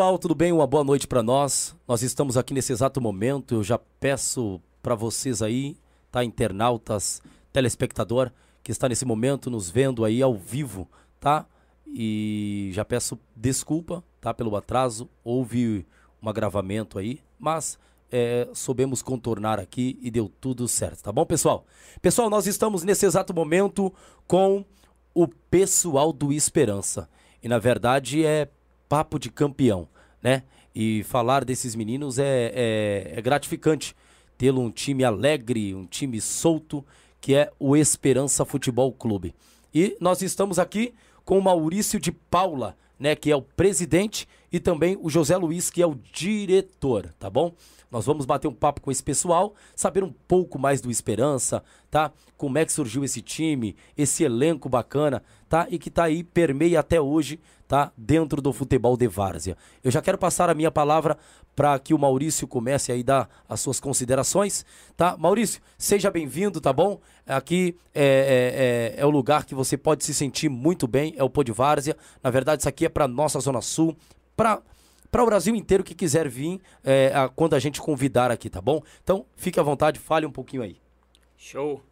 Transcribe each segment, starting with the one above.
pessoal, tudo bem? Uma boa noite para nós. Nós estamos aqui nesse exato momento. Eu já peço para vocês aí, tá internautas, telespectador que está nesse momento nos vendo aí ao vivo, tá? E já peço desculpa, tá, pelo atraso. Houve um agravamento aí, mas é, soubemos contornar aqui e deu tudo certo, tá bom, pessoal? Pessoal, nós estamos nesse exato momento com o pessoal do Esperança. E na verdade é papo de campeão, né? E falar desses meninos é, é, é gratificante. Tê-lo um time alegre, um time solto, que é o Esperança Futebol Clube. E nós estamos aqui com o Maurício de Paula, né, que é o presidente, e também o José Luiz, que é o diretor, tá bom? Nós vamos bater um papo com esse pessoal, saber um pouco mais do Esperança, tá? Como é que surgiu esse time, esse elenco bacana, tá? E que tá aí, permeia até hoje, tá? Dentro do futebol de várzea. Eu já quero passar a minha palavra para que o Maurício comece aí dar as suas considerações, tá? Maurício, seja bem-vindo, tá bom? Aqui é, é, é, é, o lugar que você pode se sentir muito bem, é o Pô de Várzea. Na verdade, isso aqui é para nossa Zona Sul, para para o Brasil inteiro que quiser vir é, a, quando a gente convidar aqui, tá bom? Então, fique à vontade, fale um pouquinho aí. Show.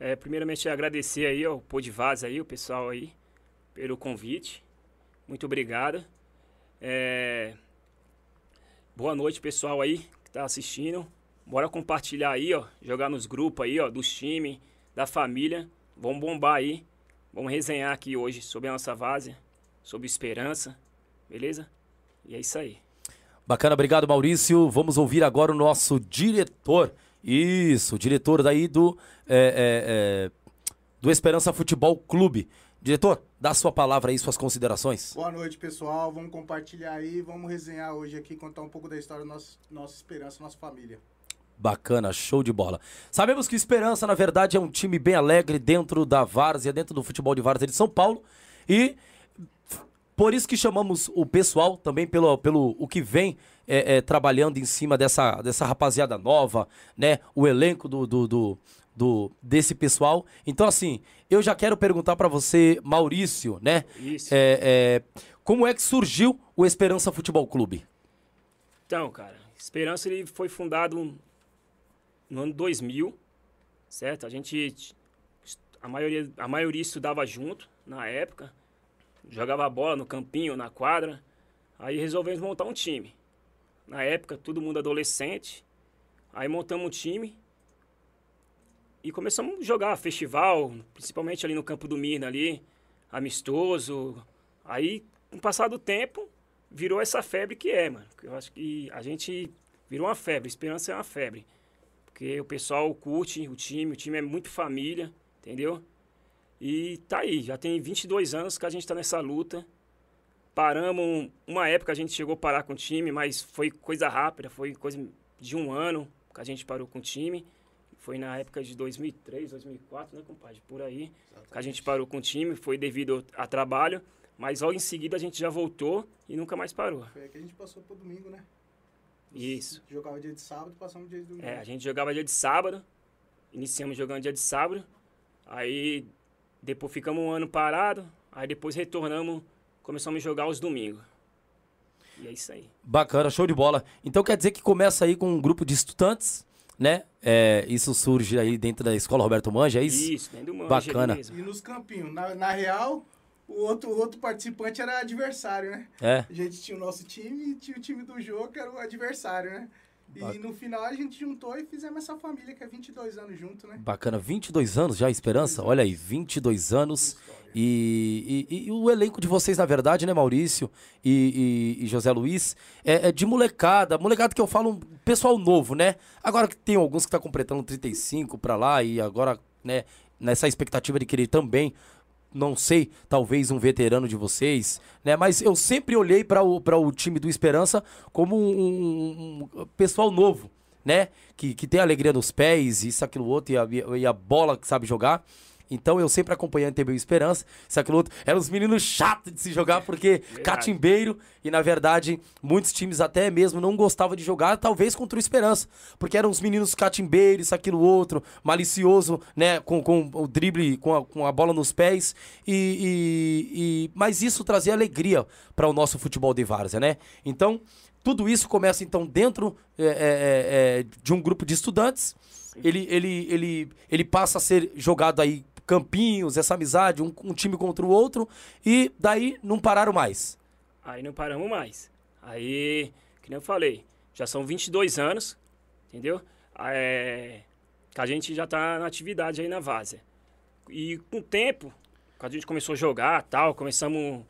É, primeiramente, agradecer aí ao Podivaz aí, o pessoal aí, pelo convite. Muito obrigado. É... Boa noite, pessoal aí que tá assistindo. Bora compartilhar aí, ó, jogar nos grupos aí, ó, dos times, da família. Vamos bombar aí. Vamos resenhar aqui hoje sobre a nossa várzea, sobre esperança, beleza? E é isso aí. Bacana, obrigado Maurício. Vamos ouvir agora o nosso diretor. Isso, diretor daí do, é, é, é, do Esperança Futebol Clube. Diretor, dá sua palavra aí, suas considerações. Boa noite, pessoal. Vamos compartilhar aí, vamos resenhar hoje aqui, contar um pouco da história da nossa, nossa Esperança, nossa família. Bacana, show de bola. Sabemos que Esperança, na verdade, é um time bem alegre dentro da Várzea, dentro do futebol de Várzea de São Paulo. E por isso que chamamos o pessoal também pelo, pelo o que vem é, é, trabalhando em cima dessa, dessa rapaziada nova, né? O elenco do, do, do, do desse pessoal. Então, assim, eu já quero perguntar para você, Maurício, né? Isso. É, é, como é que surgiu o Esperança Futebol Clube? Então, cara, Esperança ele foi fundado no ano 2000, certo? A gente, a maioria, a maioria estudava junto na época jogava bola no campinho, na quadra. Aí resolvemos montar um time. Na época, todo mundo adolescente. Aí montamos um time e começamos a jogar festival, principalmente ali no Campo do Mirna ali, amistoso. Aí, com o passar do tempo, virou essa febre que é, mano. Eu acho que a gente virou uma febre, esperança é uma febre. Porque o pessoal curte o time, o time é muito família, entendeu? E tá aí, já tem 22 anos que a gente está nessa luta. Paramos, uma época a gente chegou a parar com o time, mas foi coisa rápida, foi coisa de um ano que a gente parou com o time. Foi na época de 2003, 2004, né, compadre? Por aí, Exatamente. que a gente parou com o time, foi devido a trabalho, mas logo em seguida a gente já voltou e nunca mais parou. Foi aí que a gente passou pro domingo, né? Isso. Jogava dia de sábado, passamos dia de domingo. É, a gente jogava dia de sábado, iniciamos jogando dia de sábado, aí depois ficamos um ano parado, aí depois retornamos, começamos a jogar aos domingos. E é isso aí. Bacana, show de bola. Então quer dizer que começa aí com um grupo de estudantes, né? É, isso surge aí dentro da escola Roberto Manja, é isso? Isso, dentro do Manja Bacana. E nos campinhos. Na, na real, o outro, o outro participante era adversário, né? É. A gente tinha o nosso time e tinha o time do jogo, que era o adversário, né? E no final a gente juntou e fizemos essa família que é 22 anos junto, né? Bacana, 22 anos já, Esperança? Olha aí, 22 anos. E, e, e, o elenco de vocês, na verdade, né, Maurício e, e José Luiz, é, é, de molecada. Molecada que eu falo, pessoal novo, né? Agora que tem alguns que tá completando 35 para lá e agora, né, nessa expectativa de querer também não sei, talvez um veterano de vocês, né? Mas eu sempre olhei para o, o time do Esperança como um, um, um, pessoal novo, né? Que, que tem alegria nos pés, isso, aquilo, outro, e a, e a bola que sabe jogar. Então eu sempre acompanhando TV Esperança. Isso aquilo outro. Eram os meninos chatos de se jogar, porque catimbeiro. E na verdade, muitos times até mesmo não gostavam de jogar, talvez contra o Esperança. Porque eram os meninos catimbeiros, isso, aquilo outro, malicioso, né? Com, com o drible, com a, com a bola nos pés. E, e, e... Mas isso trazia alegria para o nosso futebol de várzea, né? Então. Tudo isso começa, então, dentro é, é, é, de um grupo de estudantes. Ele, ele, ele, ele passa a ser jogado aí campinhos, essa amizade, um, um, time contra o outro, e daí não pararam mais. Aí não paramos mais. Aí, que nem eu falei, já são 22 anos, entendeu? É, que a gente já tá na atividade aí na Várzea. E com o tempo, quando a gente começou a jogar tal, começamos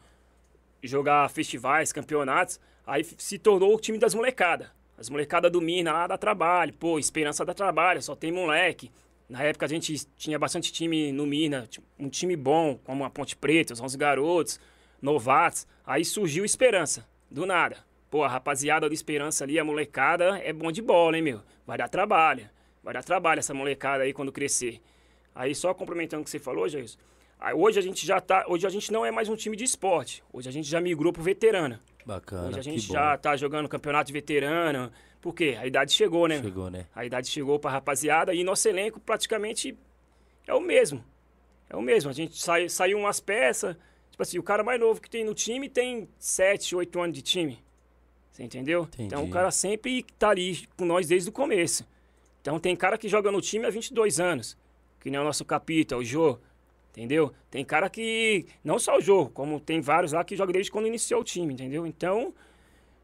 a jogar festivais, campeonatos, Aí se tornou o time das molecadas. As molecadas do Mina lá dá trabalho. Pô, esperança dá trabalho, só tem moleque. Na época a gente tinha bastante time no Mina, um time bom, como a Ponte Preta, os 11 garotos, novatos. Aí surgiu Esperança, do nada. Pô, a rapaziada do Esperança ali, a molecada, é bom de bola, hein, meu? Vai dar trabalho. Vai dar trabalho essa molecada aí quando crescer. Aí só complementando o que você falou, Jair. Hoje a gente já tá. Hoje a gente não é mais um time de esporte. Hoje a gente já migrou pro veterano. Bacana. Hoje a gente já tá jogando campeonato de veterano. Por quê? A idade chegou, né? Chegou, né? A idade chegou pra rapaziada e nosso elenco praticamente é o mesmo. É o mesmo. A gente sai, saiu umas peças. Tipo assim, o cara mais novo que tem no time tem 7, 8 anos de time. Você entendeu? Entendi. Então o cara sempre tá ali com nós desde o começo. Então tem cara que joga no time há 22 anos. Que nem o nosso capita, o Jô. Entendeu? Tem cara que. Não só o jogo, como tem vários lá que jogam desde quando iniciou o time, entendeu? Então.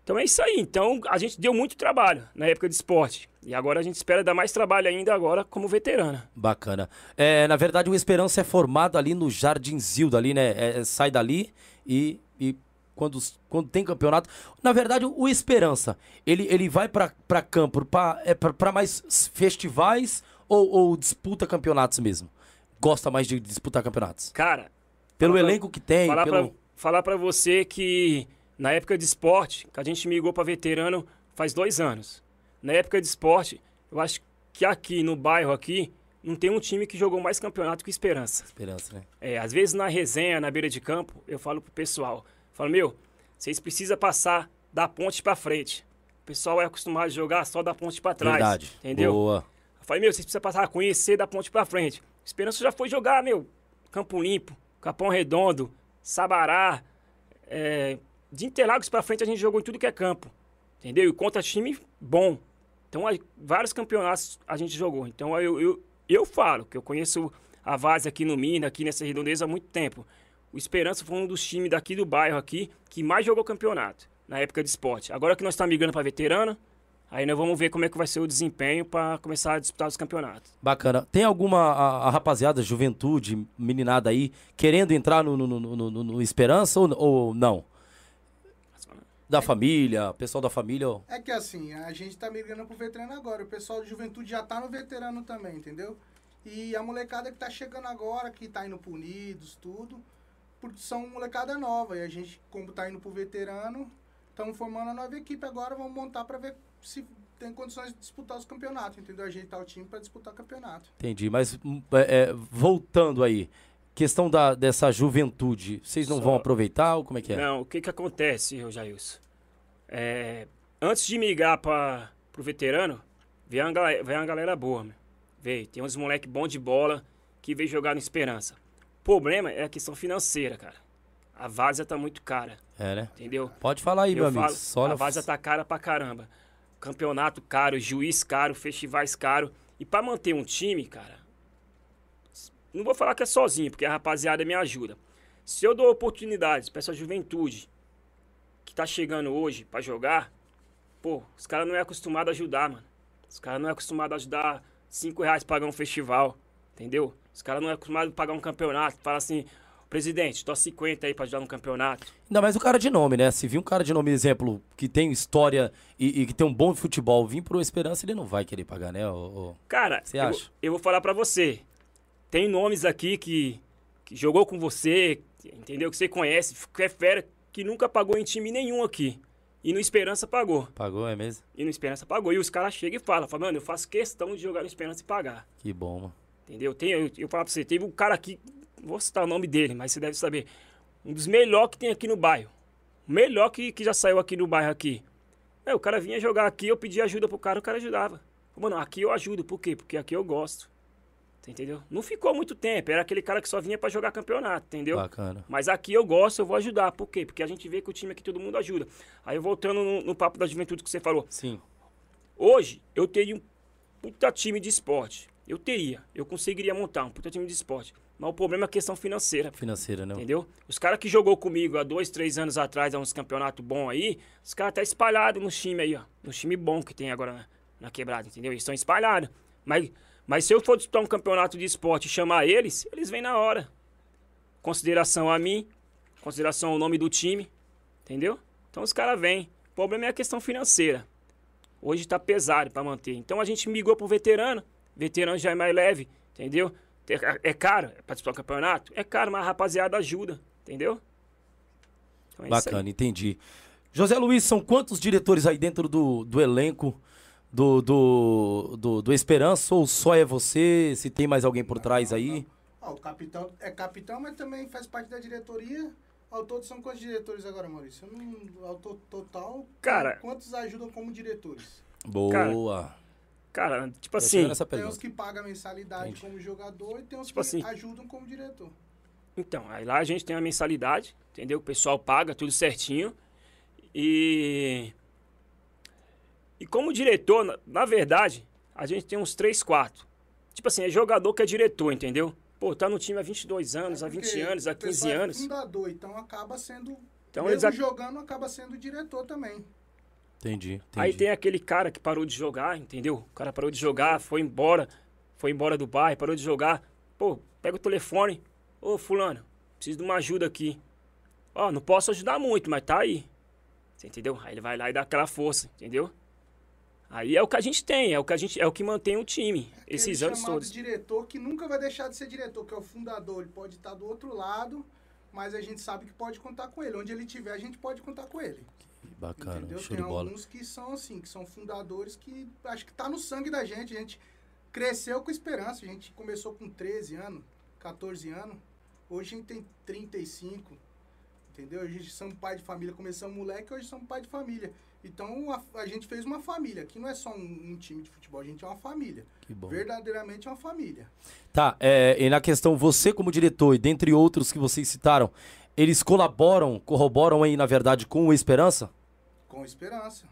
Então é isso aí. Então a gente deu muito trabalho na época de esporte. E agora a gente espera dar mais trabalho ainda agora como veterana. Bacana. É, na verdade, o Esperança é formado ali no Jardim Zildo, ali, né? É, é, sai dali e, e quando, quando tem campeonato. Na verdade, o Esperança, ele, ele vai para campo para é, mais festivais ou, ou disputa campeonatos mesmo? gosta mais de disputar campeonatos? Cara. Pelo elenco que tem. Falar, pelo... pra, falar pra você que na época de esporte, que a gente migrou pra veterano faz dois anos. Na época de esporte, eu acho que aqui no bairro aqui, não tem um time que jogou mais campeonato que Esperança. Esperança, né? É, às vezes na resenha, na beira de campo, eu falo pro pessoal, falo, meu, vocês precisam passar da ponte pra frente. O pessoal é acostumado a jogar só da ponte pra trás. Verdade. Entendeu? Boa. Eu falei, meu, vocês precisam passar a conhecer da ponte pra frente. Esperança já foi jogar, meu, Campo Limpo, Capão Redondo, Sabará. É, de Interlagos pra frente a gente jogou em tudo que é campo. Entendeu? E contra time bom. Então, vários campeonatos a gente jogou. Então, eu, eu, eu falo que eu conheço a Vaz aqui no Minas, aqui nessa redondeza há muito tempo. O Esperança foi um dos times daqui do bairro aqui que mais jogou campeonato na época de esporte. Agora que nós estamos migrando para veterano, Aí nós vamos ver como é que vai ser o desempenho para começar a disputar os campeonatos. Bacana. Tem alguma a, a rapaziada, juventude, meninada aí, querendo entrar no, no, no, no Esperança ou, ou, não? Da é, família, pessoal da família. É que assim, a gente tá migrando pro veterano agora. O pessoal de juventude já tá no veterano também, entendeu? E a molecada que tá chegando agora, que tá indo pro Unidos, tudo, são molecada nova. E a gente, como tá indo pro veterano, estamos formando a nova equipe agora, vamos montar para ver se tem condições de disputar os campeonatos, entendeu? Ajeitar o time para disputar o campeonato. Entendi, mas hum, é, é, voltando aí, questão da, dessa juventude, vocês não Só... vão aproveitar ou como é que é? Não, o que que acontece, Jailson? É, antes de migrar para o veterano, veio uma, galera, veio uma galera boa, meu. Veio, tem uns moleque bom de bola que veio jogar no Esperança. O problema é a questão financeira, cara. A várzea tá muito cara. É, né? Entendeu? Pode falar aí, Eu meu amigo. Falo, a várzea tá cara pra caramba campeonato caro, juiz caro, festivais caro. E para manter um time, cara, não vou falar que é sozinho, porque a rapaziada me ajuda. Se eu dou oportunidades para essa juventude que tá chegando hoje para jogar, pô, os caras não é acostumado a ajudar, mano. Os caras não é acostumado a ajudar 5 reais pra pagar um festival, entendeu? Os caras não é acostumado a pagar um campeonato. Fala assim, Presidente, tô 50 aí pra ajudar no campeonato. Ainda mais o cara de nome, né? Se vir um cara de nome, exemplo, que tem história e, e que tem um bom futebol, vir pro Esperança, ele não vai querer pagar, né? O, cara, você acha? Eu, eu, vou falar pra você. Tem nomes aqui que, que jogou com você, entendeu? Que você conhece, que é fera, que nunca pagou em time nenhum aqui. E no Esperança pagou. Pagou, é mesmo? E no Esperança pagou. E os caras chegam e falam, falam, mano, eu faço questão de jogar no Esperança e pagar. Que bom, mano. Entendeu? Tem, eu, eu falo pra você, teve um cara aqui, vou citar o nome dele, mas você deve saber. Um dos melhores que tem aqui no bairro. O melhor que, que já saiu aqui no bairro aqui. É, o cara vinha jogar aqui, eu pedia ajuda pro cara, o cara ajudava. Mano, aqui eu ajudo, por quê? Porque aqui eu gosto. Entendeu? Não ficou muito tempo, era aquele cara que só vinha para jogar campeonato, entendeu? Bacana. Mas aqui eu gosto, eu vou ajudar. Por quê? Porque a gente vê que o time aqui todo mundo ajuda. Aí voltando no, no papo da juventude que você falou. Sim. Hoje eu teria um puta time de esporte. Eu teria, eu conseguiria montar um puta time de esporte. Mas o problema é a questão financeira. Financeira, né? Entendeu? Os caras que jogou comigo há dois, três anos atrás, há uns campeonatos bons aí, os caras tá espalhados no time aí, ó. No time bom que tem agora na, na quebrada, entendeu? Eles estão espalhados. Mas, mas se eu for disputar um campeonato de esporte e chamar eles, eles vêm na hora. Consideração a mim, consideração ao nome do time, entendeu? Então os caras vêm. O problema é a questão financeira. Hoje tá pesado para manter. Então a gente migrou pro veterano. Veterano já é mais leve, entendeu? É caro é participar do campeonato? É caro, mas a rapaziada ajuda, entendeu? Então é Bacana, entendi. José Luiz, são quantos diretores aí dentro do, do elenco do, do, do, do Esperança? Ou só é você? Se tem mais alguém por não, trás aí? Não. o capitão é capitão, mas também faz parte da diretoria. Ao todo são quantos diretores agora, Maurício? Não, ao total, Cara, quantos ajudam como diretores? Boa. Cara, Cara, tipo assim. Tem uns que pagam mensalidade Entendi. como jogador e tem uns tipo que assim, ajudam como diretor. Então, aí lá a gente tem uma mensalidade, entendeu? O pessoal paga tudo certinho. E. E como diretor, na, na verdade, a gente tem uns 3, 4. Tipo assim, é jogador que é diretor, entendeu? Pô, tá no time há 22 anos, é há 20 anos, há 15 anos. É fundador, então acaba sendo. Então, mesmo eles... jogando, acaba sendo diretor também. Entendi, entendi, Aí tem aquele cara que parou de jogar, entendeu? O cara parou de jogar, foi embora, foi embora do bairro, parou de jogar. Pô, pega o telefone. Ô, fulano, preciso de uma ajuda aqui. Ó, não posso ajudar muito, mas tá aí. Você entendeu? Aí ele vai lá e dá aquela força, entendeu? Aí é o que a gente tem, é o que a gente é o que mantém o time é esses anos todos. diretor que nunca vai deixar de ser diretor, que é o fundador, ele pode estar do outro lado, mas a gente sabe que pode contar com ele. Onde ele estiver, a gente pode contar com ele. Bacana, Entendeu? show Tem de bola. alguns que são assim, que são fundadores que acho que tá no sangue da gente. A gente cresceu com esperança. A gente começou com 13 anos, 14 anos. Hoje a gente tem 35. Entendeu? A gente somos pai de família. Começamos moleque, hoje somos pai de família. Então a, a gente fez uma família. Aqui não é só um, um, time de futebol, a gente é uma família. Que bom. Verdadeiramente é uma família. Tá, é, e na questão, você como diretor, e dentre outros que vocês citaram, eles colaboram, corroboram aí, na verdade, com o Esperança? Com esperança.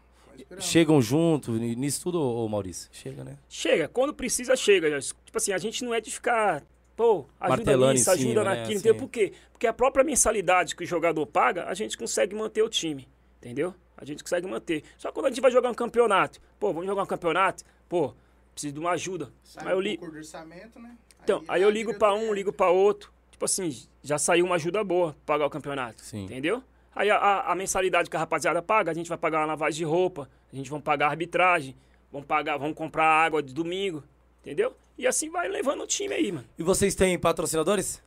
Chegam junto nisso tudo, ô Maurício? Chega, né? Chega. Quando precisa, chega. Tipo assim, a gente não é de ficar, pô, ajuda Martelando nisso, ajuda cima, naquilo. Né? Entendeu? Por quê? Porque a própria mensalidade que o jogador paga, a gente consegue manter o time. Entendeu? A gente consegue manter. Só quando a gente vai jogar um campeonato, pô, vamos jogar um campeonato, pô, preciso de uma ajuda. Sai aí eu li... orçamento, né? Então, aí, aí eu ligo para um, ligo para outro. Tipo assim, já saiu uma ajuda boa pra pagar o campeonato. Sim. Entendeu? Aí a, a, a, mensalidade que a rapaziada paga, a gente vai pagar uma lavagem de roupa, a gente vai pagar arbitragem, vamos pagar, vamos comprar água de domingo, entendeu? E assim vai levando o time aí, mano. E vocês têm patrocinadores?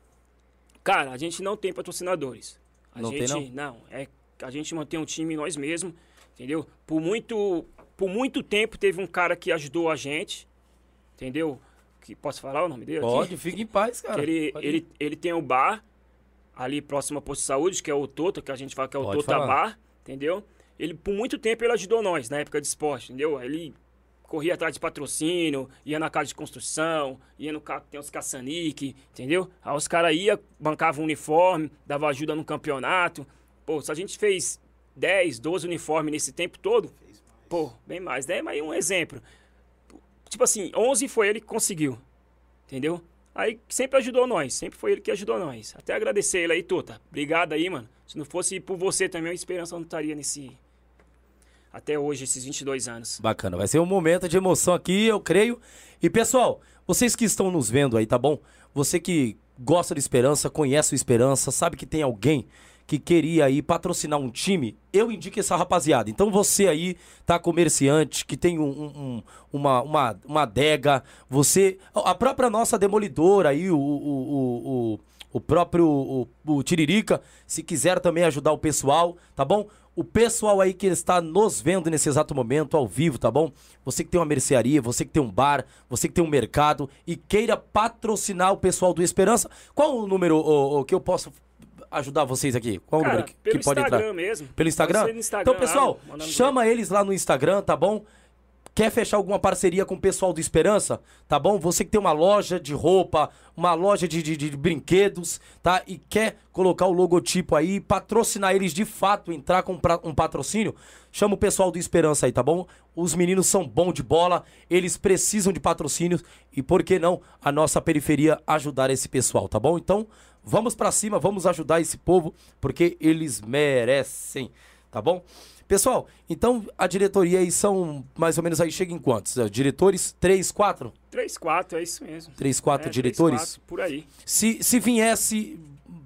Cara, a gente não tem patrocinadores. A não gente, tem não? Não, é a gente mantém um time nós mesmos, entendeu? Por muito por muito tempo teve um cara que ajudou a gente, entendeu? Que posso falar o nome dele? Pode, fique em paz, cara. Ele, ele, ele tem o bar ali próximo ao posto de saúde, que é o Tota, que a gente fala que é o Pode Tota falar. Bar, entendeu? Ele, por muito tempo, ele ajudou nós na época de esporte, entendeu? Ele corria atrás de patrocínio, ia na casa de construção, ia no tem os caçanique, entendeu? Aí os caras iam, bancavam uniforme, dava ajuda no campeonato. Pô, se a gente fez 10, 12 uniformes nesse tempo todo, pô, bem mais, né? Mas um exemplo. Tipo assim, 11 foi ele que conseguiu, entendeu? Aí sempre ajudou nós, sempre foi ele que ajudou nós. Até agradecer ele aí, Tota. Obrigado aí, mano. Se não fosse por você também, a esperança não estaria nesse. Até hoje, esses 22 anos. Bacana, vai ser um momento de emoção aqui, eu creio. E pessoal, vocês que estão nos vendo aí, tá bom? Você que gosta de esperança, conhece o esperança, sabe que tem alguém que queria aí patrocinar um time, eu indico essa rapaziada. Então você aí, tá comerciante, que tem um, um- uma, uma, uma adega, você. A própria nossa demolidora aí, o, o, o, o, o próprio o, o Tiririca, se quiser também ajudar o pessoal, tá bom? O pessoal aí que está nos vendo nesse exato momento, ao vivo, tá bom? Você que tem uma mercearia, você que tem um bar, você que tem um mercado e queira patrocinar o pessoal do Esperança, qual o número ô, ô, que eu posso ajudar vocês aqui? Qual o Cara, número que, pelo que pode Instagram entrar? mesmo. Pelo Instagram? Instagram Então, pessoal, mandando chama eles lá no Instagram, tá bom? Quer fechar alguma parceria com o pessoal do Esperança? Tá bom? Você que tem uma loja de roupa, uma loja de, de- de brinquedos, tá? E quer colocar o logotipo aí, patrocinar eles de fato, entrar com pra- um patrocínio, chama o pessoal do Esperança aí, tá bom? Os meninos são bons de bola, eles precisam de patrocínios e por que não a nossa periferia ajudar esse pessoal, tá bom? Então, vamos pra cima, vamos ajudar esse povo, porque eles merecem, tá bom? Pessoal, então a diretoria aí são mais ou menos aí, chega em quantos? Eh, Diretores? Três, quatro? 3, 4, é isso mesmo. Três, quatro É, diretores? três, quatro, por aí. Se, se viesse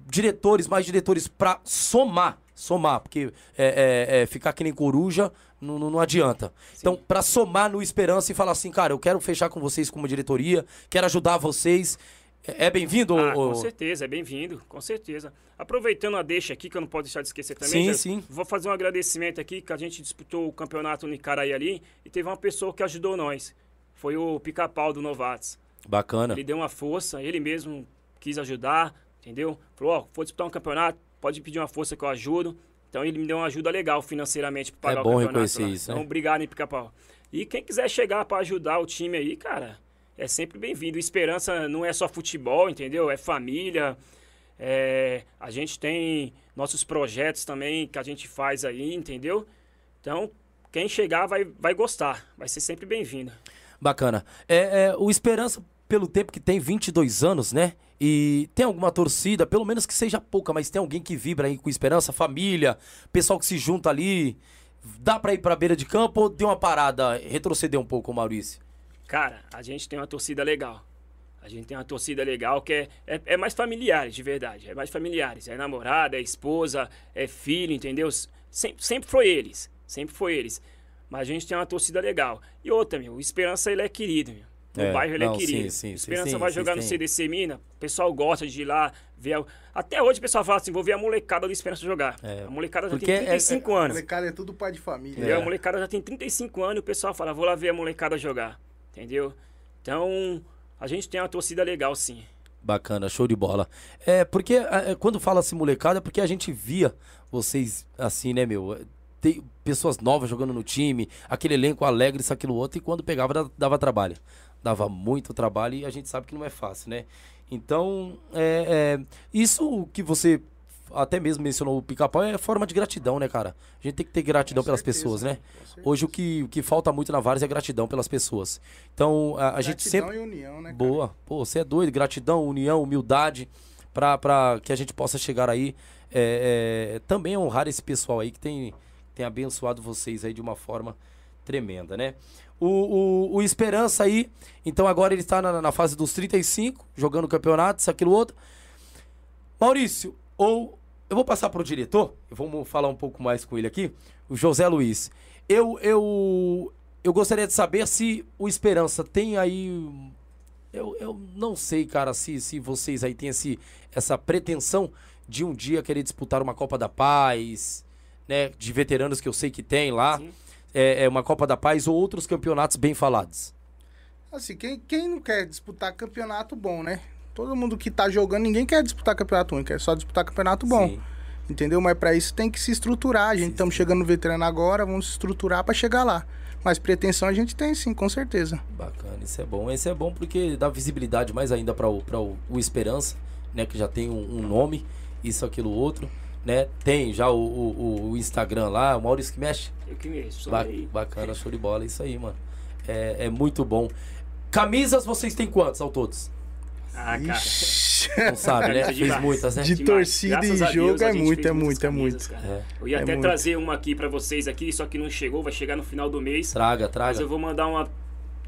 diretores, mais diretores pra somar, somar, porque é, é, ficar que nem coruja não, não, não adianta. Então, pra somar no Esperança e falar assim, cara, eu quero fechar com vocês como diretoria, quero ajudar vocês, é, é bem-vindo? Ah, ô- com certeza, é bem-vindo, com certeza. Aproveitando a deixa aqui, que eu não posso deixar de esquecer também. Sim, já sim. Vou fazer um agradecimento aqui, que a gente disputou o campeonato no Icaraí ali, e teve uma pessoa que ajudou nós. Foi o Pica-Pau do Novatos. Bacana. Ele deu uma força, ele mesmo quis ajudar, entendeu? Falou, ó, for disputar um campeonato, pode pedir uma força que eu ajudo. Então ele me deu uma ajuda legal financeiramente para pagar É bom o campeonato. reconhecer lá. isso, Então, né? obrigado, hein, Pica-Pau. E quem quiser chegar para ajudar o time aí, cara, é sempre bem-vindo. Esperança não é só futebol, entendeu? É família. é, A gente tem nossos projetos também que a gente faz aí, entendeu? Então, quem chegar vai, vai gostar, vai ser sempre bem-vindo. Bacana. É, é, o Esperança, pelo tempo que tem, 22 anos, né? E tem alguma torcida, pelo menos que seja pouca, mas tem alguém que vibra aí com Esperança, família, pessoal que se junta ali. Dá pra ir pra beira de campo ou deu uma parada, retroceder um pouco, Maurício? Cara, a gente tem uma torcida legal. A gente tem uma torcida legal que é, é, é mais familiares, de verdade. É mais familiares. É namorada, é esposa, é filho, entendeu? Sempre, sempre foi eles. Sempre foi eles. Mas a gente tem uma torcida legal. E outra, meu, o Esperança ele é querido, meu. No É, bairro ele não, é querido. sim, sim, sim, Esperança sim, vai jogar no CDC Mina, o pessoal gosta de ir lá ver. a- Até hoje o pessoal fala assim: vou ver a molecada do Esperança jogar. É, A molecada já tem é- 35 anos. Molecada é tudo pai de família. É. A molecada já tem 35 anos e o pessoal fala, vou lá ver a molecada jogar. Entendeu? Então, a gente tem uma torcida legal, sim. Bacana, show de bola. É, porque é, quando fala assim molecada, é porque a gente via vocês assim, né, meu? Tem pessoas novas jogando no time, aquele elenco alegre, isso, aquilo, outro, e quando pegava dava, trabalho. Dava muito trabalho e a gente sabe que não é fácil, né? Então, é, é, isso que você até mesmo mencionou o pica-pau é forma de gratidão, né, cara? A gente tem que ter gratidão Com pelas certeza, pessoas, né? Hoje o que, o que falta muito na Várzea é gratidão pelas pessoas. Então, a, a gente Gratidão sempre. e união, né, cara? Boa. Pô, você é doido. Gratidão, união, humildade pra, pra que a gente possa chegar aí. é, é, também honrar esse pessoal aí que tem, tem abençoado vocês aí de uma forma tremenda, né? O, o, o Esperança aí, então agora ele está na, na fase dos 35, jogando campeonato, isso, aquilo, outro. Maurício, ou eu vou passar pro diretor, vamos falar um pouco mais com ele aqui, o José Luiz. Eu, eu, eu gostaria de saber se o Esperança tem aí. Eu, eu não sei, cara, se, se vocês aí têm esse, essa pretensão de um dia querer disputar uma Copa da Paz, né? De veteranos que eu sei que tem lá. É, é uma Copa da Paz ou outros campeonatos bem falados. Assim, quem, quem não quer disputar campeonato bom, né? Todo mundo que tá jogando, ninguém quer disputar campeonato ruim, quer só disputar campeonato bom. Sim. Entendeu? Mas pra isso tem que se estruturar. A gente estamos chegando no veterano agora, vamos se estruturar pra chegar lá. Mas pretensão a gente tem sim, com certeza. Bacana, isso é bom. Esse é bom porque dá visibilidade mais ainda para o, pra o, o Esperança, né? Que já tem um, um nome, isso, aquilo, outro, né? Tem já o, o, o Instagram lá, o Maurício que mexe. Eu que mexo, sou Ba- aí. bacana, show de bola, isso aí, mano. É, é muito bom. Camisas vocês têm quantas ao todos? Ah, cara. Ixi. Não sabe, né? Fez muitas, né? De Demais. torcida Graças e a jogo Deus, é gente muito, é muito, é muito. cara. É. Eu ia É até muito. trazer uma aqui pra vocês aqui, só que não chegou, vai chegar no final do mês. Traga, Mas traga. eu vou mandar uma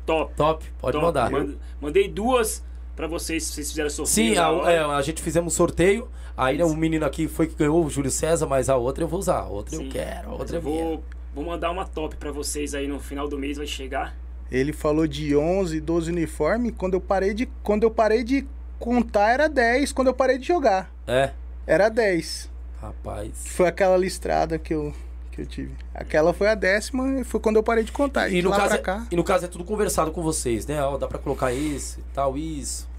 top. Top, pode top. mandar. Mand- Mandei duas pra vocês, vocês fizeram sorteio. Sim, a, é, a gente fizemos um sorteio. Aí o menino aqui foi que ganhou, o Júlio César, mas a outra eu vou usar. A outra Sim. eu quero, a Mas outra é eu minha. vou, vou mandar uma top pra vocês aí no final do mês, vai chegar. Ele falou de 11, 12 uniformes. Quando eu parei de, quando eu parei de contar era 10, quando eu parei de jogar. É, Era 10. rapaz. Foi aquela listrada que eu, que eu tive. Aquela foi a décima e foi quando eu parei de contar. E de no, lá caso pra é, cá. e no caso é tudo conversado com vocês, né? Ó, dá pra colocar isso e tal, isso.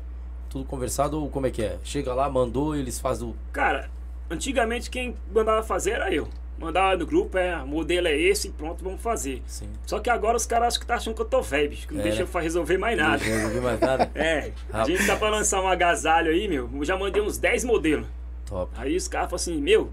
Tudo conversado ou como é que é? Chega lá, mandou, eles fazem o. Cara, antigamente quem mandava fazer era eu. Mandava no grupo, é, modelo é esse e pronto, vamos fazer. Sim. Só que agora os caras acham que tá achando que eu tô velho, bicho, que não É, deixa né? eu resolver mais nada. Não resolvi mais nada. É, a gente tá pra lançar um agasalho aí, meu. Eu já mandei uns 10 modelos. Top. Aí os caras falam assim, meu,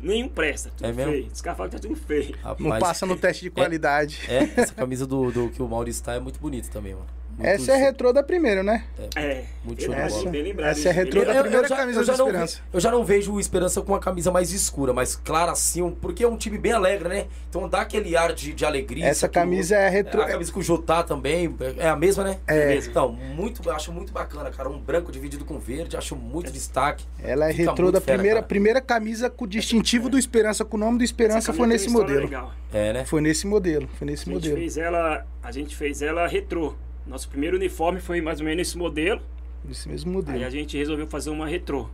nenhum presta, tudo É mesmo? feio. Os caras falam que tá tudo feio. Não Rapaz, passa no teste de qualidade. É, essa camisa do, do que o Maurício tá é muito bonita também, mano. Muito Essa é show. retrô da primeira, né? É, Muito bem show lembrado, bola. bem lembrado. Essa é bem retrô da lembrado. primeira camisa eu já do não Esperança. ve- eu já não vejo o Esperança com uma camisa mais escura, mais clara assim, porque é um time bem alegre, né? Então dá aquele ar de, de alegria. Essa camisa é retrô. A camisa com o Jotá também, é a mesma, né? É. Então, muito, acho muito bacana, cara. Um branco dividido com verde, acho muito destaque. Ela é Fica retrô muito da fera, primeira, cara. primeira camisa com o distintivo do Esperança, com o nome do Essa Esperança foi nesse modelo. legal. É, né? Foi nesse modelo, foi nesse A gente modelo. fez ela, a gente fez ela retrô. Nosso primeiro uniforme foi mais ou menos esse modelo. Nesse mesmo Aí modelo. a gente resolveu fazer uma retrô.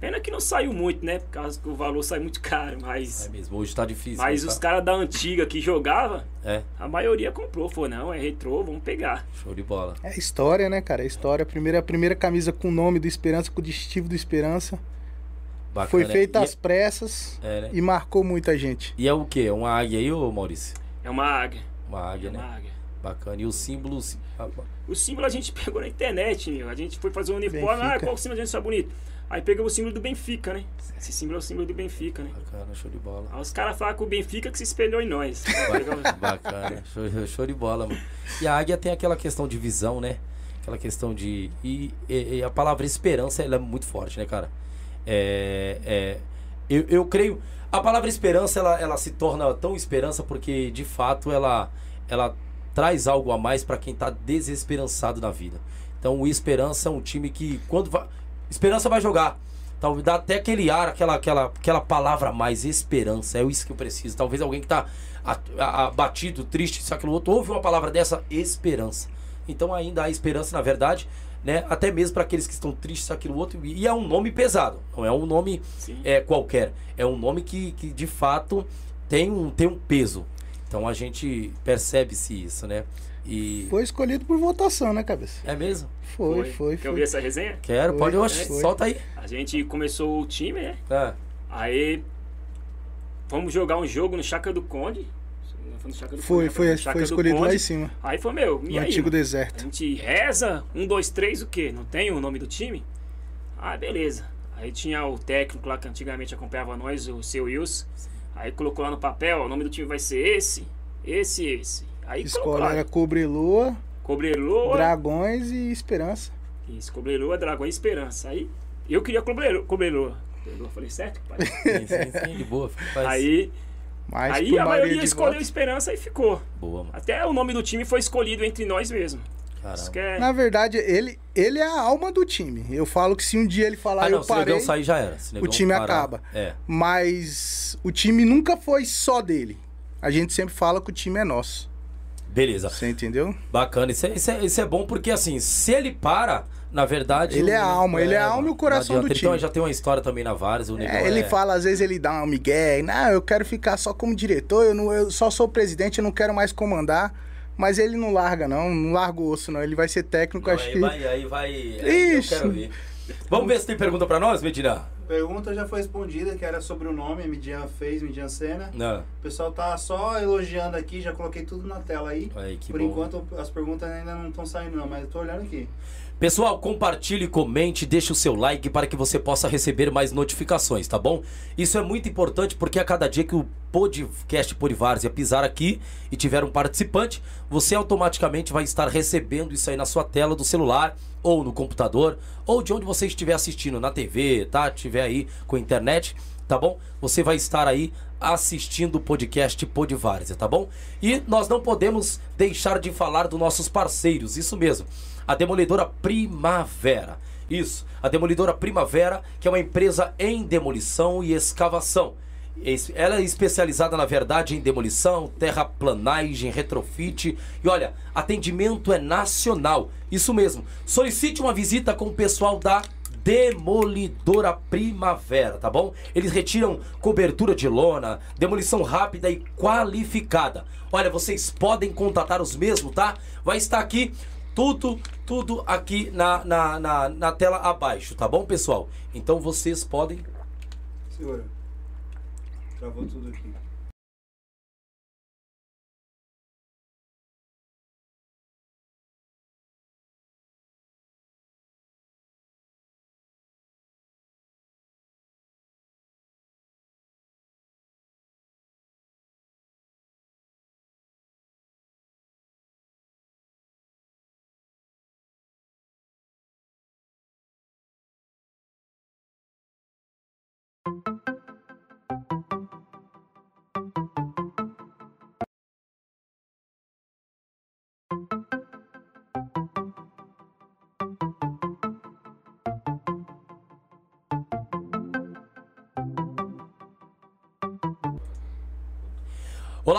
Pena que não saiu muito, né? Por causa que o valor sai muito caro, É mas. mesmo, hoje tá difícil. Mas né, os tá? caras da antiga que jogava, É, a maioria comprou. Falou, não, é retrô, vamos pegar. show de bola. É história, né, cara? É história. A primeira, a primeira camisa com o nome do Esperança, com o distintivo do Esperança. Bacana. Foi feita e, às pressas é, né? e marcou muita gente. E é o quê? Uma águia aí, ô Maurício? É uma águia. Uma É águia, uma né? águia. Bacana. E o símbolo. Ah, O símbolo a gente pegou na internet, meu. A gente foi fazer um uniforme. Benfica. Ah, qual símbolo a gente achou bonito? Aí pegamos o símbolo do Benfica, né? Esse símbolo é o símbolo do Benfica, né? Bacana, show de bola. Aí os caras falaram que o Benfica que se espelhou em nós. Bacana, bacana. Show, show de bola, mano. E a águia tem aquela questão de visão, né? Aquela questão de. E, e- e a palavra esperança, ela é muito forte, né, cara? É. é eu, eu creio. A palavra esperança, ela, ela se torna tão esperança porque, de fato, ela, ela traz algo a mais pra quem tá desesperançado na vida. Então, o Esperança é um time que, quando vai. Esperança vai jogar. Talvez dá até aquele ar, aquela, aquela, aquela palavra a mais, esperança. É isso que eu preciso. Talvez alguém que tá a- abatido, triste, isso, aquilo outro, ouve uma palavra dessa, esperança. Então ainda há esperança, na verdade, né? Até mesmo para aqueles que estão tristes, isso, aquilo outro. E é um nome pesado, não é um nome Sim. é, qualquer. É um nome que, que de fato tem um, tem um peso. Então a gente percebe-se isso, né? E. Foi escolhido por votação, né, cabeça? É mesmo? Foi, foi, Quer foi. ouvir essa resenha? Quero, Foi, pode, oxe, foi. solta aí. A gente começou o time, né? É. Aí vamos jogar um jogo no Chácara do Conde. Foi no Chácara do Foi, Conde, foi, foi escolhido lá Conde. em cima. Aí foi meu, e No aí? antigo mano? deserto. A gente reza, um, dois, três, o quê? Não tem o nome do time? Ah, beleza. Aí tinha o técnico lá que antigamente acompanhava nós, o seu Wilson. Aí colocou lá no papel, o nome do time vai ser esse, esse e esse. Aí Escola era Cobreloa, Cobreloa, Dragões e Esperança. isso, Cobreloa, Dragão e Esperança. Aí eu queria Cobreloa, Cobreloa. Cobreloa, falei certo, pai? Sim, sim, sim, de boa. Faz. Aí, Mas aí a maioria escolheu votos- Esperança e ficou. Boa, mano. Até o nome do time foi escolhido entre nós mesmo. É... Na verdade, ele, ele é a alma do time. Eu falo que se um dia ele falar Ah, não, eu se parei, sair já era. Se o time parar- acaba. É. mas o time nunca foi só dele. A gente sempre fala que o time é nosso. Beleza. Você entendeu? Bacana. Isso é, isso, é, isso é bom porque, assim, se ele para, na verdade. Ele é a alma, ele é a alma e o coração do adianta. time. Então já tem uma história também na Vares. É, ele é- fala, às vezes ele dá um migué, não, eu quero ficar só como diretor, eu, não, eu só sou presidente, eu não quero mais comandar. Mas ele não larga, não, não larga o osso, não. Ele vai ser técnico, Não, acho aí que. vai, aí vai. aí Ixi. Eu quero ver. Vamos ver se tem pergunta pra nós, Medina? Pergunta já foi respondida, que era sobre o nome, Midian fez, Midian Senna. Não. O pessoal tá só elogiando aqui, já coloquei tudo na tela aí. Aí, que Por bom. enquanto as perguntas ainda não estão saindo não, mas eu tô olhando aqui. Pessoal, compartilhe, comente, deixe o seu like para que você possa receber mais notificações, tá bom? Isso é muito importante porque a cada dia que o podcast Polivárzia pisar aqui e tiver um participante, você automaticamente vai estar recebendo isso aí na sua tela do celular ou no computador ou de onde você estiver assistindo, na TV, tá? Estiver aí com a internet, tá bom? Você vai estar aí assistindo o podcast Podvárzia, tá bom? E nós não podemos deixar de falar dos nossos parceiros, isso mesmo. A Demolidora Primavera. Isso, a Demolidora Primavera, que é uma empresa em demolição e escavação. Es- Ela é especializada, na verdade, em demolição, terraplanagem, retrofit. E olha, atendimento é nacional. Isso mesmo. Solicite uma visita com o pessoal da Demolidora Primavera, tá bom? Eles retiram cobertura de lona, demolição rápida e qualificada. Olha, vocês podem contatar os mesmos, tá? Vai estar aqui tudo, tudo aqui na, na, na, na tela abaixo, tá bom, pessoal? Então vocês podem Segura. Travou tudo aqui.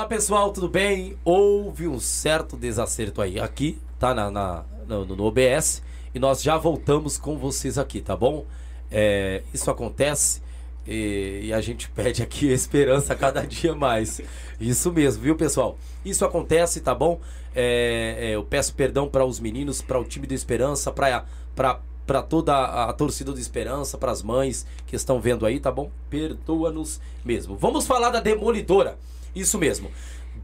Olá pessoal, tudo bem? Houve um certo desacerto aí. Aqui, tá? Na, na- no, no OBS. E nós já voltamos com vocês aqui, tá bom? É, isso acontece e, e a gente pede aqui esperança cada dia mais. Isso mesmo, viu pessoal? Isso acontece, tá bom? É, é, eu peço perdão para os meninos, para o time do Esperança, para para toda a, a torcida do Esperança, para as mães que estão vendo aí, tá bom? Perdoa-nos mesmo. Vamos falar da Demolidora. Isso mesmo.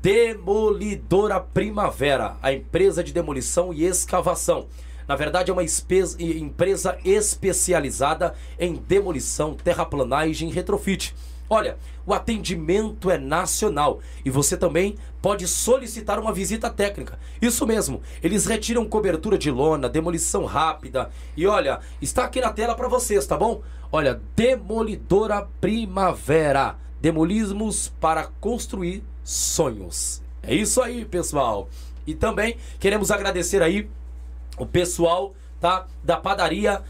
Demolidora Primavera, a empresa de demolição e escavação. Na verdade, é uma empresa especializada em demolição, terraplanagem e retrofit. Olha, o atendimento é nacional e você também pode solicitar uma visita técnica. Isso mesmo, eles retiram cobertura de lona, demolição rápida. E olha, está aqui na tela para vocês, tá bom? Olha, Demolidora Primavera. Demolismos para construir sonhos. É isso aí, pessoal. E também queremos agradecer aí o pessoal, tá? Da padaria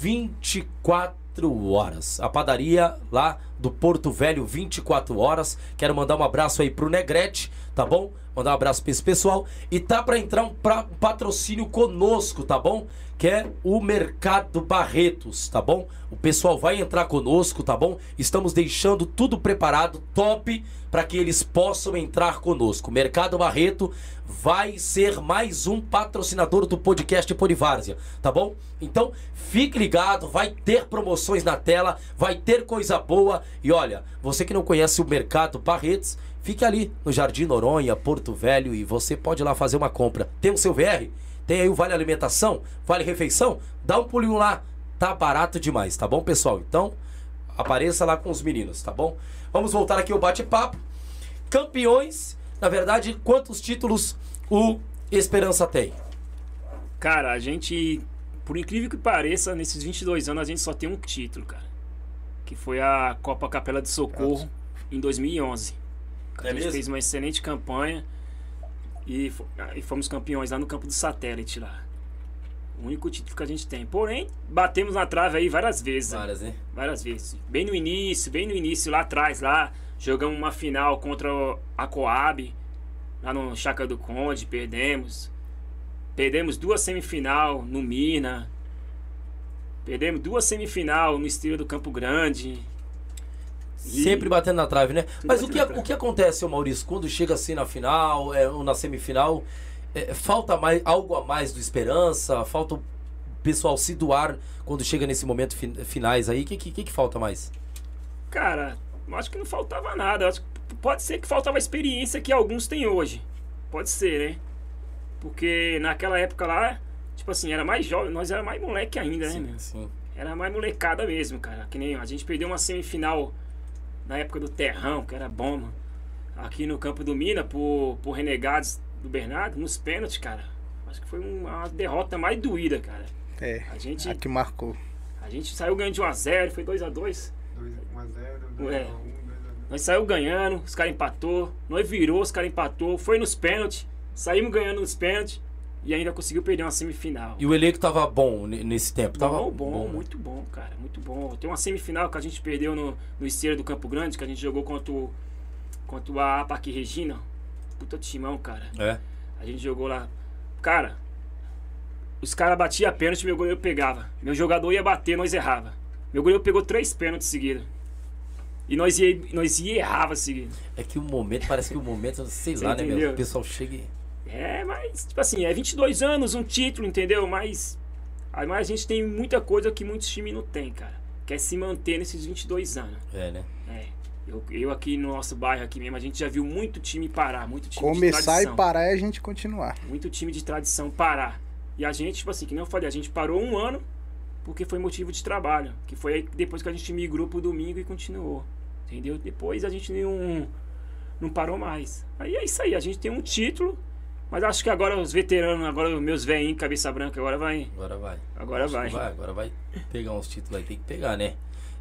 24 horas. A padaria lá do Porto Velho 24 horas. Quero mandar um abraço aí pro Negrete, tá bom? Mandar um abraço pra esse pessoal. E tá pra entrar um, pra- um patrocínio conosco, tá bom? Que é o Mercado Barretos, tá bom? O pessoal vai entrar conosco, tá bom? Estamos deixando tudo preparado, top, para que eles possam entrar conosco. Mercado Barreto vai ser mais um patrocinador do podcast Polivárzia, tá bom? Então, fique ligado, vai ter promoções na tela, vai ter coisa boa. E olha, você que não conhece o Mercado Barretos, fique ali no Jardim Noronha, Porto Velho, e você pode ir lá fazer uma compra. Tem o seu VR? Tem aí o Vale Alimentação? Vale Refeição? Dá um pulinho lá, tá barato demais, tá bom, pessoal? Então, apareça lá com os meninos, tá bom? Vamos voltar aqui ao bate-papo. Campeões, na verdade, quantos títulos o Esperança tem? Cara, a gente, por incrível que pareça, nesses 22 anos a gente só tem um título, cara. Que foi a Copa Capela de Socorro em 2011. A É gente mesmo? fez uma excelente campanha e, fo- e fomos campeões lá no campo do satélite lá. O único título que a gente tem. Porém, batemos na trave aí várias vezes. Várias, né? Várias vezes. Bem no início, bem no início, lá atrás, lá. Jogamos uma final contra a Coab, lá no Chácara do Conde, perdemos. Perdemos duas semifinal no Mina. Perdemos duas semifinal no Estrela do Campo Grande. E- Sempre batendo na trave, né? Mas o que, o que acontece, Maurício, quando chega assim na final, é, ou na semifinal, é, falta mais, algo a mais do Esperança? Falta o pessoal se doar quando chega nesse momento fin- finais aí? O que, que, que falta mais? Cara, eu acho que não faltava nada. Eu acho que pode ser que faltava a experiência que alguns têm hoje. Pode ser, né? Porque naquela época lá, tipo assim, era mais jovem, nós era mais moleque ainda, né, sim. Era mais molecada mesmo, cara. Que nem a gente perdeu uma semifinal na época do Terrão, que era bom, mano. Aqui no campo do Mina, por, por Renegados do Bernardo, nos pênaltis, cara. Acho que foi uma derrota mais doída, cara. É, A gente, a que marcou. a gente saiu ganhando de 1x0, foi 2x2. 2x0, É. 2x1, 2x0. Nós saiu ganhando, os caras empatou. Nós virou, os caras empatou. Foi nos pênaltis. Saímos ganhando nos pênaltis. E ainda conseguiu perder uma semifinal. E o elenco tava bom nesse tempo? Tava Bom, bom, muito bom, cara, muito bom. Tem uma semifinal que a gente perdeu no, no Esteiro do Campo Grande, que a gente jogou contra o, contra o AA Parque Regina. Puta timão, cara. É. A gente jogou lá. Cara, os caras batiam a pênalti, meu goleiro pegava. Meu jogador ia bater, nós errava. Meu goleiro pegou três pênaltis seguidos. E nós ia, nós ia errava seguido. É que o momento, parece que o momento, sei Você lá, né, meu? entendeu? O pessoal chega e... É, mas, tipo assim, é 22 anos, um título, entendeu? Mas, mas a gente tem muita coisa que muitos times não tem, cara. Quer se manter nesses 22 anos. É, né? É. Eu, eu aqui no nosso bairro aqui mesmo, a gente já viu muito time parar, muito time de Começar tradição. e parar é a gente continuar. muito time de tradição parar. E a gente, tipo assim, que nem eu falei, a gente parou um ano porque foi motivo de trabalho. Que foi aí depois que a gente migrou pro domingo e continuou. Entendeu? Depois a gente não, não parou mais. Aí é isso aí, a gente tem um título, mas acho que agora os veteranos, agora os meus velhinhos, cabeça branca, agora vai. Agora vai. Agora vai. vai. Agora vai pegar uns títulos aí, tem que pegar, né?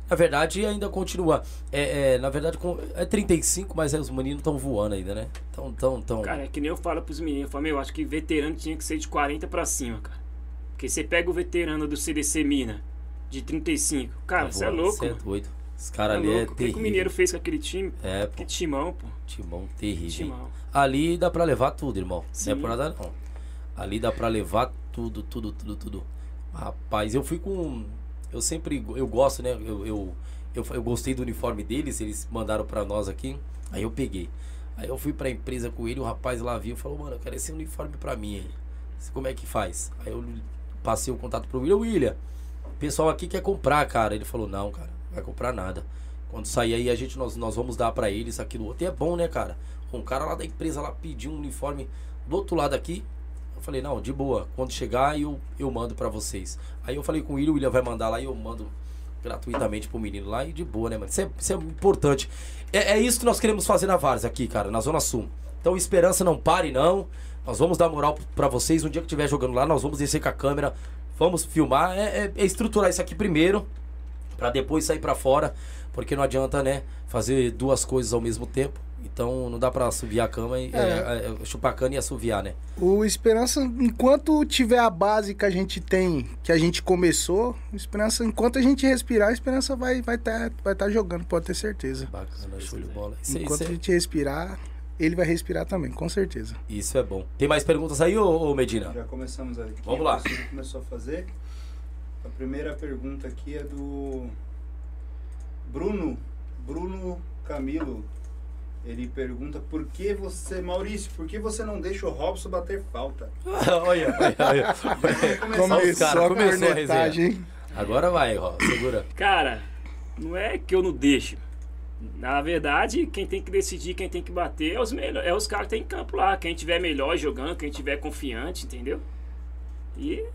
Na verdade, ainda continua. É, é, na verdade, é 35, mas aí os meninos estão voando ainda, né? Tão, tão, tão. Cara, é que nem eu falo pros meninos, eu falo, meu, acho que veterano tinha que ser de 40 pra cima, cara. Porque você pega o veterano do CDC Mina, de 35. Cara, tá você é louco. Cê é doido. Esse Você cara é ali louco. é O que, terrível. o Mineiro fez com aquele time? É, pô. Que timão, pô. Timão terrível. Timão. Ali dá pra levar tudo, irmão. Não é Sim. por nada, não. Ali dá pra levar tudo, tudo, tudo, tudo. Rapaz, eu fui com. Eu sempre. Eu gosto, né? Eu, eu, eu, eu gostei do uniforme deles, eles mandaram pra nós aqui. Aí eu peguei. Aí eu fui pra empresa com ele, o rapaz lá viu e falou: Mano, eu quero esse uniforme pra mim aí. Como é que faz? Aí eu passei o contato pro William. William, pessoal aqui quer comprar, cara. Ele falou: Não, cara, não vai comprar nada. Quando sair aí, a gente, nós, nós vamos dar pra eles aquilo outro. E é bom, né, cara? Um cara lá da empresa lá pediu um uniforme do outro lado aqui. Eu falei, não, de boa. Quando chegar, eu, eu mando pra vocês. Aí eu falei com o William, o William vai mandar lá e eu mando gratuitamente pro menino lá e de boa, né, mano? Isso é, isso é importante. É, é isso que nós queremos fazer na Várzea aqui, cara, na Zona Sul. Então, esperança não pare, não. Nós vamos dar moral pra vocês. Um dia que estiver jogando lá, nós vamos descer com a câmera, vamos filmar. É, é- é estruturar isso aqui primeiro, pra depois sair pra fora. Porque não adianta, né, fazer duas coisas ao mesmo tempo. Então não dá pra assoviar a cama e É. é, é, chupar a cana e assoviar, né? O Esperança, enquanto tiver a base que a gente tem, que a gente começou, o Esperança, enquanto a gente respirar, a Esperança vai vai estar vai tá jogando, pode ter certeza. Bacana, show de bola. Enquanto a é, gente respirar, ele vai respirar também, com certeza. isso é bom. Tem mais perguntas aí, ô, ô Medina? Já começamos aqui. Vamos lá. A pessoa começou a fazer. A primeira pergunta aqui é do Bruno. Bruno Camilo. Ele pergunta por que você, Maurício, por que você não deixa o Robson bater falta? olha, olha, olha. Começou cara, a começou a cornetagem, hein? Agora vai, ó, segura. Cara, não é que eu não deixo. Na verdade, quem tem que decidir, quem tem que bater é os é os caras que tem em campo lá. Quem tiver melhor jogando, quem tiver confiante, entendeu? E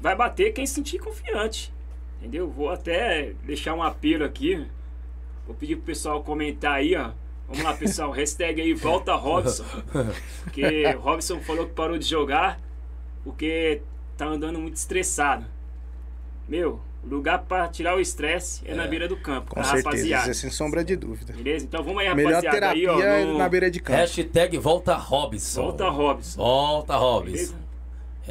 vai bater quem se sentir confiante. Entendeu? Vou até deixar um apelo aqui. Vou pedir pro pessoal comentar aí, ó. Vamos lá, pessoal. Hashtag aí, volta Robson. Porque o Robson falou que parou de jogar porque tá andando muito estressado. Meu, lugar pra tirar o estresse é, na É. beira do campo, Com tá, certeza, rapaziada? isso é sem sombra de dúvida. Beleza? Então vamos aí, Melhor rapaziada. terapia aí, ó, é no- na beira de campo. Hashtag volta Robson. Volta Robson. Volta Robson. Beleza?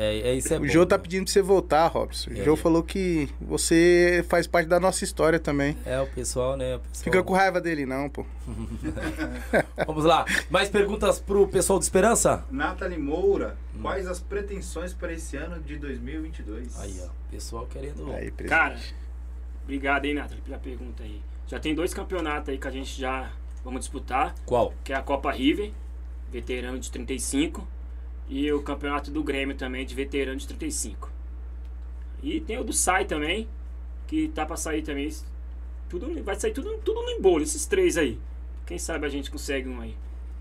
É, é isso é o bom, Jô tá né? pedindo pra você voltar, Robson. O É. Jô falou que você faz parte da nossa história também. É, o pessoal, né? o pessoal- Fica com raiva dele, não, pô. Vamos lá. Mais perguntas pro pessoal de Esperança? Nathalie Moura, quais as pretensões para esse ano de 2022? Hum. Aí, ó. Pessoal querendo. Aí. Cara, obrigado aí, Nathalie, pela pergunta aí. Já tem dois campeonatos aí que a gente já vamos disputar, Qual? que é a Copa River, veterano de 35, e o campeonato do Grêmio também, de veterano de 35. E tem o do SAI também, que tá pra sair também. Tudo, vai sair tudo, tudo no embolo, esses três aí. Quem sabe a gente consegue um aí.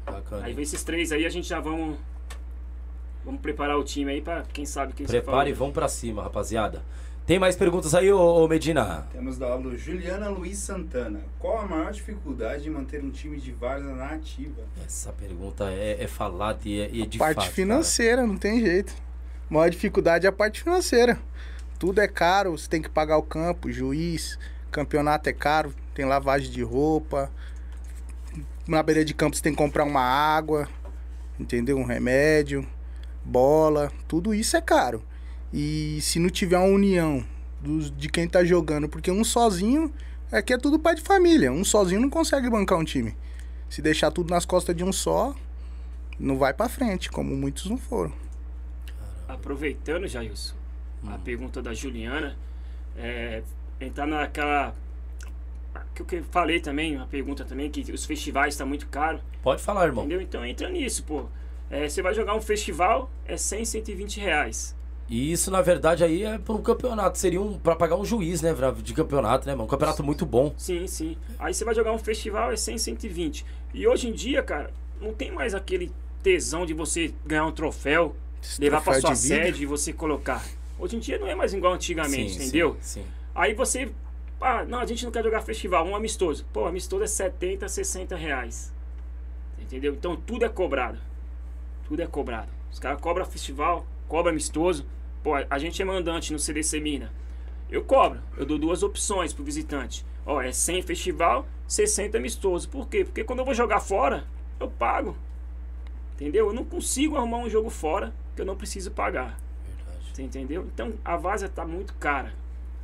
Bacana. Aí vem esses três aí, a gente já vamos. Vamos preparar o time aí pra quem sabe quem Prepare e vão pra cima, rapaziada. Tem mais perguntas aí, ô, ô Medina? Temos da aula Juliana Luiz Santana. Qual a maior dificuldade de manter um time de várzea na ativa? Essa pergunta é, é falada e é, e é de parte fato, financeira, não tem jeito. A maior dificuldade é a parte financeira. Tudo é caro, você tem que pagar o campo, juiz, campeonato é caro, tem lavagem de roupa. Na beira de campo você tem que comprar uma água, entendeu? Um remédio. bola, tudo isso é caro. E se não tiver uma união dos, de quem tá jogando, porque um sozinho é que é tudo pai de família. Um sozinho não consegue bancar um time. Se deixar tudo nas costas de um só, não vai pra frente, como muitos não foram. Aproveitando, Jailson, a pergunta da Juliana, é, entrar naquela. Que eu que- falei também, uma pergunta também, que os festivais estão muito caros. Pode falar, irmão. Entendeu? Então entra nisso, pô. É, você vai jogar um festival, é 100, 120 reais. E isso, na verdade, aí é para um campeonato. Seria um, pra pagar um juiz, né, de campeonato, né, mano? Um campeonato muito bom. Sim, sim. Aí você vai jogar um festival, é 100, 120. E hoje em dia, cara, não tem mais aquele tesão de você ganhar um troféu, Esse levar troféu sua sede e você colocar. Hoje em dia não é mais igual antigamente, Sim, entendeu? Sim, sim. Aí você. Ah, não, a gente não quer jogar festival, um amistoso. Pô, amistoso é 70, 60 reais. Entendeu? Então tudo é cobrado. Tudo é cobrado. Os caras cobram festival, cobra amistoso. Pô, a- gente é mandante no CDC Mina. Eu cobro. Eu dou duas opções pro visitante. Ó, é 100 festival, 60 amistoso. Por quê? Porque quando eu vou jogar fora, eu pago. Entendeu? Eu não consigo arrumar um jogo fora que eu não preciso pagar. Verdade. Você entendeu? Então a várzea tá muito cara.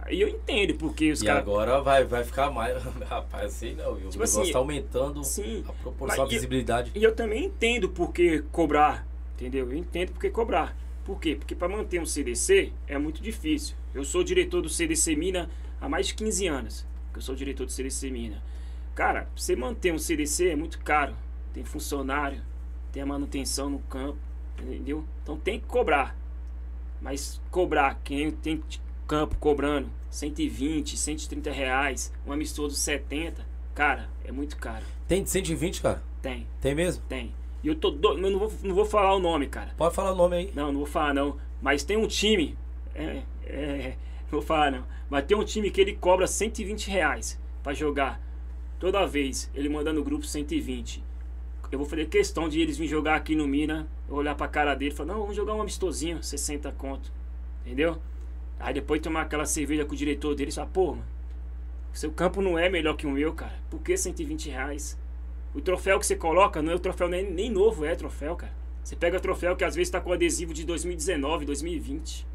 Aí eu entendo porque os E caras. agora vai, vai ficar mais. Rapaz, sei não. viu? O Tipo negócio assim, tá aumentando Sim. a proporção, a e- visibilidade. E eu também entendo por que cobrar. Entendeu? Eu entendo por que cobrar. Por quê? Porque para manter um CDC é muito difícil. Eu sou diretor do CDC Mina há mais de 15 anos. Que eu sou diretor do CDC Mina. Cara, você manter um CDC é muito caro. Tem funcionário, tem a manutenção no campo, entendeu? Então tem que cobrar. Mas cobrar, quem tem campo cobrando 120, 130 reais, um amistoso 70, cara, é muito caro. Tem de 120, cara? Tem, Tem mesmo? tem. E eu tô doido, eu não vou, não vou falar o nome, cara. Pode falar o nome aí. Não, não vou falar não. Mas tem um time. É, é, não vou falar não. Mas tem um time que ele cobra 120 reais pra jogar. Toda vez ele manda no grupo 120. Eu vou fazer questão de eles virem jogar aqui no Mina. Eu olhar pra cara dele e falar, não, vamos jogar um amistosinho, 60 conto. Entendeu? Aí depois tomar aquela cerveja com o diretor dele e falar, pô, mano, seu campo não é melhor que o meu, cara. Por que 120 reais? O troféu que você coloca não é o troféu nem, nem novo, é troféu, cara. Você pega troféu que às vezes tá com adesivo de 2019, 2020.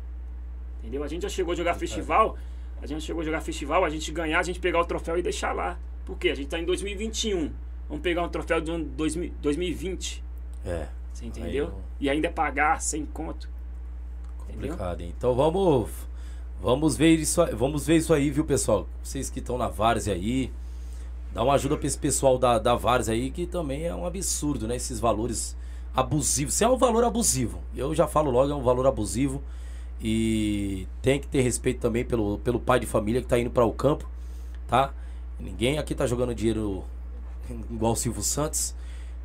Entendeu? A gente já chegou a jogar festival, a gente chegou a jogar festival, a gente ganhar, a gente pegar o troféu e deixar lá. Por quê? A gente tá em 2021. Vamos pegar um troféu do ano 2000 2020. É. Você entendeu? não- E ainda pagar sem conto. Entendeu? Complicado, hein? Então vamos vamos ver isso, aí- vamos ver isso aí, viu, pessoal? Vocês que estão na Várzea aí, dá uma ajuda pra esse pessoal da, da Várzea aí, que também é um absurdo, né? Esses valores abusivos. Isso é um valor abusivo. Eu já falo logo, é um valor abusivo. E tem que ter respeito também pelo, pelo pai de família que tá indo para o campo, tá? Ninguém aqui tá jogando dinheiro igual o Silvio Santos.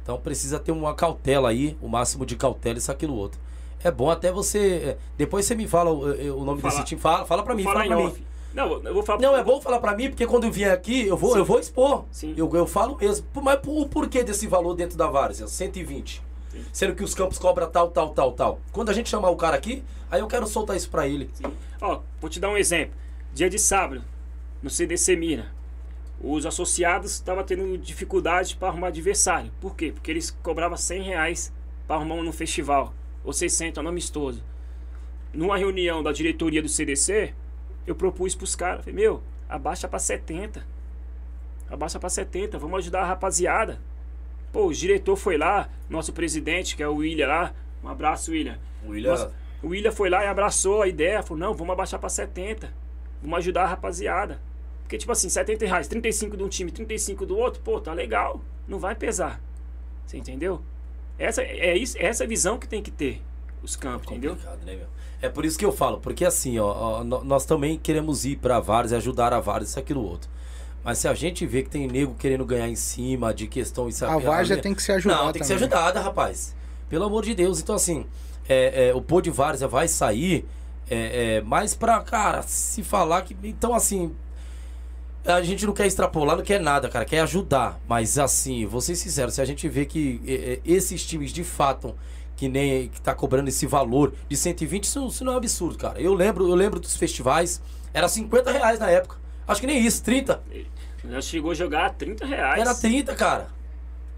Então precisa ter uma cautela aí, o máximo de cautela, isso, aquilo, outro. É bom até você. é, Depois você me fala o, o nome Falar. desse time. Fala, fala pra mim, fala pra em mim. Não, eu vou falar Não, é bom falar pra mim, porque quando eu vier aqui, eu vou, Sim. eu vou expor. Sim. Eu, eu falo mesmo. Mas por- o porquê desse valor dentro da Várzea? 120. Sim. Sendo que os campos cobram tal, tal, tal, tal. Quando a gente chamar o cara aqui, aí eu quero soltar isso pra ele. Sim. Ó, vou te dar um exemplo. Dia de sábado, no CDC Mina, os associados estavam tendo dificuldade para arrumar adversário. Por quê? Porque eles cobravam 100 reais para arrumar um no festival, ou 60 no amistoso. Numa reunião da diretoria do CDC, eu propus pros caras, falei, meu, abaixa para 70. Abaixa para 70, vamos ajudar a rapaziada. Pô, o diretor foi lá, nosso presidente, que é o William lá, um abraço, William. O William. Nossa, o William foi lá e abraçou a ideia, falou, não, vamos abaixar pra 70. Vamos ajudar a rapaziada. Porque, tipo assim, 70 reais, 35 de um time, 35 do outro, pô, tá legal. Não vai pesar. Você entendeu? Essa é isso, essa é a visão que tem que ter os campos, entendeu? Complicado, né, meu? É por isso que eu falo, porque assim, ó, ó, nó- nós também queremos ir pra Várzea, ajudar a Várzea, isso, aquilo, outro. Mas se a gente vê que tem nego querendo ganhar em cima de questão... Isso, A Várzea tem que ser ajudada Não, tem que ser também. ajudada, rapaz. Pelo amor de Deus. Então, assim, é, é, o Pô de Várzea vai sair é, é, mais pra, cara, se falar que... Então, assim, a gente não quer extrapolar, não quer nada, cara, quer ajudar. Mas assim, vou ser sincero, se a gente vê que é, é, esses times de fato que nem que tá cobrando esse valor de 120, isso, isso não é um absurdo, cara. Eu lembro, eu lembro dos festivais, era 50 reais na época. Acho que nem isso, 30. Já chegou a jogar a 30 reais. Era 30, cara.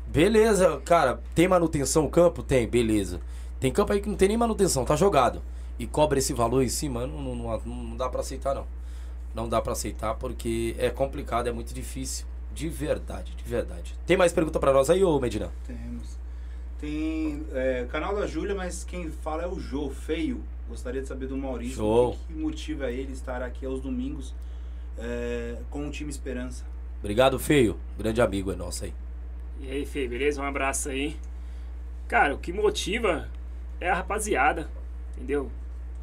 Beleza, cara. Tem manutenção no campo? Tem, beleza. Tem campo aí que não tem nem manutenção, tá jogado. E cobra esse valor em cima, não, não, não, não dá pra aceitar, não. Não dá pra aceitar porque é complicado, é muito difícil. De verdade, de verdade. Tem mais pergunta pra nós aí, ô Medina? Temos. Tem é, canal da Júlia, mas quem fala é o Jô, feio. Gostaria de saber do Maurício o que, que motiva ele estar aqui aos domingos é, com o time Esperança. Obrigado, Feio. Grande amigo é nosso aí. E aí, Fê, beleza? Um abraço aí. Cara, o que motiva é a rapaziada, entendeu?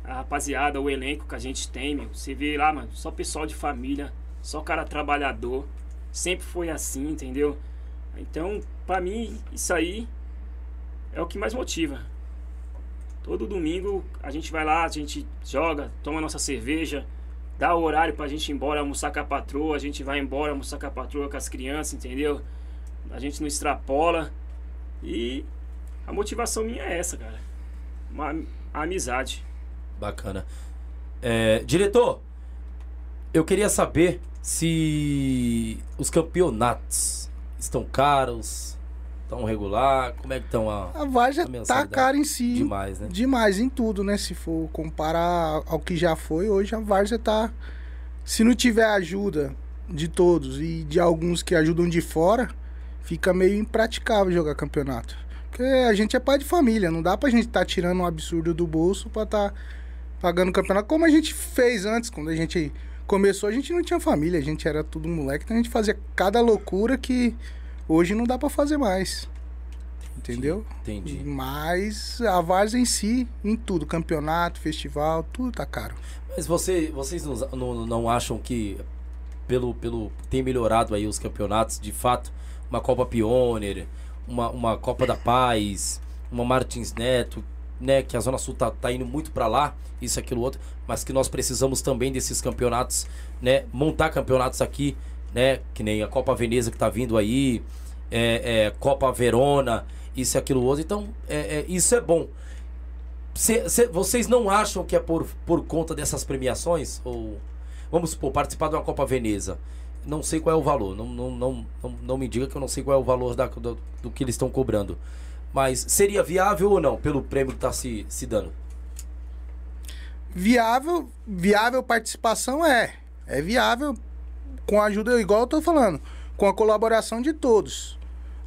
A rapaziada, o elenco que a gente tem, meu. Você vê lá, mano, só pessoal de família, só cara trabalhador. Sempre foi assim, entendeu? Então, pra mim, isso aí é o que mais motiva. Todo domingo a gente vai lá, a gente joga, toma nossa cerveja, dá o horário pra gente ir embora almoçar com a patroa, a gente vai embora almoçar com a patroa, com as crianças, entendeu? A gente não extrapola. E a motivação minha é essa, cara. Uma amizade. Bacana. É, diretor, eu queria saber se os campeonatos estão caros, estão regular, como é que estão a, A Várzea A tá cara em si. demais, né? Demais em tudo, né? Se for comparar ao que já foi, hoje a Várzea tá. Se não tiver ajuda de todos e de alguns que ajudam de fora, fica meio impraticável jogar campeonato. Porque a gente é pai de família, não dá pra gente tá tirando um absurdo do bolso pra tá pagando campeonato. Como a gente fez antes, quando a gente começou, a gente não tinha família, a gente era tudo moleque, então a gente fazia cada loucura que hoje não dá pra fazer mais. Entendeu? Entendi. Mas a Várzea em si, em tudo, campeonato, festival, tudo tá caro. Mas você, vocês não, não, não acham que pelo, pelo tem melhorado aí os campeonatos, de fato, uma Copa Pioneer, uma, uma Copa da Paz, uma Martins Neto, né, que a Zona Sul tá, tá indo muito pra lá, isso aquilo outro, mas que nós precisamos também desses campeonatos, né, montar campeonatos aqui, né, que nem a Copa Veneza que tá vindo aí, é, é, Copa Verona, isso e aquilo outro, então é, é, isso é bom. Cê- cê- vocês não acham que é por, por conta dessas premiações? Ou, vamos supor, participar de uma Copa Veneza. Não sei qual é o valor. Não, não, não, não, não me diga que eu não sei qual é o valor da, do, do que eles estão cobrando. Mas seria viável ou não, pelo prêmio que está se, se dando? Viável, viável participação é. É viável com a ajuda, igual eu tô falando, com a colaboração de todos.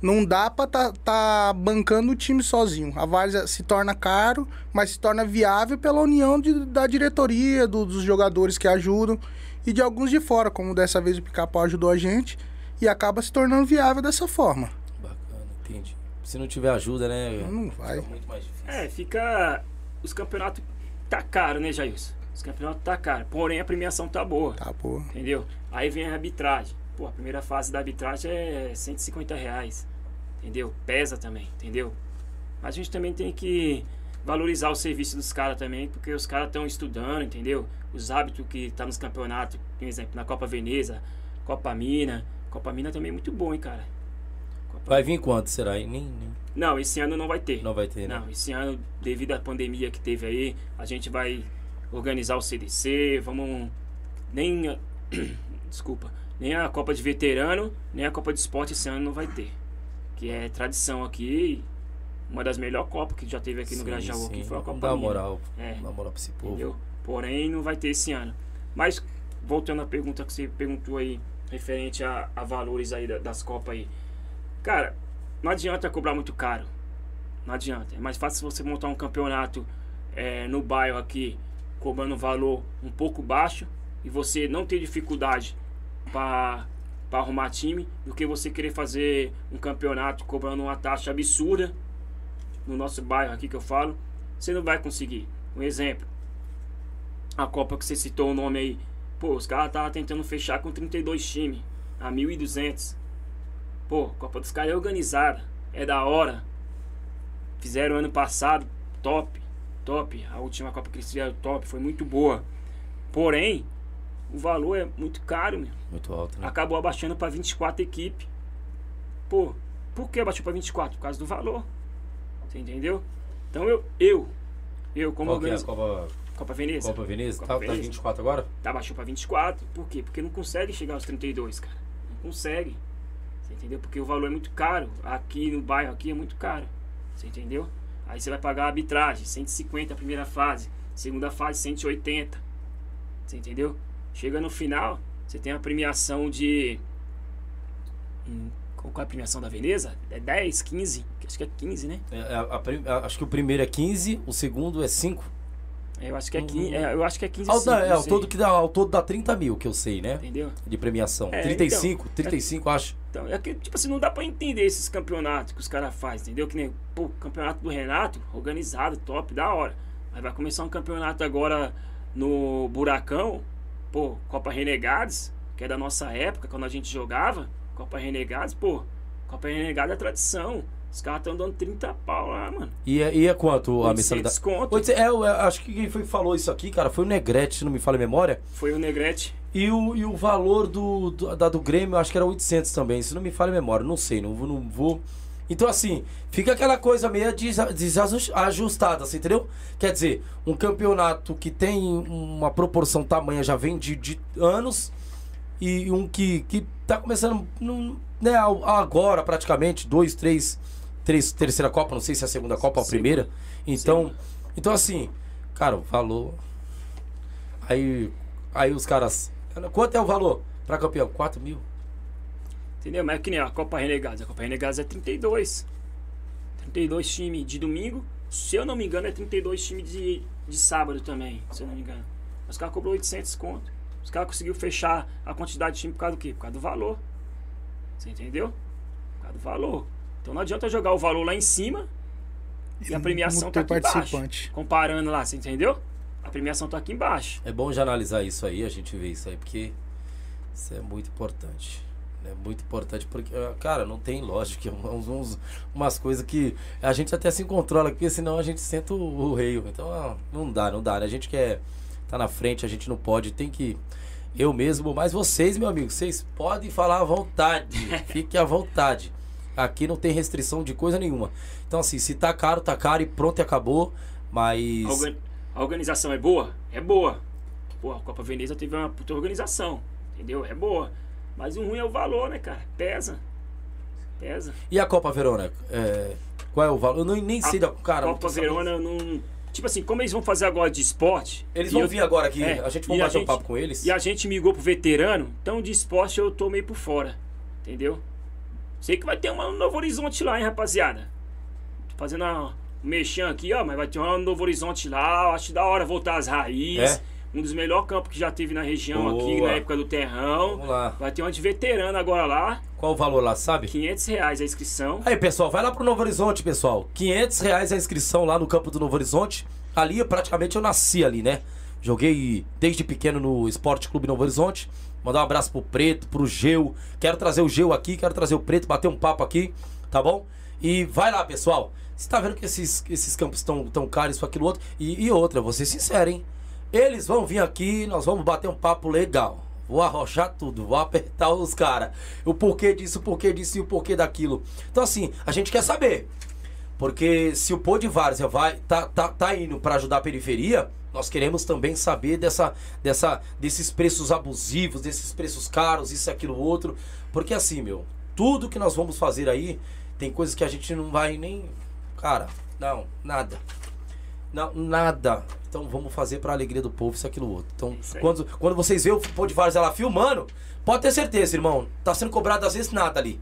Não dá pra tá, tá bancando o time sozinho. A Várzea se torna caro, mas se torna viável pela união de- da diretoria, do- dos jogadores que ajudam e de alguns de fora, como dessa vez o Pica-Pau ajudou a gente, e acaba se tornando viável dessa forma. Bacana, entendi. Se não tiver ajuda, né? Não vai. Fica muito mais difícil. É, fica. Os campeonatos tá caro, né, Jailson? Os campeonatos tá caro. Porém, a premiação tá boa. Tá, pô. Entendeu? Aí vem a arbitragem. Pô, a primeira fase da arbitragem é 150 reais. Entendeu? Pesa também, entendeu? Mas a gente também tem que valorizar o serviço dos caras também, porque os caras estão estudando, entendeu? Os hábitos que tá nos campeonatos, por exemplo, na Copa Veneza, Copa Mina. Copa Mina também é muito bom, hein, cara? Copa- Vai vir quanto, será? Nem, nem- Não, esse ano não vai ter. não vai ter, né? Não, esse ano, devido à pandemia que teve aí, a gente vai organizar o CDC, vamos. Nem. Desculpa. Nem a Copa de Veterano, nem a Copa de Esporte esse ano não vai ter. Que é tradição aqui. Uma das melhores Copas que já teve aqui no Sim, Grajaú, sim. que foi a Copa uma Mina. moral. É. Uma moral pra esse povo. Entendeu? Porém, não vai ter esse ano. Mas, voltando à pergunta que você perguntou aí, referente a, a valores aí da- das Copas aí. Cara, não adianta cobrar muito caro. Não adianta. É mais fácil você montar um campeonato é, no bairro aqui, cobrando um valor um pouco baixo, e você não ter dificuldade para arrumar time, do que você querer fazer um campeonato cobrando uma taxa absurda no nosso bairro aqui que eu falo, você não vai conseguir. Um exemplo, a Copa que você citou o nome aí, pô, os caras estavam tentando fechar com 32 times, a 1.200. Pô, a Copa dos caras é organizada, é da hora. Fizeram ano passado, top, top. A última Copa que eles fizeram, top, foi muito boa. Porém, o valor é muito caro, meu Muito alto, né? acabou abaixando para 24 equipes. Pô, por que abaixou para 24? Por causa do valor. Você entendeu? Então eu, eu, eu como Qual que é. Copa, Copa Veneza. Copa Veneza? Copa tá, tá Veneza. 24 agora? Tá, baixou para 24. Por quê? Porque não consegue chegar aos 32, cara. Não consegue. Você entendeu? Porque o valor é muito caro. Aqui no bairro aqui é muito caro. Você entendeu? Aí você vai pagar a arbitragem, 150 a primeira fase, segunda fase 180. Você entendeu? Chega no final, você tem a premiação de qual é a premiação da Veneza? É 10, 15? Acho que é 15, né? É, a- a a- acho que o primeiro é 15, o segundo é 5. Eu acho que é 15, é, eu acho que é 15 Ao, sim, é, não ao todo que dá, ao todo dá 30 mil, que eu sei, né? Entendeu? De premiação. É, 35, 35, acho. Então, é que, tipo assim, não dá pra entender esses campeonatos que os caras fazem, entendeu? Que nem, pô, o campeonato do Renato, organizado, top, da hora. Mas vai começar um campeonato agora no Buracão, pô, Copa Renegados, que é da nossa época, quando a gente jogava, Copa Renegados, pô, Copa Renegados é tradição. Os caras estão dando 30 pau lá, mano. E, é- e é quanto a 800 mensalidade? conto. Oitoce- É, eu acho que quem foi falou isso aqui, cara, foi o Negrete, se não me falha a memória. Foi o Negrete. E o, e o valor do, do, da do Grêmio, eu acho que era 800 também, se não me falha a memória. Não sei, não. Não vou. Então, assim, fica aquela coisa meio desa- desajustada, assim, entendeu? Quer dizer, um campeonato que tem uma proporção tamanha já vem de, de anos e um que, que tá começando né, agora, praticamente, dois, três, três, terceira Copa, não sei se é a segunda Copa ou a primeira. Então, então assim, cara, o valor. Aí, aí os caras. Quanto é o valor pra campeão? 4 mil. Entendeu? Mas é que nem a Copa Renegados. A Copa Renegados é 32. 32 times de domingo. Se eu não me engano, é 32 times de, de sábado também, se eu não me engano. Os caras cobrou 800 conto. Os caras conseguiu fechar a quantidade de time por causa do quê? Por causa do valor. Você entendeu? Por causa do valor. Então não adianta jogar o valor lá em cima e a premiação tá aqui embaixo. Comparando lá, você entendeu? A premiação tá aqui embaixo. É bom já analisar isso aí, a gente vê isso aí, porque isso é muito importante. É muito importante, porque, ah, cara, não tem lógica. é Uns, uns- umas coisas que a gente até se controla, porque senão a gente senta o, o rei. Então, ah, não dá, não dá. né? A gente quer tá na frente, a gente não pode, tem que. Eu mesmo, mas vocês, meu amigo, vocês podem falar à vontade. Fique à vontade. Aqui não tem restrição de coisa nenhuma. Então, assim, se tá caro, tá caro e pronto e acabou. Mas. A organização é boa? É boa. Pô, a Copa Veneza teve uma puta organização, entendeu? É boa. Mas o ruim é o valor, né, cara? Pesa. Pesa. E a Copa Verona? É, qual é o valor? Eu não, nem sei da. Cara, Copa. Verona não. Tipo assim, como eles vão fazer agora de esporte. Eles vão eu- vir agora aqui. É, a gente vai a bater um papo com eles. E a gente migrou pro veterano, então de esporte eu tô meio por fora. Entendeu? Sei que vai ter um novo horizonte lá, hein, rapaziada. Tô fazendo uma um mexão aqui, ó, mas vai ter um novo horizonte lá. Eu acho da hora voltar às raízes. É? Um dos melhores campos que já teve na região aqui, Boa. na época do Terrão. Vamos lá. Vai ter uma de veterano agora lá. Qual o valor lá, sabe? 500 reais a inscrição. Aí, pessoal, vai lá pro Novo Horizonte, pessoal. 500 reais a inscrição lá no campo do Novo Horizonte. Ali, praticamente, eu nasci ali, né? Joguei desde pequeno no Esporte Clube Novo Horizonte. Mandar um abraço pro Preto, pro Geu. Quero trazer o Geu aqui, quero trazer o Preto, bater um papo aqui, tá bom? E vai lá, pessoal. Você tá vendo que esses, esses campos estão tão caros, isso, aquilo, outro. E, e outra, vou ser sincero, hein? Eles vão vir aqui, nós vamos bater um papo legal. Vou arrochar tudo, vou apertar os caras. O porquê disso, o porquê disso e o porquê daquilo. Então, assim, a gente quer saber. Porque se o Pô de Várzea vai, tá, tá, tá indo para ajudar a periferia, nós queremos também saber dessa, dessa, desses preços abusivos, desses preços caros, isso, aquilo, outro. Porque assim, meu, tudo que nós vamos fazer aí, tem coisas que a gente não vai nem. Cara, não, nada. Não, nada. Então vamos fazer pra alegria do povo, isso, aquilo, outro. Então, quando, quando vocês verem o Pô de Várzea lá filmando, pode ter certeza, irmão. Tá sendo cobrado às vezes nada ali.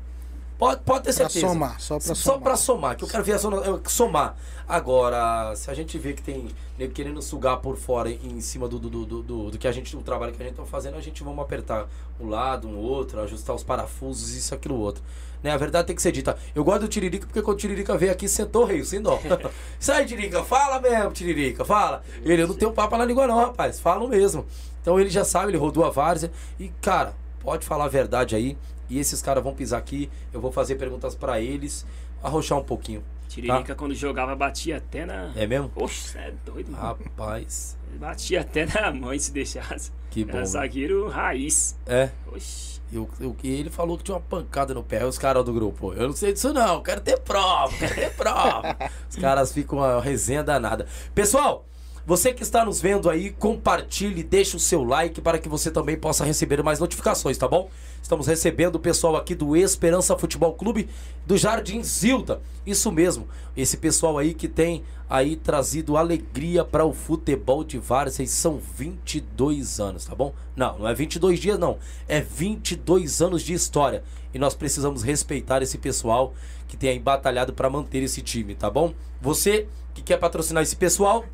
Pode, pode ter Pra certeza. somar, só pra Só somar. pra somar, que eu quero ver a zona, eu- somar. Agora, se a gente vê que tem nego querendo sugar por fora em cima do, do, do, do, do- que a gente, o trabalho que a gente tá fazendo, a gente vamos apertar um lado, um outro, ajustar os parafusos, isso, aquilo, outro. Né? A verdade tem que ser dita. Eu gosto do Tiririca porque quando o Tiririca veio aqui, sentou rei, sem dó. Isso aí, Tiririca, fala mesmo, Tiririca, fala. Ele, eu não tenho papo na língua não, rapaz, falam mesmo. Então ele já sabe, ele rodou a várzea e, cara, pode falar a verdade aí. E esses caras vão pisar aqui, eu vou fazer perguntas pra eles, arrochar um pouquinho. Tiririca, quando jogava, batia até na. É mesmo? Oxe, cê é doido, mano. Rapaz, Batia até na mãe se deixasse. que bom. Era zagueiro raiz. É, Oxi. e o, o que ele falou que tinha uma pancada no pé, os caras do grupo. Eu não sei disso não, quero ter prova, quero ter prova. Os caras ficam uma resenha danada. Pessoal, Você que está nos vendo aí, compartilhe, deixe o seu like para que você também possa receber mais notificações, tá bom? Estamos recebendo o pessoal aqui do Esperança Futebol Clube do Jardim Zilda. Isso mesmo, esse pessoal aí que tem aí trazido alegria para o futebol de Várzea são 22 anos, tá bom? Não, não é 22 dias não, é 22 anos de história e nós precisamos respeitar esse pessoal que tem aí batalhado para manter esse time, tá bom? Você que quer patrocinar esse pessoal,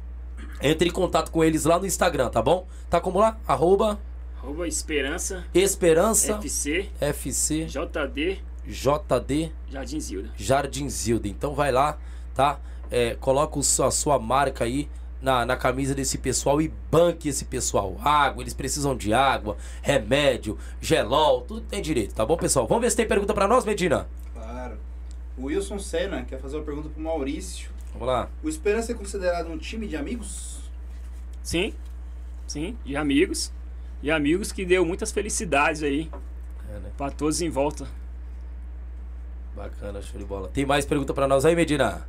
entre em contato com eles lá no Instagram, tá bom? Tá como lá? Arroba Arroba Esperança Esperança FC FC JD JD Jardim Zilda. Jardim Zilda. Então vai lá, tá? É, coloca a sua marca aí na, na camisa desse pessoal e banque esse pessoal. Água, eles precisam de água, remédio, gelol, tudo tem direito, tá bom, pessoal? Vamos ver se tem pergunta pra nós, Medina. Claro. O Wilson Senna quer fazer uma pergunta pro Maurício. Vamos lá. O Esperança é considerado um time de amigos? Sim, sim, e amigos. E amigos que deu muitas felicidades aí É, né? pra todos em volta. Bacana, show de bola. Tem mais pergunta pra nós aí, Medina?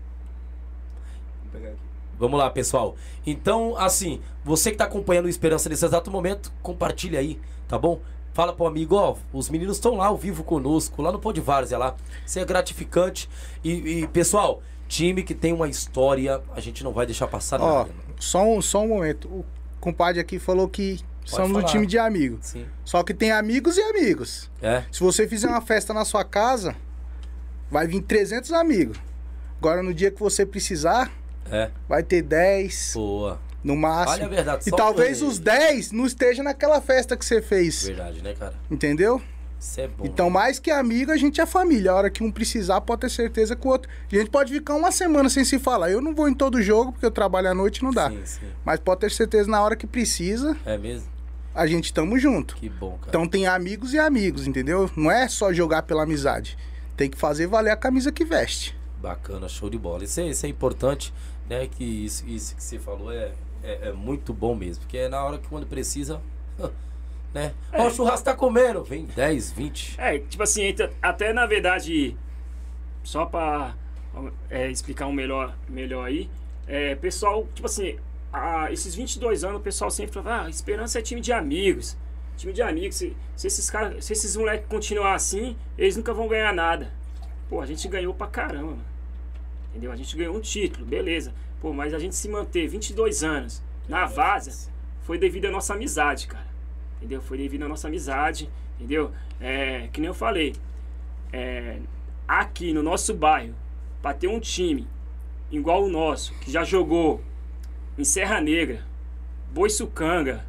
Vou pegar aqui. Vamos lá, pessoal. Então, assim, você que tá acompanhando o Esperança nesse exato momento, compartilha aí, tá bom? Fala pro amigo, ó, os meninos estão lá ao vivo conosco, lá no Pô de Várzea lá. Isso é gratificante. E, e, pessoal, time que tem uma história, a gente não vai deixar passar Ó, nada. né? só um, só um momento. O compadre aqui falou que somos um falar. time de amigos. Sim. Só que tem amigos e amigos. É? Se você fizer uma festa na sua casa, vai vir 300 amigos. Agora, no dia que você precisar, É. vai ter 10 Boa. no Olha máximo. a verdade. E talvez os 10 não estejam naquela festa que você fez. Verdade, né, cara? Entendeu? Isso é bom. Então, mais que amigo, a gente é família. A hora que um precisar, pode ter certeza que o outro. A gente pode ficar uma semana sem se falar. Eu não vou em todo jogo, porque eu trabalho à noite e não dá. Sim, sim. Mas pode ter certeza, na hora que precisa, É mesmo? a gente tamo junto. Que bom, cara. Então tem amigos e amigos, entendeu? Não é só jogar pela amizade. Tem que fazer valer a camisa que veste. Bacana, show de bola. Isso é, isso é importante, né? Que isso, isso que você falou é, é, é muito bom mesmo. Porque é na hora que quando precisa, né? Ó, o churrasco tá comendo. Vem 10, 20. É, tipo assim, entra- até na verdade, só pra é, explicar um melhor, melhor aí, é, pessoal, tipo assim, há esses 22 anos o pessoal sempre fala, ah, Esperança é time de amigos. Time de amigos, se, se esses caras, se esses moleques continuar assim, eles nunca vão ganhar nada. Pô, a gente ganhou pra caramba, mano. Entendeu? A gente ganhou um título, beleza. Pô, mas a gente se manter 22 anos na vaza foi devido à nossa amizade, cara. Entendeu? Foi devido à nossa amizade, entendeu? É, que nem eu falei, é, aqui no nosso bairro, pra ter um time igual o nosso, que já jogou em Serra Negra, Boiçucanga,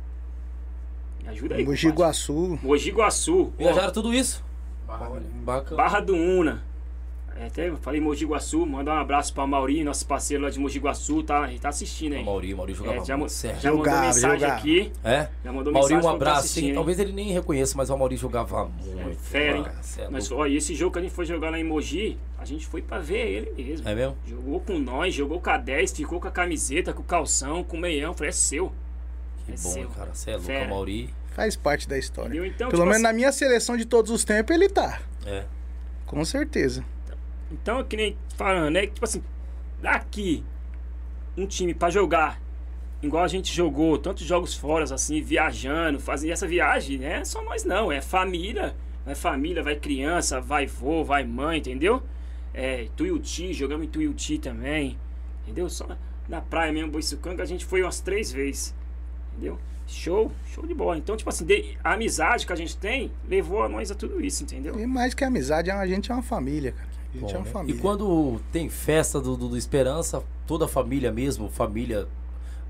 me ajuda aí, Mogi. Guaçu. Mogi Guaçu, ó, Viajaram tudo isso? Bacana. Barra do Una. É, até falei Mogi Guaçu, mandar um abraço pra Mauri, nosso parceiro lá de Mogi Guaçu, tá, ele tá assistindo O aí. Mauri, o Mauri jogava É, já, muito certo. já mandou Jogava, mensagem jogava. aqui. É? Já mandou Mauri, mensagem um tá abraço. Sim, hein? talvez ele nem reconheça, mas o Mauri jogava muito. fera, hein? cara, é Mas ó, e esse jogo que a gente foi jogar lá em Mogi, a gente foi pra ver ele mesmo. É mesmo? Jogou com nós, jogou com a 10, ficou com a camiseta, com o calção, com o meião. Falei, é seu. Que É bom, seu. cara. Você é louco, Fera. Mauri. Faz parte da história. Entendeu? Então, Pelo tipo menos assim- na minha seleção de todos os tempos, ele tá. É. Com certeza. Então, que nem falando, né? Tipo assim, daqui, um time pra jogar, igual a gente jogou, tantos jogos fora, assim, viajando, fazendo essa viagem, né? é Só nós não, é família. Vai família, vai criança, vai vô, vai mãe, entendeu? É, Tuiuti, jogamos em Tuiuti também, entendeu? Só na praia mesmo, Boiçucanga, a gente foi umas três vezes, entendeu? Show, show de bola. Então, tipo assim, de- a amizade que a gente tem levou a nós a tudo isso, entendeu? E mais que amizade, a gente é uma família, cara. A gente Bom, é uma né? família. E quando tem festa do, do, do Esperança, toda a família mesmo, família,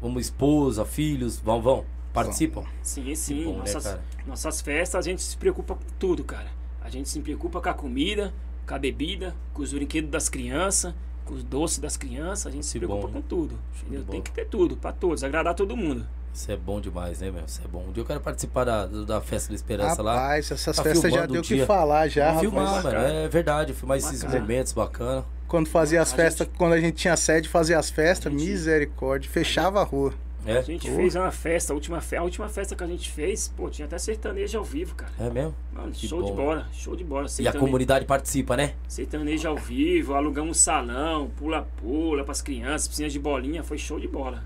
vamos, esposa, filhos, vão, vão, participam? Sim, sim. bom, né, nossas, cara? nossas festas, a gente se preocupa com tudo, cara. A gente se preocupa com a comida, com a bebida, com os brinquedos das crianças, com os doces das crianças. A gente se Que preocupa bom, né? com tudo. De entendeu? Tem que ter tudo, pra todos, agradar todo mundo. Isso é bom demais, né, meu? Isso é bom. Um dia eu quero participar da, da festa do Esperança lá. Rapaz, essas Tá festas já deu o que dia. falar já, Vamos rapaz. filmar, mano. É verdade, filmar esses Bacana. momentos bacana. Quando fazia as A festas, quando a gente tinha sede, fazia as festas, A gente- misericórdia, fechava a rua. É? A gente Pô. fez uma festa, a última, fe a última festa que a gente fez, pô, tinha até sertanejo ao vivo, cara. É mesmo? Mano, Que show de bom. bola, show de bola. E a comunidade participa, né? Sertanejo ao vivo, alugamos um salão, pula-pula pras crianças, piscina de bolinha, foi show de bola.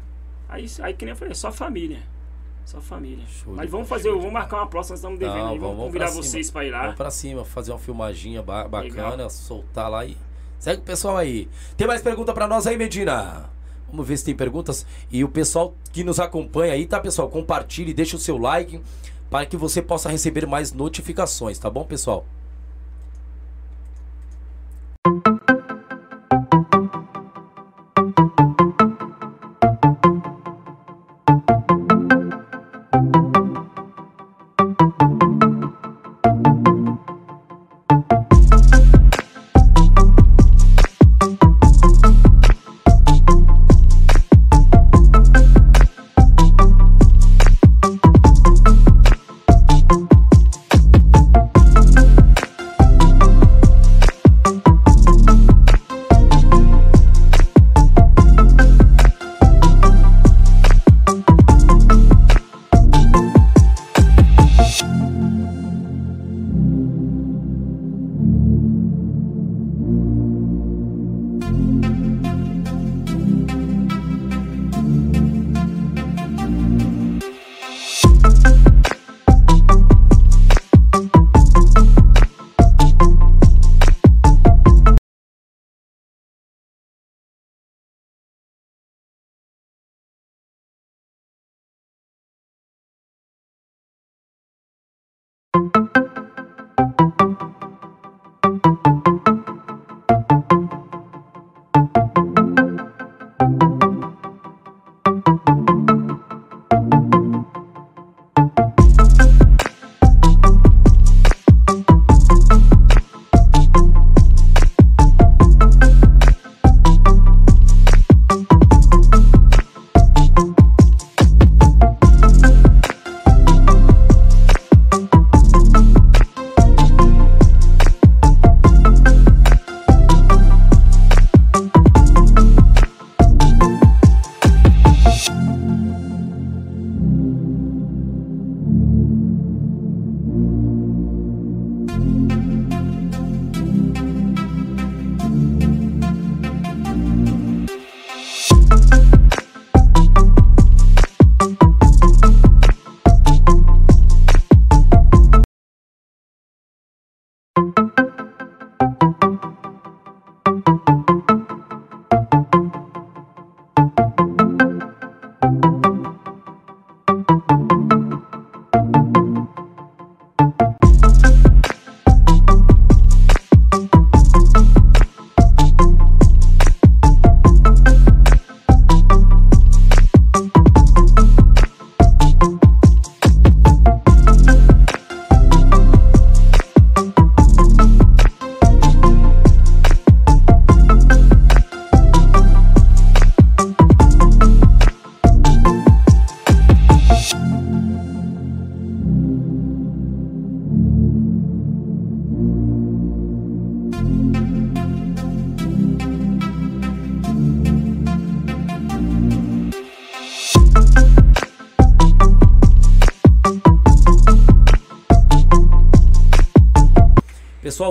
Aí, aí que nem eu falei, só família. Só família. Show Mas vamos fazer, vamos marcar uma próxima, nós estamos devendo Não, aí. Vamos, vamos convidar vocês pra ir lá. Vamos pra cima, fazer uma filmaginha ba- bacana, Legal. soltar lá e. Segue o pessoal aí. Tem mais pergunta pra nós aí, Medina? Vamos ver se tem perguntas. E o pessoal que nos acompanha aí, tá, pessoal? Compartilhe, deixa o seu like para que você possa receber mais notificações, tá bom, pessoal?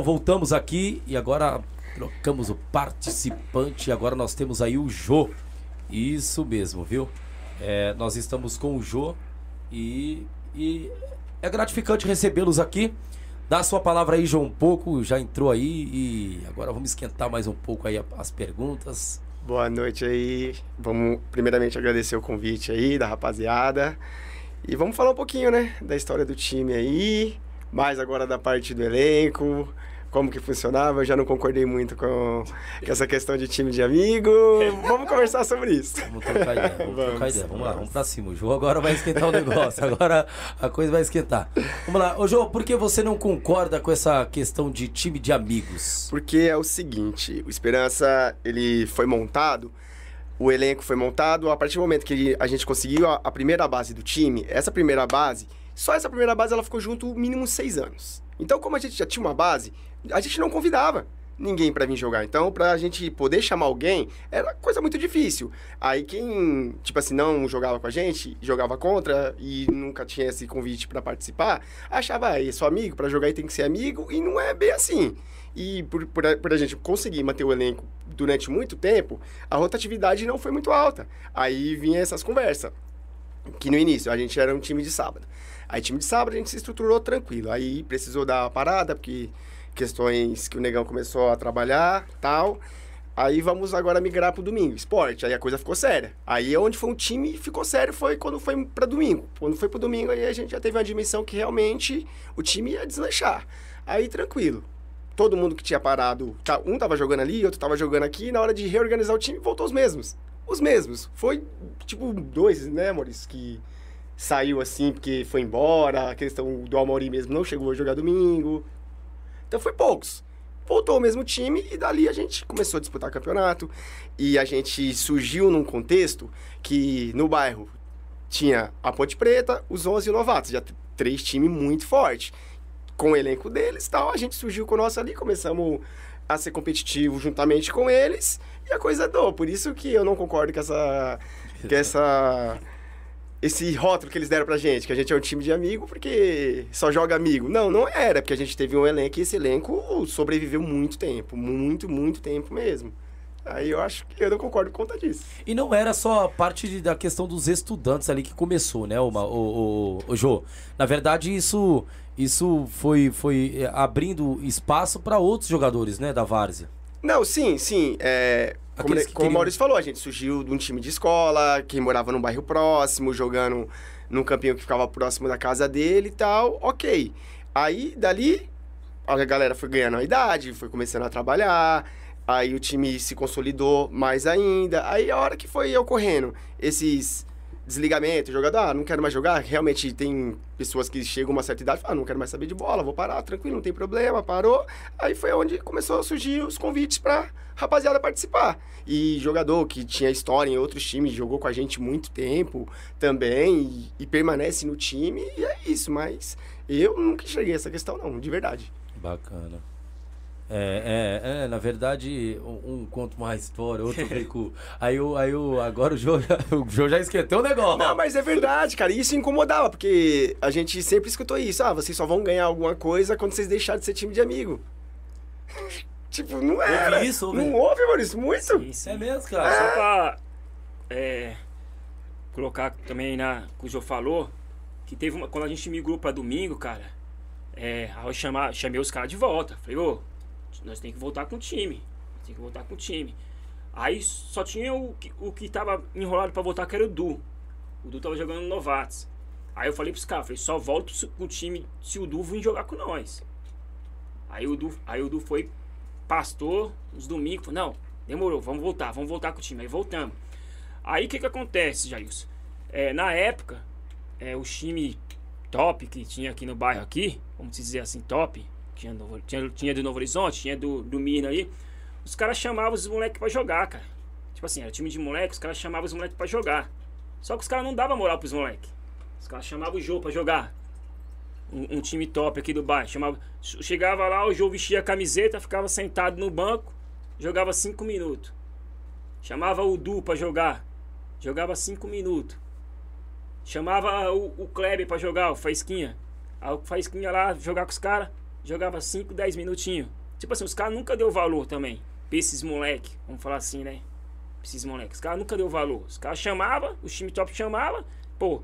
Voltamos aqui e agora trocamos o participante. Agora nós temos aí o Jô. Isso mesmo, viu? É, nós estamos com o Jô e, e é gratificante recebê-los aqui. Dá a sua palavra aí, João, um pouco. Já entrou aí e agora vamos esquentar mais um pouco aí as perguntas. Boa noite aí. Vamos primeiramente agradecer o convite aí da rapaziada. E vamos falar um pouquinho, né, da história do time aí, mais agora da parte do elenco, como que funcionava. Eu já não concordei muito com, com essa questão de time de amigo. Vamos conversar sobre isso. Vamos trocar ideia, vamos, trocar Vamos, ideia. Vamos lá, vamos. vamos pra cima. O Jô agora vai esquentar o negócio. Agora a coisa vai esquentar. Vamos lá. Ô, Jô, por que você não concorda com essa questão de time de amigos? Porque é o seguinte, o Esperança, ele foi montado, o elenco foi montado, a partir do momento que a gente conseguiu a, a primeira base do time, essa primeira base, só essa primeira base ela ficou junto mínimo seis anos. Então, como a gente já tinha uma base, a gente não convidava. ninguém para vir jogar. Então, pra gente poder chamar alguém, era coisa muito difícil. Aí quem, tipo assim, não jogava com a gente, jogava contra e nunca tinha esse convite para participar, achava, ah, sou amigo, para jogar e tem que ser amigo, e não é bem assim. E por, por, a, por a gente conseguir manter o elenco durante muito tempo, a rotatividade não foi muito alta. Aí vinha essas conversas. Que no início a gente era um time de sábado. Aí, time de sábado, a gente se estruturou tranquilo. Aí precisou dar uma parada, porque questões que o negão começou a trabalhar tal. Aí vamos agora migrar pro domingo, esporte. Aí a coisa ficou séria. Aí onde foi um time ficou sério foi quando foi para domingo. Quando foi pro domingo, aí a gente já teve uma dimensão que realmente o time ia deslanchar. Aí tranquilo. Todo mundo que tinha parado, tá, um tava jogando ali, outro tava jogando aqui, na hora de reorganizar o time, voltou os mesmos. Os mesmos. Foi tipo dois, né, Maurício, que saiu assim porque foi embora, a questão do Almauri mesmo não chegou a jogar domingo. Então foi poucos. Voltou o mesmo time e dali a gente começou a disputar campeonato. E a gente surgiu num contexto que no bairro tinha a Ponte Preta, os 11 novatos, já três times muito fortes. Com o elenco deles tal, a gente surgiu com o nosso ali, começamos a ser competitivo juntamente com eles e a coisa deu. Por isso que eu não concordo com essa. Com essa esse rótulo que eles deram pra gente, que a gente é um time de amigo porque só joga amigo. Não, não era, porque a gente teve um elenco e esse elenco sobreviveu muito tempo, muito, muito tempo mesmo. Aí eu acho que eu não concordo com conta disso. E não era só a parte de, da questão dos estudantes ali que começou, né, o, o, o, o Jô? Na verdade, isso, isso foi, foi é, abrindo espaço para outros jogadores, né, da Várzea. Não, sim, sim. É, como, como queriam... o Maurício falou, a gente surgiu de um time de escola, que morava num bairro próximo, jogando num campinho que ficava próximo da casa dele e tal. Ok. Aí, dali, a galera foi ganhando a idade, foi começando a trabalhar, aí o time se consolidou mais ainda. Aí, a hora que foi ocorrendo esses desligamento, jogador, ah, não quero mais jogar. Realmente tem pessoas que chegam a uma certa idade e falam, ah, não quero mais saber de bola, vou parar, tranquilo, não tem problema, parou. Aí foi onde começou a surgir os convites para rapaziada participar. E jogador que tinha história em outros times, jogou com a gente muito tempo também e, e permanece no time, e é isso, mas eu nunca a essa questão não, de verdade. Bacana. É, é, é, na verdade, um, um conta uma história, outro com. Aí, eu, aí eu, agora o João, já, o João já esqueceu o negócio. Não, mas é verdade, cara. Isso incomodava, porque a gente sempre escutou isso. Ah, vocês só vão ganhar alguma coisa quando vocês deixarem de ser time de amigo. tipo, não era. Ouve isso, ouve. Não houve, Maurício, muito. Sim, sim. É mesmo, cara. É. Só pra é, colocar também na que o João falou, que teve uma. Quando a gente migrou pra domingo, cara, é, aí eu chamar, chamei os caras de volta. Falei, ô nós tem que voltar com o time. Tem que voltar com o time. Aí só tinha o que, o que tava enrolado para voltar, que era o Du. O Du tava jogando no Novatos. Aí eu falei pros caras, falei, só volto com o time se o Du vir jogar com nós. Aí o Du, aí o Du foi pastor os domingos, não, demorou, vamos voltar, vamos voltar com o time. Aí voltamos. Aí o que que acontece, Jailson? É, na época, é, o time top que tinha aqui no bairro aqui, vamos dizer assim, top, tinha, Novo, tinha, tinha do Novo Horizonte, tinha do, do Mina aí. Os caras chamavam os moleques pra jogar, cara. Tipo assim, era time de moleque, os caras chamavam os moleques pra jogar. Só que os caras não davam moral pros moleques. Os caras chamavam o Jô pra jogar. Um, um, time top aqui do bairro. Chamava, chegava lá, o Jô vestia a camiseta, ficava sentado no banco, jogava 5 minutos. Chamava o Du pra jogar. Jogava 5 minutos. Chamava o, o Kleber pra jogar, o Faisquinha. Aí o Faisquinha lá jogar com os caras jogava 5, 10 minutinhos. Tipo assim, os caras nunca deu valor também. Pra esses moleque, vamos falar assim, né? Pra esses moleques. Os caras nunca deu valor. Os caras chamavam, o time top chamava. Pô,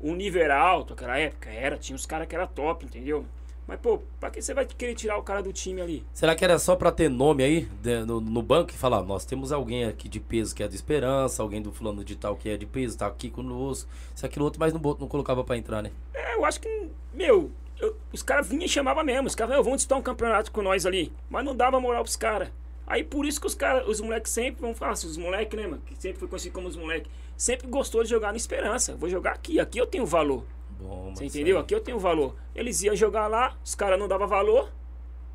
o nível era alto naquela época? Era, tinha uns caras que era top, entendeu? Mas, pô, pra que você vai querer tirar o cara do time ali? Será que era só pra ter nome aí de, no, no, banco e falar, nós temos alguém aqui de peso que é de esperança, alguém do fulano de tal que é de peso, tá aqui conosco, isso aquilo outro, mas não, não colocava pra entrar, né? É, eu acho que, meu, eu, os caras vinham e chamavam mesmo. Os caras, vão disputar um campeonato com nós ali. Mas não dava moral pros caras. Aí por isso que os caras, os moleques sempre, vão falar assim, os moleques, né, mano? Que sempre foi conhecido como os moleques. Sempre gostou de jogar na esperança. Vou jogar aqui, aqui eu tenho valor. Bom, Você entendeu? Aqui eu tenho valor. Eles iam jogar lá, os caras não davam valor.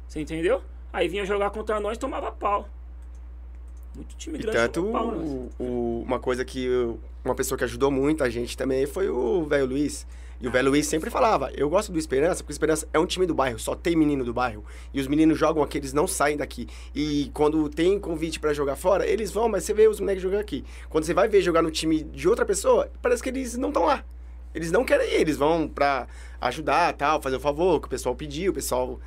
Você entendeu? Aí vinha jogar contra nós tomava pau. Muito time grande. E tanto pau, o, o, uma coisa que eu, uma pessoa que ajudou muito a gente também foi o velho Luiz E o Velho Luiz sempre falava, eu gosto do Esperança, porque o Esperança é um time do bairro, só tem menino do bairro. E os meninos jogam aqui, eles não saem daqui. E quando tem convite para jogar fora, eles vão, mas você vê os moleques jogando aqui. Quando você vai ver jogar no time de outra pessoa, parece que eles não estão lá. Eles não querem ir, eles vão pra ajudar, tal, fazer o favor que o pessoal pediu, o pessoal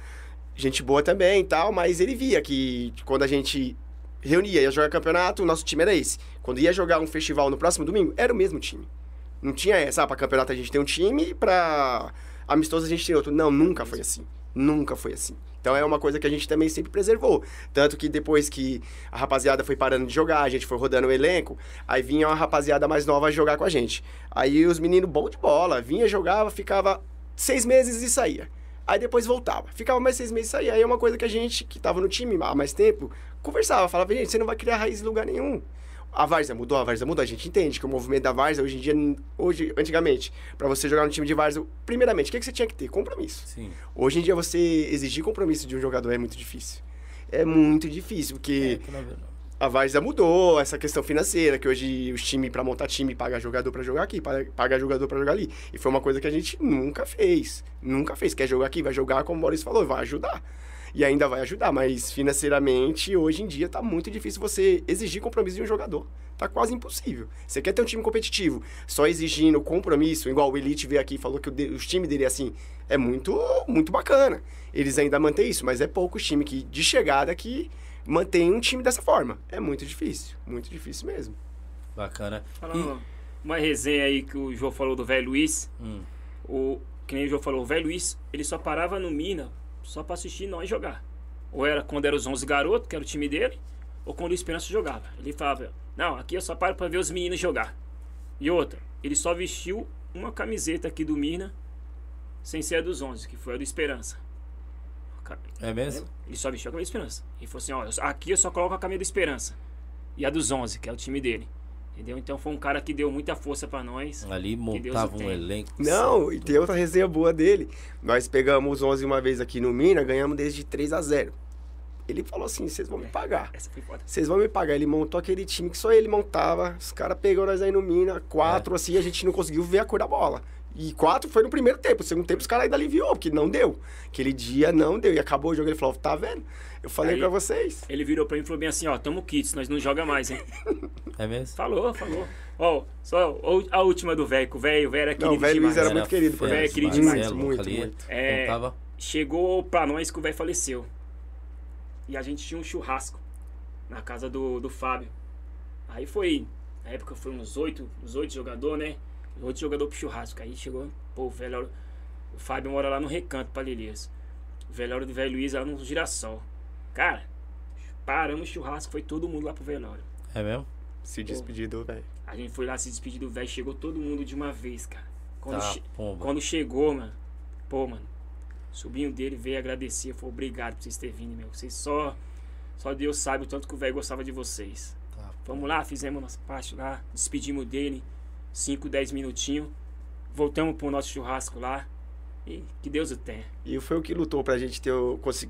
gente boa também, tal, mas ele via que quando a gente reunia, ia jogar campeonato, o nosso time era esse. Quando ia jogar um festival no próximo domingo, era o mesmo time. Não tinha essa, ah, pra campeonato a gente tem um time, pra amistoso a gente tem outro. Não, nunca foi assim. Nunca foi assim. Então é uma coisa que a gente também sempre preservou. Tanto que depois que a rapaziada foi parando de jogar, a gente foi rodando o elenco, aí vinha uma rapaziada mais nova jogar com a gente. Aí os meninos bom de bola, vinha, jogava, ficava seis meses e saía. Aí depois voltava. Ficava mais seis meses e saía. Aí é uma coisa que a gente, que tava no time há mais tempo, conversava. Falava, gente, você não vai criar raiz em lugar nenhum. A Várzea mudou, a Várzea mudou. A gente entende que o movimento da Várzea, hoje em dia, hoje, antigamente, para você jogar no time de Várzea, primeiramente, o que, que você tinha que ter? Compromisso. Sim. Hoje em dia, você exigir compromisso de um jogador é muito difícil. É muito difícil, porque É, verdade- a Várzea mudou, essa questão financeira, que hoje os times, para montar time, paga jogador para jogar aqui, paga paga jogador para jogar ali. E foi uma coisa que a gente nunca fez. Nunca fez. Quer jogar aqui, vai jogar, como o Maurício falou, vai ajudar. E ainda vai ajudar, mas financeiramente, hoje em dia, tá muito difícil você exigir compromisso de um jogador. Tá quase impossível. Você quer ter um time competitivo, só exigindo compromisso, igual o Elite veio aqui e falou que o de- os times dele é assim, é muito, muito bacana. Eles ainda mantêm isso, mas é poucos times que, de chegada que mantém um time dessa forma. É muito difícil, muito difícil mesmo. Bacana. Falando uma resenha aí que o João falou do velho Luiz. Hum. O, que nem o João falou, o velho Luiz, ele só parava no Mina só pra assistir nós jogar. Ou era quando era os 11 garotos, que era o time dele, ou quando o Esperança jogava. Ele falava, não, aqui eu só paro pra ver os meninos jogar. E outra, ele só vestiu uma camiseta aqui do Mina, sem ser a dos 11, que foi a do Esperança. É mesmo? Ele só vestiu a camisa do Esperança. Ele falou assim, ó, aqui eu só coloco a camisa do Esperança. E a dos 11, que é o time dele. Entendeu? Então foi um cara que deu muita força pra nós. Ali montava um elenco. Não, e tem outra resenha boa dele. Nós pegamos 11 uma vez aqui no Mina, ganhamos desde 3 a 0 Ele falou assim, vocês vão me pagar. Essa foi foda. Vocês vão me pagar. Ele montou aquele time que só ele montava. Os caras pegou nós aí no Mina, quatro assim, a gente não conseguiu ver a cor da bola. E quatro foi no primeiro tempo. No segundo tempo os caras ainda aliviou, porque não deu. Aquele dia não deu. E acabou o jogo. Ele falou, tá vendo? Eu falei Aí- pra vocês. Ele virou pra mim e falou bem assim, ó, tamo kits, nós não joga mais, hein? É mesmo? falou, falou. Ó, só a última do velho, que o velho o velho era Não, querido o velho Luiz era muito querido por É, nós. querido muito, demais. muito, muito. É, chegou pra nós que o velho faleceu. E a gente tinha um churrasco na casa do, do Fábio. Aí foi, na época foi uns oito, uns oito jogadores, né? Oito jogadores pro churrasco. Aí chegou, pô, o velho, o Fábio mora lá no Recanto, Palheiras. O velório do velho Luiz lá no Girassol. Cara, paramos o churrasco, foi todo mundo lá pro velório. É mesmo? Se despedir do velho. A gente foi lá se despedir do velho, chegou todo mundo de uma vez, cara. Quando, Tá, che- pomba. quando chegou, mano, pô, mano, o sobrinho dele veio agradecer, falou obrigado por vocês terem vindo, meu. Vocês só, só Deus sabe o tanto que o velho gostava de vocês. Tá. Vamos lá, fizemos nossa parte lá, despedimos dele, 5, 10 minutinhos, voltamos pro nosso churrasco lá, e que Deus o tenha. E foi o que lutou pra gente ter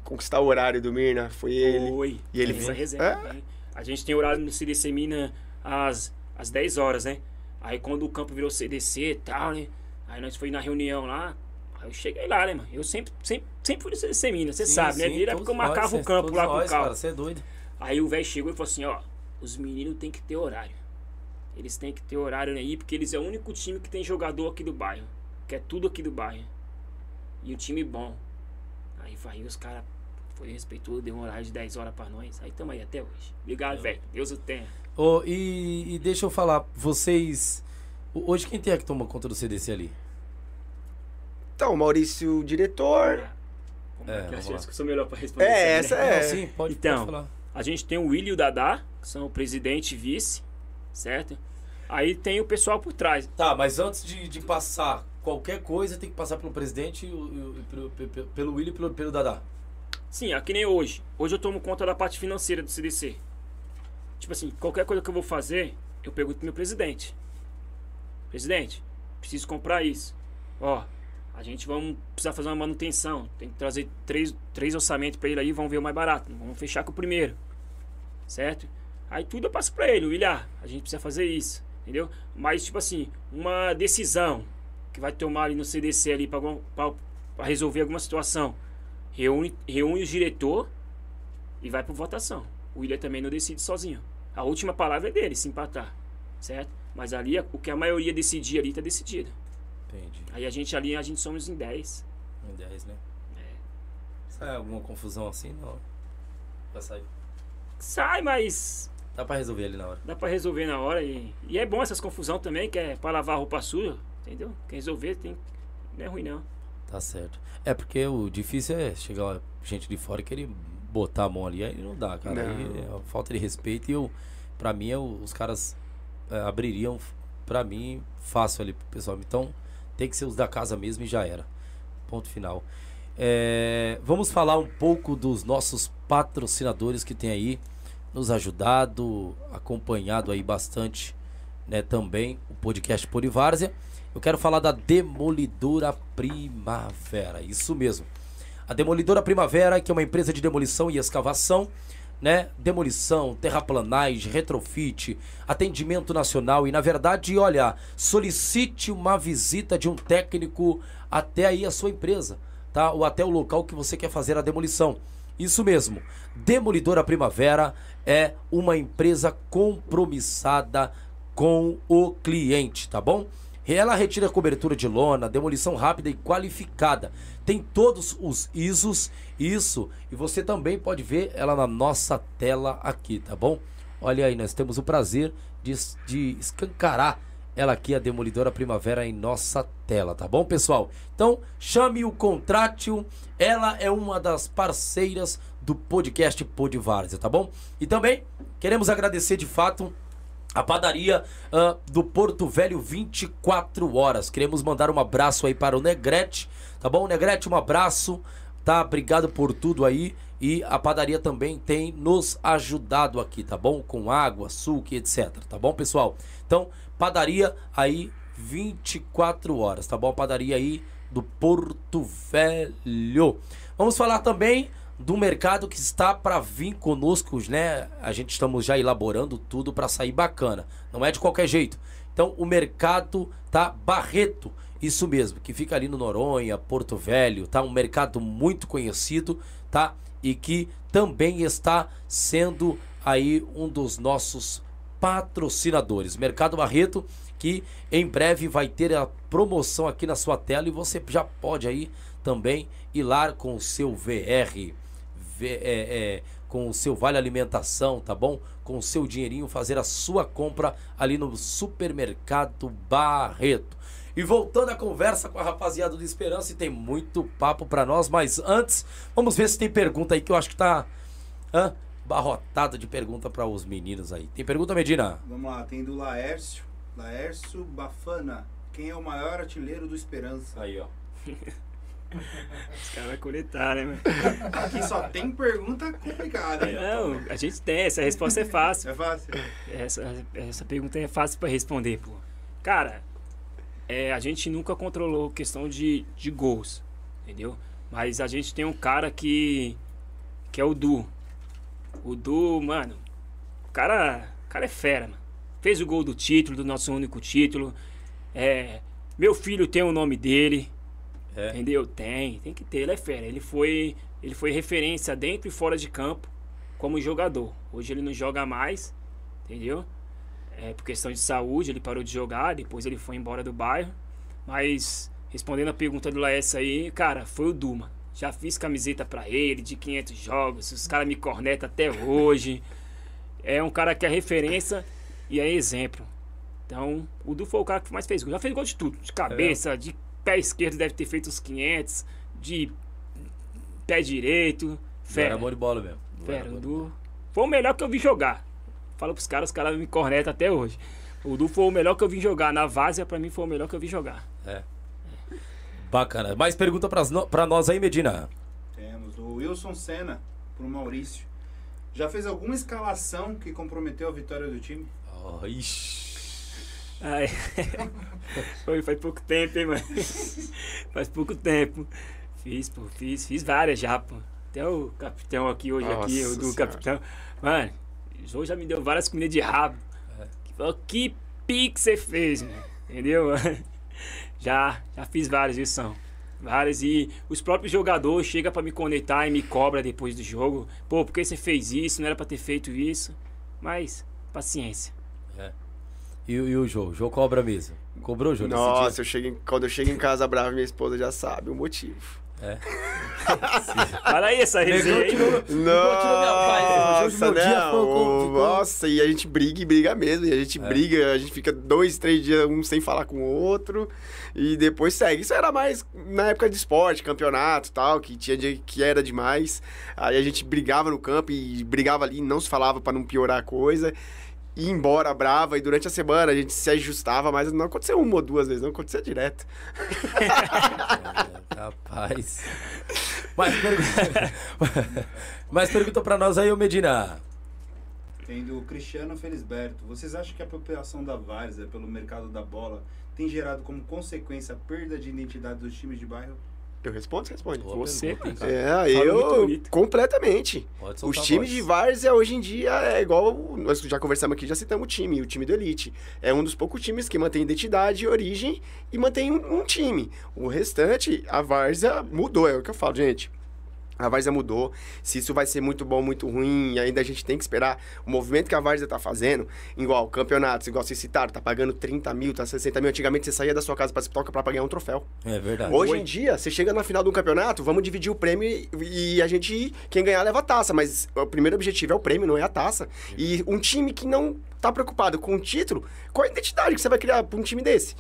conquistar o horário do Mirna. Foi ele. Foi. E ele essa resenha. É? A gente tem horário no CDC Mina às, às 10 horas, né? Aí quando o campo virou CDC e tal, né? Aí nós foi na reunião lá. Aí eu cheguei lá, né, mano? Eu sempre, sempre, sempre fui no CDC Mina, você sabe, né? sim, Desde a todos época eu nós, marcava cê- o campo lá com o nós, carro. cara, Você é doido. Aí o velho chegou e falou assim, ó, os meninos tem que ter horário. Eles têm que ter horário aí, porque eles é o único time que tem jogador aqui do bairro. Que é tudo aqui do bairro. E o time bom. Aí vai os caras foi respeitou, deu um horário de 10 horas pra nós. Aí tamo aí até hoje. Obrigado, velho. Deus o tenha. Ô, e, e deixa eu falar, vocês. ho- Hoje quem tem é que toma conta do CDC ali? Então, Maurício, diretor. Como É, é, que vamos eu lá. acho que eu sou melhor pra responder É, essa é. Não, sim, pode, Então, pode falar. A gente tem o Willy e o Dadá, que são o presidente e vice, certo? Aí tem o pessoal por trás. Tá, mas antes de, de passar qualquer coisa, tem que passar pelo presidente, pelo, pelo, Willi e pelo, pelo Dadá. Sim, aqui nem hoje. Hoje eu tomo conta da parte financeira do CDC. Tipo assim, qualquer coisa que eu vou fazer, eu pergunto pro meu presidente. Presidente, preciso comprar isso. Ó, a gente vamos precisar fazer uma manutenção. Tem que trazer três, três orçamentos pra ele aí, vamos ver o mais barato. Vamos fechar com o primeiro. Certo? Aí tudo eu passo pra ele, William, a gente precisa fazer isso. Entendeu? Mas, tipo assim, uma decisão que vai tomar ali no CDC ali para resolver alguma situação. Reúne, reúne o diretor e vai para votação. O William também não decide sozinho. A última palavra é dele, se empatar. Certo? Mas ali, o que a maioria decidir ali, tá decidido. Entendi. Aí a gente ali, a gente somos em 10. Em 10, né? Sai alguma confusão assim? Não. Vai sair. Sai, mas Dá pra resolver ali na hora. dá pra resolver na hora. E, e é bom essas confusão também, que é pra lavar a roupa suja, entendeu? Quer resolver, tem. Não é ruim não. Tá certo. É porque o difícil é chegar gente de fora e querer botar a mão ali, aí não dá, cara. Não. Aí é falta de respeito e eu, pra mim, eu- os caras é, abririam, pra mim, fácil ali pro pessoal. Então, tem que ser os da casa mesmo e já era. Ponto final. É, vamos falar um pouco dos nossos patrocinadores que tem aí nos ajudado, acompanhado aí bastante, né, também o podcast Polivárzia. Eu quero falar da Demolidora Primavera, isso mesmo. A Demolidora Primavera, que é uma empresa de demolição e escavação, né? Demolição, terraplanagem, retrofit, atendimento nacional e, na verdade, olha, solicite uma visita de um técnico até aí a sua empresa, tá? Ou até o local que você quer fazer a demolição. Isso mesmo. Demolidora Primavera é uma empresa compromissada com o cliente, tá bom? Ela retira cobertura de lona, demolição rápida e qualificada. Tem todos os ISOs, isso, e você também pode ver ela na nossa tela aqui, tá bom? Olha aí, nós temos o prazer de, de escancarar ela aqui, a Demolidora Primavera, em nossa tela, tá bom, pessoal? Então, chame o Contrátil, ela é uma das parceiras do podcast Podvárzea, tá bom? E também queremos agradecer de fato a padaria ah, do Porto Velho 24 horas. Queremos mandar um abraço aí para o Negrete, tá bom? Negrete, um abraço, tá? Obrigado por tudo aí. E a padaria também tem nos ajudado aqui, tá bom? Com água, açúcar, etc, tá bom, pessoal? Então, padaria aí 24 horas, tá bom? Padaria aí do Porto Velho. Vamos falar também do mercado que está para vir conosco, né? A gente estamos já elaborando tudo para sair bacana. Não é de qualquer jeito. Então, o mercado tá Barreto, isso mesmo, que fica ali no Noronha, Porto Velho, tá? Um mercado muito conhecido, tá? E que também está sendo aí um dos nossos patrocinadores. Mercado Barreto, que em breve vai ter a promoção aqui na sua tela e você já pode aí também ir lá com o seu VR, é, é, com o seu vale alimentação, tá bom? Com o seu dinheirinho fazer a sua compra ali no supermercado Barreto. E voltando à conversa com a rapaziada do Esperança, e tem muito papo pra nós, mas antes, vamos ver se tem pergunta aí que eu acho que tá hã, barrotado de pergunta para os meninos aí. Tem pergunta, Medina? Vamos lá, tem do Laércio. Laércio Bafana. Quem é o maior artilheiro do Esperança? Aí, ó. Os caras vão coletar, né, mano? Aqui só tem pergunta complicada. Não, a gente tem, essa resposta é fácil. É fácil. Essa, essa pergunta é fácil pra responder, pô. Cara, é, a gente nunca controlou questão de, de gols, entendeu? Mas a gente tem um cara que. que é o Du. O Du, mano, o cara, o cara é fera, mano. Fez o gol do título, do nosso único título. É, meu filho tem o nome dele. É. Entendeu? Tem, tem que ter, ele é fera. Ele foi, ele foi referência dentro e fora de campo como jogador. Hoje ele não joga mais, entendeu? É, por questão de saúde, ele parou de jogar, depois ele foi embora do bairro. Mas, respondendo a pergunta do Laércio aí, cara, foi o Duma. Já fiz camiseta pra ele de 500 jogos, os caras me cornetam até hoje. É um cara que é referência e é exemplo. Então, o Du foi o cara que mais fez gol. Já fez gol de tudo, de cabeça, de pé esquerdo deve ter feito uns 500, de pé direito. Fera. Era bom de bola mesmo. fera, o Du foi o melhor que eu vi jogar. Falo pros caras, os caras me cornetam até hoje. O Du foi o melhor que eu vi jogar. Na Várzea, pra mim, foi o melhor que eu vi jogar. Bacana. Mais pergunta pras no- pra nós aí, Medina? Temos o Wilson Senna pro Maurício. Já fez alguma escalação que comprometeu a vitória do time? Oh, ixi. Ai. Foi, faz pouco tempo, hein, mano? faz pouco tempo. Fiz, pô, fiz, fiz várias já, pô. Até o capitão aqui hoje, aqui, Nossa o do Senhora. capitão. Mano, o João já me deu várias comidas de rabo. Que falou, que pique você fez, mano. Entendeu? Já, já fiz vários, viu, São? Vários. E os próprios jogadores chegam pra me conectar e me cobra depois do jogo. Pô, por que você fez isso? Não era pra ter feito isso. Mas, paciência. E, e o Jô? O Jô cobra mesmo. Cobrou, Jô? nesse Nossa, eu chego em- quando eu chego em casa bravo, minha esposa já sabe o motivo. É. Fala aí essa resenha aí. Hoje Nossa, não. Nossa, e a gente briga e briga mesmo. E a gente É. briga, a gente fica dois, três dias um sem falar com o outro. E depois segue. Isso era mais na época de esporte, campeonato e tal, que tinha dia que era demais. Aí a gente brigava no campo e brigava ali, não se falava pra não piorar a coisa. Ia embora brava e durante a semana a gente se ajustava, mas não aconteceu uma ou duas vezes, não acontecia direto. É, rapaz. Mas pergunta, mas pergunta pra nós aí, ô Medina. Tem do Cristiano Felisberto. Vocês acham que a apropriação da Várzea pelo mercado da bola tem gerado como consequência a perda de identidade dos times de bairro? Eu respondo, você responde. Boa Você. pergunta? É, eu completamente. Pode Os times voz. de várzea hoje em dia é igual. Nós já conversamos aqui, já citamos o time, o time do Elite. É um dos poucos times que mantém identidade, origem e mantém um, um time. O restante, a várzea mudou, é o que eu falo, gente. A Várzea mudou. Se isso vai ser muito bom, muito ruim, ainda a gente tem que esperar. O movimento que a Várzea tá fazendo, igual campeonatos, igual vocês citaram, tá pagando 30 mil, tá 60 mil. Antigamente você saía da sua casa pra toca pra ganhar um troféu. É verdade. Hoje em dia, você chega na final de um campeonato, vamos dividir o prêmio e- e a gente, quem ganhar leva a taça, mas o primeiro objetivo é o prêmio, não é a taça. E um time que não tá preocupado com o título, qual a identidade que você vai criar pra um time desse?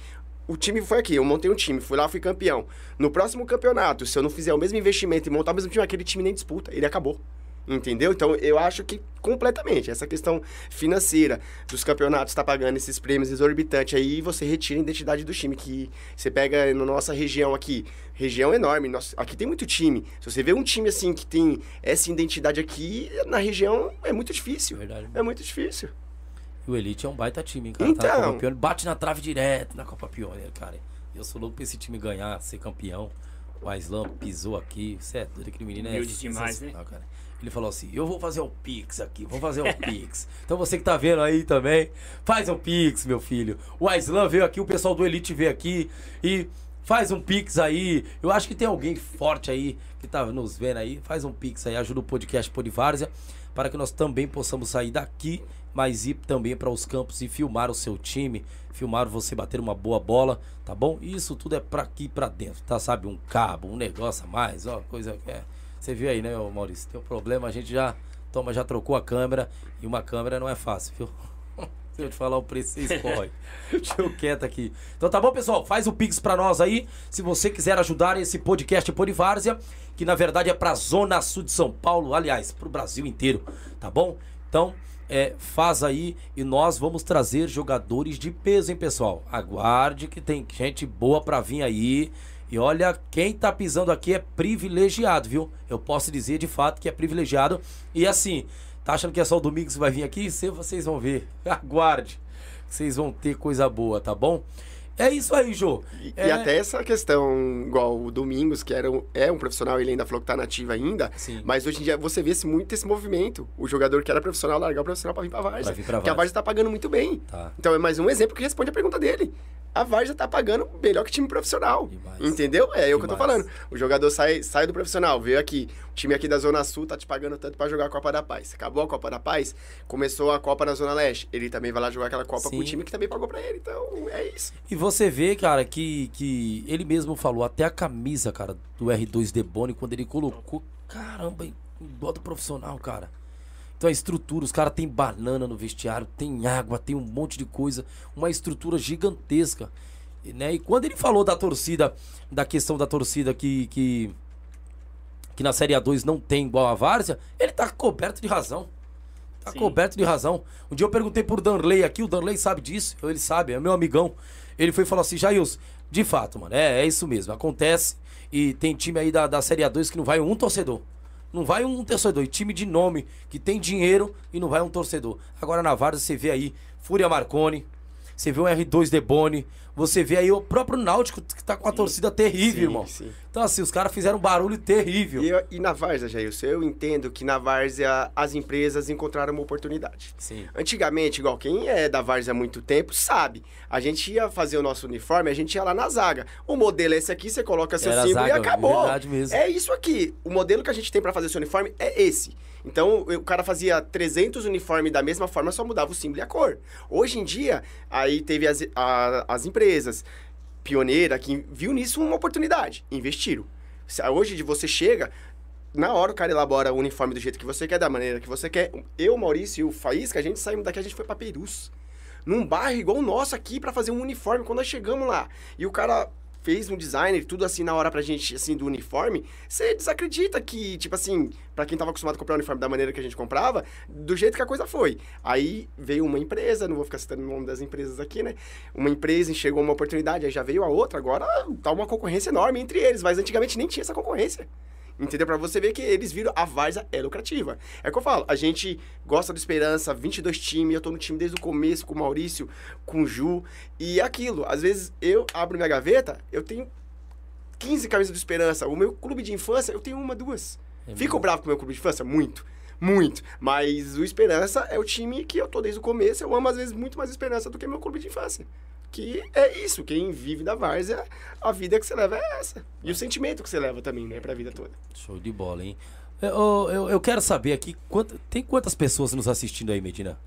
O time foi aqui, eu montei um time, fui lá, fui campeão. No próximo campeonato, se eu não fizer o mesmo investimento e montar o mesmo time, aquele time nem disputa, ele acabou. Entendeu? Então eu acho que completamente essa questão financeira dos campeonatos está pagando esses prêmios exorbitantes aí você retira a identidade do time que você pega na nossa região aqui, região enorme, nossa, aqui tem muito time. Se você vê um time assim que tem essa identidade aqui na região é muito difícil. Verdade. É muito difícil. E o Elite é um baita time, hein, cara. Tá na Então. Copa Pioneer, bate na trave direto na Copa Pioneer, cara. Eu sou louco pra esse time ganhar, ser campeão. O Aislan pisou aqui. Você é doido, aquele menino é Humilde demais, sensacional, cara. Ele falou assim: Eu vou fazer um Pix aqui, vou fazer um Pix. Então você que tá vendo aí também, faz um Pix, meu filho. O Aislan veio aqui, o pessoal do Elite veio aqui e faz um Pix aí. Eu acho que tem alguém forte aí que tá nos vendo aí. Faz um Pix aí, ajuda o podcast Polivárzea para que nós também possamos sair daqui, mas ir também para os campos e filmar o seu time, filmar você bater uma boa bola, tá bom? E Isso tudo é para aqui para dentro, tá? Sabe, um cabo, um negócio a mais, ó, coisa que é. Você viu aí, né, Maurício? Tem um problema, a gente já toma, já trocou a câmera e uma câmera não é fácil, viu? Se eu te falar o preço, você escorre. Deixa eu quieto aqui. Então tá bom, pessoal? Faz o Pix pra nós aí. Se você quiser ajudar esse podcast Polivárzea, que na verdade é pra Zona Sul de São Paulo, aliás, pro Brasil inteiro, tá bom? Então, é, faz aí e nós vamos trazer jogadores de peso, hein, pessoal? Aguarde que tem gente boa pra vir aí. E olha, quem tá pisando aqui é privilegiado, viu? Eu posso dizer de fato que é privilegiado. E assim, tá achando que é só o Domingos que vai vir aqui? Cê- Vocês vão ver. Aguarde. Vocês vão ter coisa boa, tá bom? É isso aí, Jô. E, É, e até essa questão, igual o Domingos, que era um, é um profissional, ele ainda falou que tá nativo ainda, Sim. mas hoje em dia você vê esse- muito esse movimento. O jogador que era profissional largar o profissional pra vir pra Várzea. Pra vir pra Porque a. Várzea tá pagando muito bem. Tá. Então é mais um exemplo que responde a pergunta dele. A Várzea tá pagando melhor que time profissional. Demais. Entendeu? É o que eu tô falando. O jogador sai, sai do profissional, veio aqui. O time aqui da Zona Sul tá te pagando tanto pra jogar a Copa da Paz. Acabou a Copa da Paz, começou a Copa na Zona Leste. Ele também vai lá jogar aquela Copa com Sim. o time que também pagou pra ele. Então é isso. E você vê, cara, que, que ele mesmo falou, até a camisa, cara, do R2 Debone, quando ele colocou, caramba, igual do profissional, cara. Então a estrutura, os caras têm banana no vestiário, tem água, tem um monte de coisa, uma estrutura gigantesca. E, Né? E quando ele falou da torcida, da questão da torcida que, que, que na Série A2 não tem igual a Várzea, ele tá coberto de razão. Tá Sim. coberto de razão. Um dia eu perguntei pro Danley aqui, o Danley sabe disso, ele sabe, é meu amigão. Ele foi e falou assim, Jails, de fato, mano, é, é isso mesmo, acontece. E tem time aí da, da Série A2 que não vai um torcedor. Não vai um torcedor. E time de nome que tem dinheiro e não vai um torcedor. Agora na Várzea você vê aí Fúria Marconi, você vê um R2 Deboni, você vê aí o próprio Náutico que tá com uma torcida terrível, Sim, irmão. sim. Então, assim, os caras fizeram um barulho terrível. E, e na Várzea, Jailson, eu entendo que na Várzea as empresas encontraram uma oportunidade. Sim. Antigamente, igual quem é da Várzea há muito tempo, sabe. A gente ia fazer o nosso uniforme, a gente ia lá na zaga. O modelo é esse aqui, você coloca seu Era a símbolo zaga, e acabou. verdade mesmo. É isso aqui. O modelo que a gente tem pra fazer seu uniforme é esse. Então, o cara fazia 300 uniformes da mesma forma, só mudava o símbolo e a cor. Hoje em dia, aí teve as, a- as empresas pioneira que viu nisso uma oportunidade, investiram. Hoje você chega, na hora o cara elabora o uniforme do jeito que você quer, da maneira que você quer. Eu, Maurício e o Faísca, a gente saímos daqui, a gente foi pra Perus. Num bairro igual o nosso aqui pra fazer um uniforme quando nós chegamos lá. E o cara fez um design, tudo assim na hora pra gente, assim, do uniforme. Você desacredita que, tipo assim, pra quem tava acostumado a comprar o uniforme da maneira que a gente comprava, do jeito que a coisa foi. Aí veio uma empresa, não vou ficar citando o nome das empresas aqui, né? Uma empresa enxergou uma oportunidade, aí já veio a outra, agora tá uma concorrência enorme entre eles, mas antigamente nem tinha essa concorrência. Entendeu? Pra você ver que eles viram a Varsa é lucrativa. É o que eu falo, a gente gosta do Esperança, 22 times, eu tô no time desde o começo com o Maurício, com o Ju, e é aquilo, às vezes eu abro minha gaveta, eu tenho 15 camisas do Esperança, o meu clube de infância, eu tenho uma, duas. É Fico mesmo. bravo com o meu clube de infância? Muito. Muito. Mas o Esperança é o time que eu tô desde o começo. Eu amo, às vezes, muito mais Esperança do que meu clube de infância. Que é isso. Quem vive da várzea, a vida que você leva é essa. E o sentimento que você leva também, né? Pra vida toda. Show de bola, hein? Eu, eu, eu quero saber aqui, quant- tem quantas pessoas nos assistindo aí, Medina?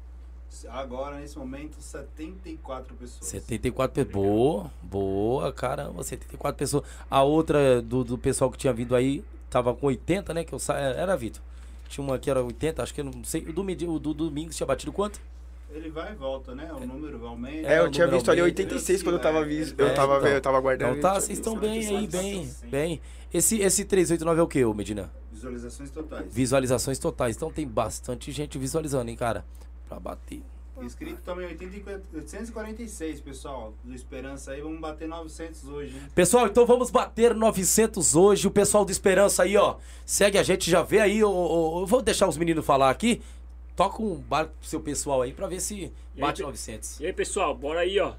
Agora, nesse momento, 74 pessoas. 74 pessoas. Boa, boa, caramba, 74 pessoas. A outra do, do pessoal que tinha vindo aí tava com 80, né? Que eu sa... Era, Vitor? Tinha uma que era 80, acho que eu não sei. O do, o do Domingos tinha batido quanto? Ele vai e volta, né? O número aumenta. É, eu tinha número visto ali aumenta. 86 quando eu tava, vis... É, eu tava, então. vendo, eu tava aguardando. Então tá, eu vocês tinha estão bem aí, bem, bem. Esse, esse 389 é o que, Medina? Visualizações totais. Visualizações totais. Então tem bastante gente visualizando, hein, cara? Pra bater. Inscrito também 84 846, pessoal. Do Esperança aí, vamos bater 900 hoje, hein? Pessoal, então vamos bater 900 hoje. O pessoal do Esperança aí, ó. Segue a gente, já vê aí. ô, ô, Eu vou deixar os meninos falar aqui. Toca um barco pro seu pessoal aí pra ver se E aí, bate pe- 900. E aí, pessoal, bora aí, ó.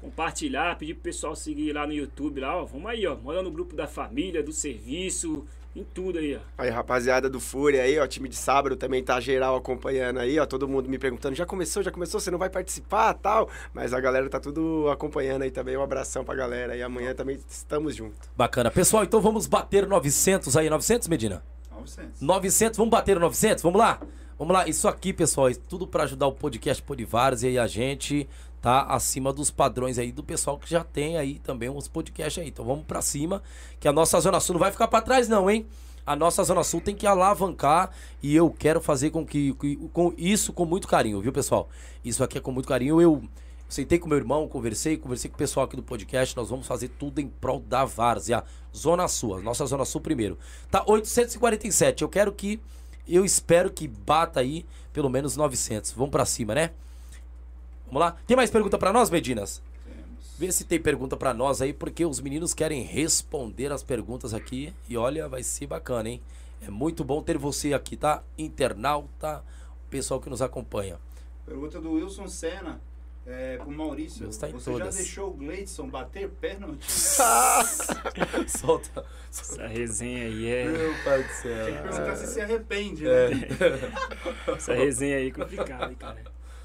Compartilhar, pedir pro pessoal seguir lá no YouTube, lá, ó. Vamos aí, ó. Manda no grupo da família, do serviço, em tudo aí, ó. Aí, rapaziada do Fúria aí, ó, time de sábado também tá geral acompanhando aí, ó, todo mundo me perguntando, já começou, já começou, você não vai participar, tal? Mas a galera tá tudo acompanhando aí também, um abração pra galera e amanhã também estamos juntos. Bacana. Pessoal, então vamos bater 900 aí. 900, Medina? 900. 900, vamos bater o 900? Vamos lá? Vamos lá, isso aqui, pessoal, é tudo pra ajudar o podcast Polivares e a gente tá acima dos padrões aí do pessoal que já tem aí também uns podcasts aí. Então vamos pra cima, que a nossa Zona Sul não vai ficar pra trás não, hein? A nossa Zona Sul tem que alavancar e eu quero fazer com que com isso com muito carinho, viu, pessoal? Isso aqui é com muito carinho. Eu sentei com meu irmão, conversei, conversei com o pessoal aqui do podcast. Nós vamos fazer tudo em prol da Várzea, Zona Sul, nossa Zona Sul primeiro. Tá 847. Eu quero que eu espero que bata aí pelo menos 900. Vamos pra cima, né? Vamos lá. Tem mais pergunta pra nós, Medinas? Temos. Vê se tem pergunta pra nós aí, porque os meninos querem responder as perguntas aqui. E olha, vai ser bacana, hein? É muito bom ter você aqui, tá? Internauta, o pessoal que nos acompanha. Pergunta do Wilson Senna. É, pro Maurício. Deus tá em Você todas. já deixou o Gleidson bater pênalti? Solta. Essa resenha aí é. Meu pai do Tem que céu. perguntar se se arrepende, É. né? Essa resenha aí é complicada, hein, cara.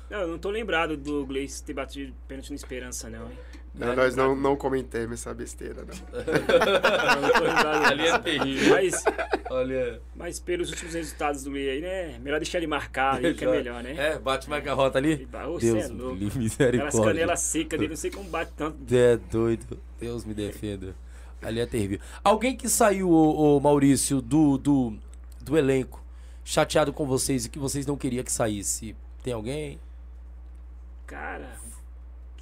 Não, eu não tô lembrado do Gleice ter batido pênalti no Esperança, não, hein? Não, nós não, não comentemos essa besteira, não. Ali é terrível. Mas, Olha. mas pelos últimos resultados do Gleice aí, né? Melhor deixar ele marcar aí, que é melhor, né? É, bate mais garrota ali. Ô, Deus é louco. livre, Aquelas misericórdia. canelas secas dele, não sei como bate tanto. É doido. Deus me defenda. Ali é terrível. Alguém que saiu, ô, ô, Maurício, do, do, do elenco, chateado com vocês e que vocês não queriam que saísse. Tem alguém? Cara,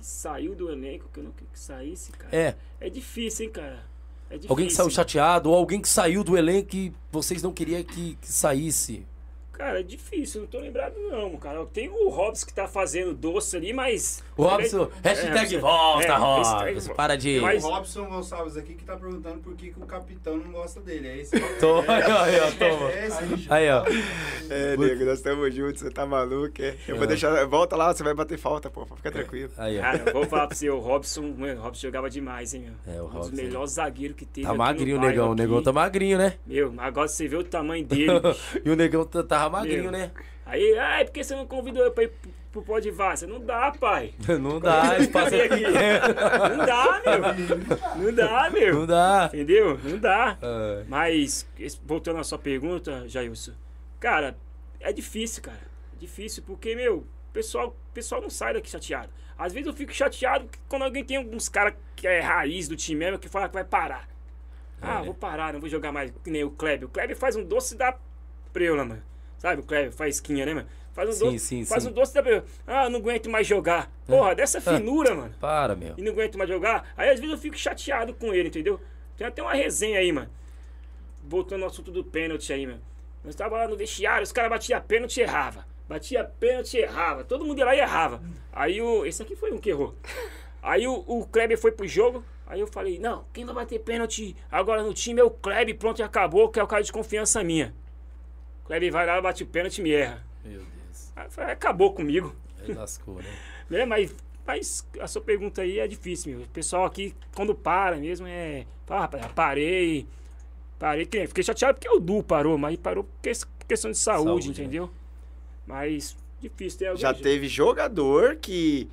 que saiu do elenco, que eu não queria que saísse, cara. É. É difícil, hein, cara. É difícil. Alguém que saiu chateado ou alguém que saiu do elenco e vocês não queriam que, que saísse. Cara, é difícil, não tô lembrado não, cara. Tem o Robson que tá fazendo doce ali, mas... O Robson, É, hashtag é, volta, é, Robson. Para de. Mas- O Robson Gonçalves aqui que tá perguntando por que, que o capitão não gosta dele. É esse Tô, aí, ó, aí, ó, toma. É esse Aí, ó. É, nego, nós estamos juntos, você tá maluco, é? Eu vou deixar. Volta lá, você vai bater falta, pô. Fica tranquilo. Aí, ó. Cara, eu vou falar pra você, o Robson, mano, o Robson jogava demais, hein, meu. É, o um Robson. dos melhores zagueiros que teve Tá aqui no magrinho o negão. O negão tá magrinho, né? Meu, agora você vê o tamanho dele. E o negão tá- tava magrinho, Meu. né? Aí, ai, por que você não convidou eu pra ir pro- pro pó de Várzea? Não dá, pai. Não dá, espaço é aqui. Não dá, meu. Não dá, meu. Não dá. Entendeu? Não dá. É. Mas, voltando à sua pergunta, Jailson, cara, é difícil, cara. É difícil, porque, meu, o pessoal, pessoal não sai daqui chateado. Às vezes eu fico chateado quando alguém tem alguns caras que é raiz do time mesmo que fala que vai parar. Ah, É. vou parar, não vou jogar mais que nem o Kleber. O Kleber faz um doce da preula, mano. Sabe, o Kleber faz esquinha, né, mano? Faz um Sim, doce, sim, faz sim. É. um doce da. Ah, não aguento mais jogar. Porra, dessa finura, mano Para, meu. e não aguento mais jogar. Aí às vezes eu fico chateado com ele, entendeu? Tem até uma resenha aí, mano. Voltando ao assunto do pênalti aí, mano. Nós tava lá no vestiário, os caras batiam pênalti e errava. Batia pênalti e errava. Todo mundo ia lá e errava. Aí o. Esse aqui foi um que errou. Aí o, o Kleber foi pro jogo. Aí eu falei, não, quem vai bater pênalti agora no time é o Kleber, pronto, e acabou, que é o cara de confiança minha. O Kleber vai lá, bate o pênalti e me erra. Meu Deus. Aí falei, acabou comigo. Aí lascou, né? É, mas, mas a sua pergunta aí é difícil, meu. O pessoal aqui, quando para mesmo, é. Fala, rapaz, parei. Parei. que Fiquei chateado porque o Du parou, mas parou por que- questão de saúde, Saúde, né? entendeu? Mas difícil ter alguém. Já teve jogador que,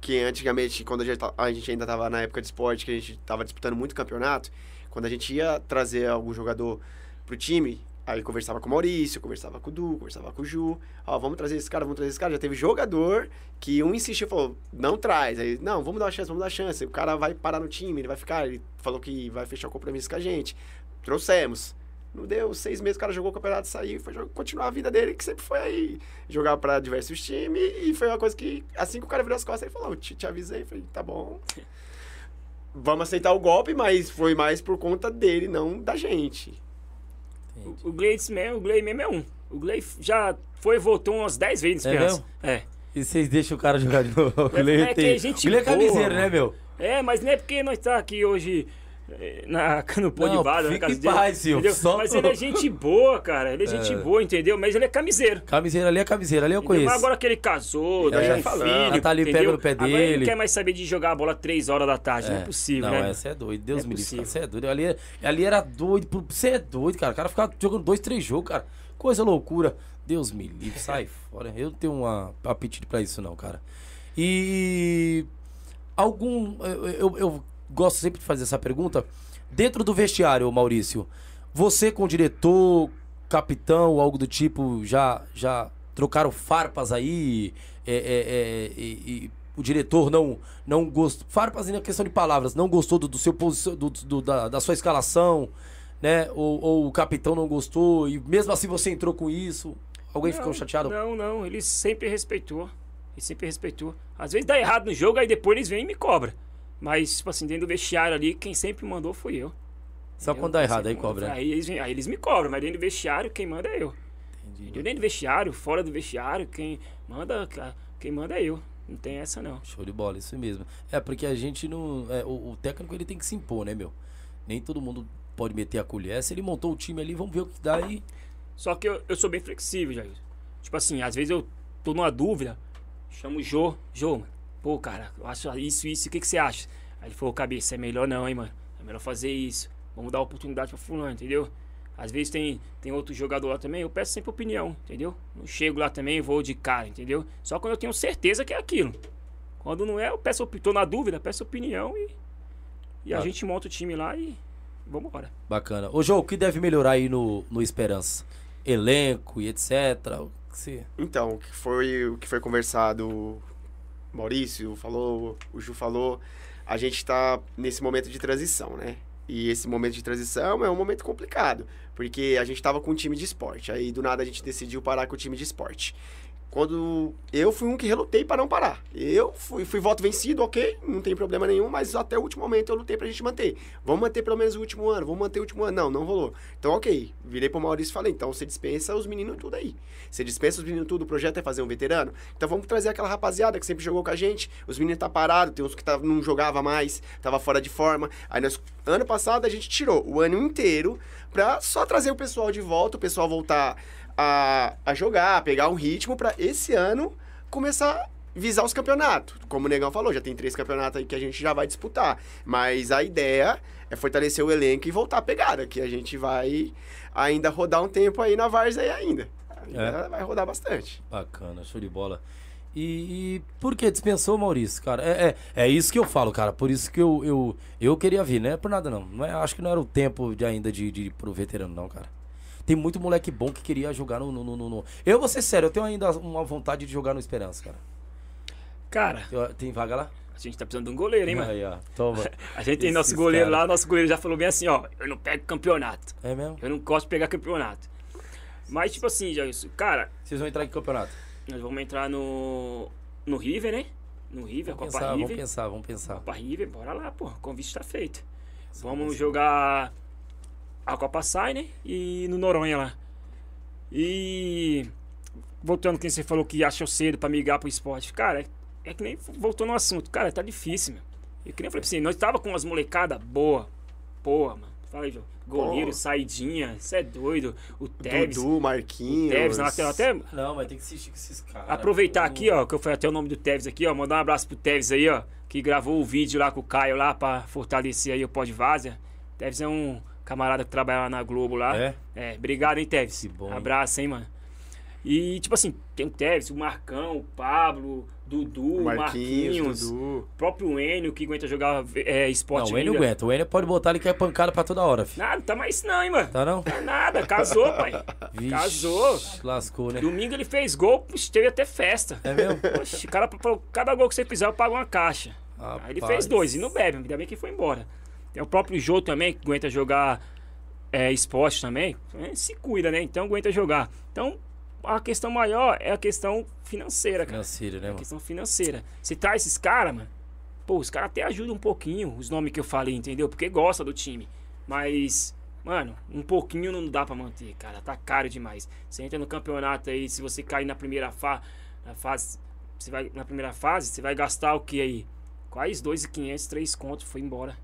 que antigamente, quando a gente, ta- a gente ainda tava na época de esporte, que a gente tava disputando muito campeonato, quando a gente ia trazer algum jogador pro time, aí conversava com o Maurício, conversava com o Du, conversava com o Ju, ó, vamos trazer esse cara, vamos trazer esse cara. Já teve jogador que um insistiu, falou, não traz. Aí, não, vamos dar uma chance, vamos dar uma chance. O cara vai parar no time, ele vai ficar, ele falou que vai fechar o compromisso com a gente. Trouxemos. Não deu seis meses, o cara jogou o campeonato, saiu e foi continuar a vida dele, que sempre foi aí jogar pra diversos times. E foi uma coisa que, assim que o cara virou as costas, ele falou: te, te avisei. Falei: tá bom. Vamos aceitar o golpe, mas foi mais por conta dele, não da gente. Entendi. O, Gleides mesmo, o Glei mesmo é um. O Glei já foi e voltou umas 10 vezes É esperança. mesmo? É. E vocês deixam o cara jogar de novo? O É, Guilherme é que tem- é gente o é boa, camiseiro, né, meu? É, mas não é porque nós tá aqui hoje na, no Não, de vaza, na casa dele. paz, Silvio, só Mas ele é gente boa, cara. Ele é gente boa, entendeu? Mas ele é camiseiro. Camiseiro ali é camiseiro, ali eu Entendeu? conheço. Mas agora que ele casou, É, já já tem falando. Já tá ali, pega no pé Agora ele dele. não quer mais saber de jogar a bola 3 horas da tarde. Não é possível, Não, né? essa é doido. Deus É me livre. Você é doido. Ali, ali era doido. Você é doido, cara. O cara ficava jogando dois, três jogos, cara. Coisa loucura. Deus me livre. Sai fora. Eu não tenho uma apetite pra isso, não, cara. E. Algum. Eu, eu, eu gosto sempre de fazer essa pergunta. Dentro do vestiário, Maurício, você com o diretor, capitão, algo do tipo, já, já trocaram farpas aí? É, é, é, e, e o diretor não, não gostou. Farpas na questão de palavras, não gostou do, do seu posição, do, do- da, da sua escalação, né? Ou, ou o capitão não gostou, e mesmo assim você entrou com isso. Alguém ficou Não, chateado? Não, não. Ele sempre respeitou. Ele sempre respeitou. Às vezes dá errado no jogo, aí depois eles vêm e me cobram. Mas, tipo assim, dentro do vestiário ali, quem sempre mandou foi eu. Só Entendeu? quando dá errado, aí cobra. né? Aí eles, aí eles me cobram, mas dentro do vestiário, quem manda é eu. Entendi. Entendeu? Dentro do vestiário, fora do vestiário, quem manda, quem manda é eu. Não tem essa, não. Show de bola, isso mesmo. É, porque a gente não. é, o, o técnico ele tem que se impor, né, meu? Nem todo mundo pode meter a colher. Se ele montou o time ali, vamos ver o que dá aí. Só que eu, eu sou bem flexível, Jair. Tipo assim, às vezes eu tô numa dúvida, chamo o Jô. Jô, mano, pô, cara, eu acho isso, isso, o que, que você acha? Aí ele falou, cabeça, é melhor não, hein, mano. É melhor fazer isso. Vamos dar oportunidade pra fulano, entendeu? Às vezes tem, tem outro jogador lá também, eu peço sempre opinião, entendeu? Não chego lá também e vou de cara, entendeu? Só quando eu tenho certeza que é aquilo. Quando não é, eu peço, tô na dúvida, peço opinião e, e a Ah. gente monta o time lá e vambora. Bacana. Ô, João, o que deve melhorar aí no, no Esperança? Elenco e etc. O que você- Então, o que foi, o que foi conversado, Maurício falou, o Ju falou, a gente está nesse momento de transição, né? E esse momento de transição é um momento complicado, porque a gente estava com um time de esporte, aí do nada a gente decidiu parar com o time de esporte. Quando eu fui um que relutei para não parar. Eu fui, fui voto vencido, ok, não tem problema nenhum, mas até o último momento eu lutei pra gente manter. Vamos manter pelo menos o último ano, vamos manter o último ano. Não, não rolou. Então, ok, virei pro Maurício e falei, então você dispensa os meninos tudo aí. Você dispensa os meninos tudo, o projeto é fazer um veterano. Então vamos trazer aquela rapaziada que sempre jogou com a gente. Os meninos tá parado, tem uns que tá, não jogava mais, tava fora de forma. Aí nós, ano passado a gente tirou o ano inteiro pra só trazer o pessoal de volta, o pessoal voltar a, a jogar, a pegar um ritmo para esse ano começar a visar os campeonatos. Como o Negão falou, já tem três campeonatos aí que a gente já vai disputar. Mas a ideia é fortalecer o elenco e voltar a pegada, que a gente vai ainda rodar um tempo aí na Várzea ainda. Ainda É. Vai rodar bastante. Bacana, show de bola. E, e por que dispensou o Maurício, cara? É, é, é isso que eu falo, cara. Por isso que eu, eu, eu queria vir, não é por nada não. não é, acho que não era o tempo de ainda de, de ir pro veterano, não, cara. Tem muito moleque bom que queria jogar no, no, no, no- Eu vou ser sério, eu tenho ainda uma vontade de jogar no Esperança, cara. Cara, Tem, tem vaga lá? a gente tá precisando de um goleiro, hein, mano? Aí, ó. Toma. A gente tem nosso goleiro cara. lá, nosso goleiro já falou bem assim, ó, eu não pego campeonato. É mesmo? Eu não gosto de pegar campeonato. Mas, tipo assim, já, cara, Vocês vão entrar em campeonato? nós vamos entrar no. No River, né? No River, Vamos Copa pensar, vamos River. pensar, vamos pensar. Copa River, bora lá, pô. O convite tá feito. Vamos jogar a Copa Sai, né? E no Noronha lá. E. Voltando quem você falou que achou cedo pra migrar pro esporte. Cara, é, é que nem voltou no assunto. Cara, tá difícil, meu. Eu queria falar pra você, nós tava com umas molecadas boa. Porra, mano. Fala aí, João. Goleiro, Pô. saidinha. Você é doido. O Tevez. Dudu, Marquinhos. Tevez na lateral. Até Não, mas tem que assistir com esses caras. Aproveitar pô. aqui, ó, que eu falei até o nome do Tevez aqui, ó. Mandar um abraço pro Tevez aí, ó. Que gravou o vídeo lá com o Caio lá pra fortalecer aí o Pod Várzea. Tevez é um camarada que trabalha lá na Globo lá. É? É, obrigado, hein, Tevez. Que bom? Abraço, hein, mano. E, tipo assim, tem o Tevez, o Marcão, o Pablo, Dudu, Marquinhos, Marquinhos, Dudu. o próprio Enio, que aguenta jogar é, esporte Não, o Enio aguenta. O Enio pode botar ele que é pancada pra toda hora, filho. Nada, tá mais isso não, hein, mano. Tá não? Tá nada, casou, pai. Vixe, Casou. Lascou, né? Domingo ele fez gol, teve até festa. É mesmo? O cara cada gol que você fizer eu pago uma caixa. Aí ele Rapaz. fez dois e não bebe, ainda bem que foi embora. Tem o próprio Jô também, que aguenta jogar é, esporte também. É, Se cuida, né? Então aguenta jogar. Então a questão maior é a questão financeira, cara. Financeiro, né, É a questão financeira. Se traz esses caras, mano, pô, os caras até ajudam um pouquinho, os nomes que eu falei, entendeu? Porque gosta do time. Mas, mano, um pouquinho não dá pra manter, cara. Tá caro demais. Você entra no campeonato aí, se você cair na primeira fa na fase, você vai na primeira fase, você vai gastar o que aí? Quase 2.500, 3 contos, foi embora.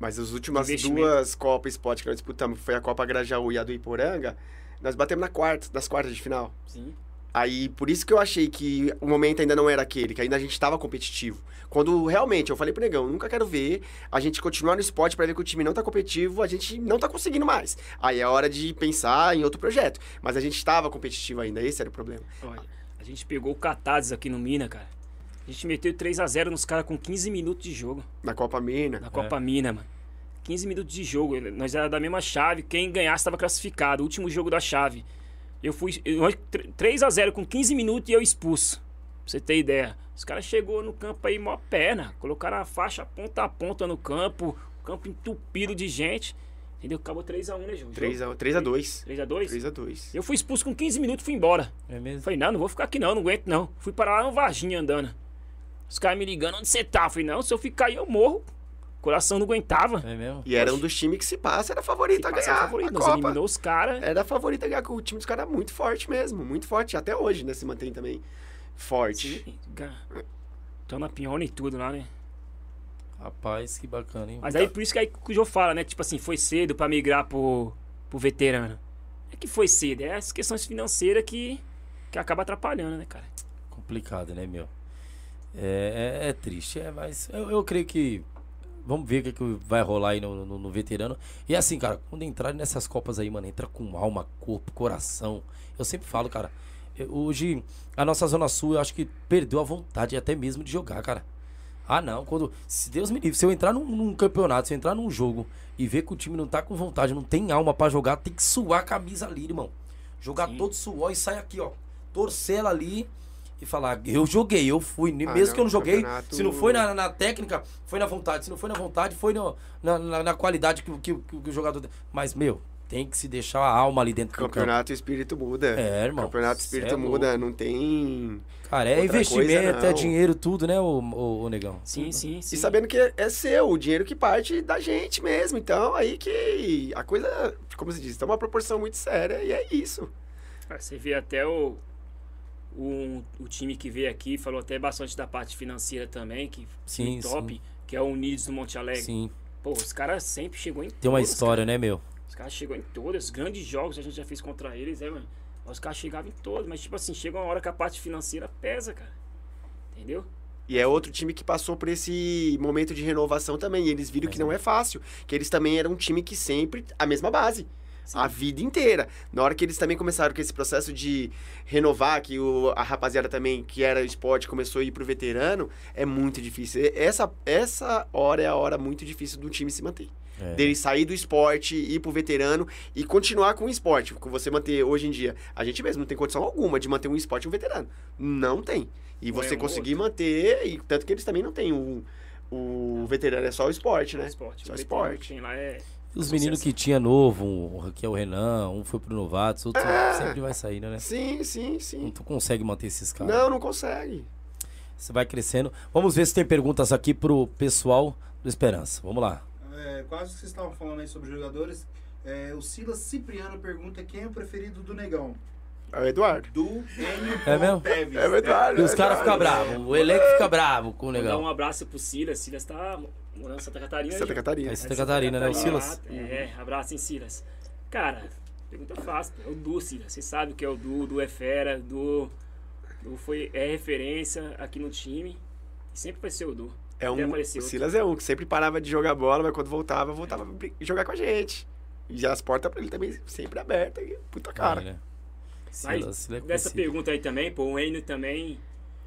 Mas as últimas duas Copas Sport que nós disputamos, que foi a Copa Grajaú e a do Iporanga, nós batemos na quarta, das quartas de final. Sim. Aí, por isso que eu achei que o momento ainda não era aquele, que ainda a gente tava competitivo. Quando realmente eu falei pro Negão, nunca quero ver a gente continuar no esporte pra ver que o time não tá competitivo, a gente não tá conseguindo mais. Aí é hora de pensar em outro projeto. Mas a gente tava competitivo ainda, esse era o problema. Olha, a gente pegou o Catades aqui no Mina, cara. A gente meteu 3 a 0 nos caras com 15 minutos de jogo. Na Copa Mina. Na Copa Mina, mano. 15 minutos de jogo. Nós era da mesma chave. Quem ganhasse estava classificado. Último jogo da chave. Eu fui. eu- nós, 3 a 0 com 15 minutos e eu expulso. Pra você ter ideia. Os caras chegou no campo aí, mó perna. Colocaram a faixa ponta a ponta no campo. Campo entupido de gente. Entendeu? Acabou 3x1, né, João? 3x2. 3x2. 3x2? 3x2. Eu fui expulso com 15 minutos e fui embora. É mesmo? Falei, não, não vou ficar aqui não, não aguento não. Fui parar lá no Varginha andando. Os caras me ligando, onde você tá? Eu falei, não, se eu ficar aí eu morro. Coração não aguentava. É mesmo? E era um dos times que se passa, era favorito a Passar ganhar favorito, a nós Copa. eliminou os caras. Era favorito a ganhar, que o time dos caras é muito forte mesmo, muito forte. Até hoje, né, se mantém também forte. Estão na piona e tudo lá, né? Rapaz, que bacana, hein? Mas aí por isso que aí que o Jô fala, né? Tipo assim, foi cedo pra migrar pro, pro veterano. É que foi cedo, é as questões financeiras que, que acaba atrapalhando, né, cara? Complicado, né, meu? É, é, é triste, é, mas eu, eu creio que. Vamos ver o que, que vai rolar aí no, no, no veterano. E assim, cara, quando entrarem nessas Copas aí, mano, entra com alma, corpo, coração. Eu sempre falo, cara, hoje a nossa Zona Sul, eu acho que perdeu a vontade até mesmo de jogar, cara. Ah, não, quando. Se Deus me livre, se eu entrar num, num campeonato, se eu entrar num jogo e ver que o time não tá com vontade, não tem alma pra jogar, tem que suar a camisa ali, irmão. Jogar Sim. todo suor e sair aqui, ó. Torcer ela ali e falar, eu joguei, eu fui. Ah, Mesmo não, que eu não joguei, campeonato- se não foi na, na técnica, foi na vontade. Se não foi na vontade, foi no- na, na, na qualidade que, que, que o jogador. Mas, meu, tem que se deixar a alma ali dentro do campo. Campeonato o espírito muda. É, irmão. Campeonato o espírito é muda. Não tem. Cara, é Outra investimento, coisa, é dinheiro, tudo, né, o, o, negão? Sim, sim, sim. E sabendo que é, é seu, o dinheiro que parte da gente mesmo. Então, aí que a coisa, como se diz, tem uma proporção muito séria e é isso. Ah, Você vê até o, o, o time que veio aqui, falou até bastante da parte financeira também, que Sim, top, sim. que é o Unidos do Monte Alegre. Sim. Pô, os caras sempre chegou em Tem uma todas, história, né, meu? cara. Os caras chegou em todas, os grandes jogos a gente já fez contra eles, é, mano. Os caras chegavam em todos, mas tipo assim, chega uma hora que a parte financeira pesa, cara. Entendeu? E é outro time que passou por esse momento de renovação também. E eles viram que não é fácil. Que eles também eram um time que sempre. a mesma base. A vida inteira. Na hora que eles também começaram com esse processo de renovar, que o, a rapaziada também, que era esporte, começou a ir pro veterano, é muito difícil. Essa, essa hora é a hora muito difícil do time se manter. É. Dele sair do esporte, ir pro veterano e continuar com o esporte. Com você manter, hoje em dia, a gente mesmo não tem condição alguma de manter um esporte e um veterano. Não tem. E Ou você é um conseguir outro. manter, e tanto que eles também não têm o, o veterano, é só o esporte, né? Esporte. Só O esporte. Tem lá é Os meninos que tinha novo, um, que é o Renan, um foi pro Novatos, outro É. sempre vai sair, né? Sim, sim, Não sim. tu consegue manter esses caras. Não, não consegue. Você vai crescendo. Vamos ver se tem perguntas aqui pro pessoal do Esperança. Vamos lá. É, quase que vocês estavam falando aí sobre jogadores. É, o Silas Cipriano pergunta quem é o preferido do Negão. É o Eduardo. Do É mesmo? Teves. É o Eduardo. E os caras ficam bravos, o elenco fica bravo com o Mandar um abraço pro Silas. Silas tá morando em Santa Catarina. Santa. Catarina. É Santa Catarina, né? O Silas? É, abraço em Silas. Cara, pergunta fácil. É o Du, Silas. Você sabe o que é o Du, o Du é fera, o Du, Du foi, é referência aqui no time. E sempre vai ser o Du. É um, o outro. Silas é um que sempre parava de jogar bola, mas quando voltava, voltava pra jogar com a gente. E as portas pra ele também sempre abertas. e Puta cara. Né? Mas é dessa conhecido. pergunta aí também, pô, o Enio também.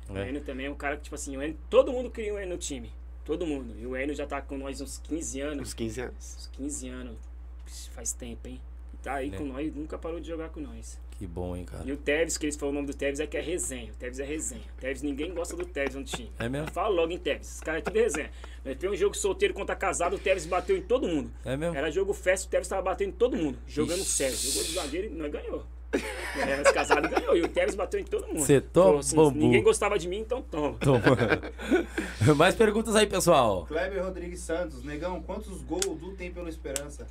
O É. Enio também é um cara que, tipo assim, o Enio, todo mundo queria o Enio no time. Todo mundo. E o Enio já tá com nós uns 15 anos. Uns 15 anos. Uns 15 anos. Faz tempo, hein? E tá aí Né? com nós, nunca parou de jogar com nós. Que bom, hein, cara. E o Tevez, que eles falam o nome do Tevez é que é resenha. O Tevez é resenha. O Tevez, ninguém gosta do Tevez no time. É mesmo? Fala logo em Tevez. Os caras é tudo resenha. Nós fez um jogo solteiro contra casado, o Tevez bateu em todo mundo. É mesmo? Era jogo festa, o Tevez tava batendo em todo mundo. Jogando Ixi. sério. Jogou de zagueiro e nós ganhou. É, os casados ganhou. E o Tevez bateu em todo mundo. Cê Falou toma, bambu. Ninguém gostava de mim, então toma. Toma. Mais perguntas aí, pessoal. Kleber Rodrigues Santos. Negão, quantos gols o Du tem pelo Esperança?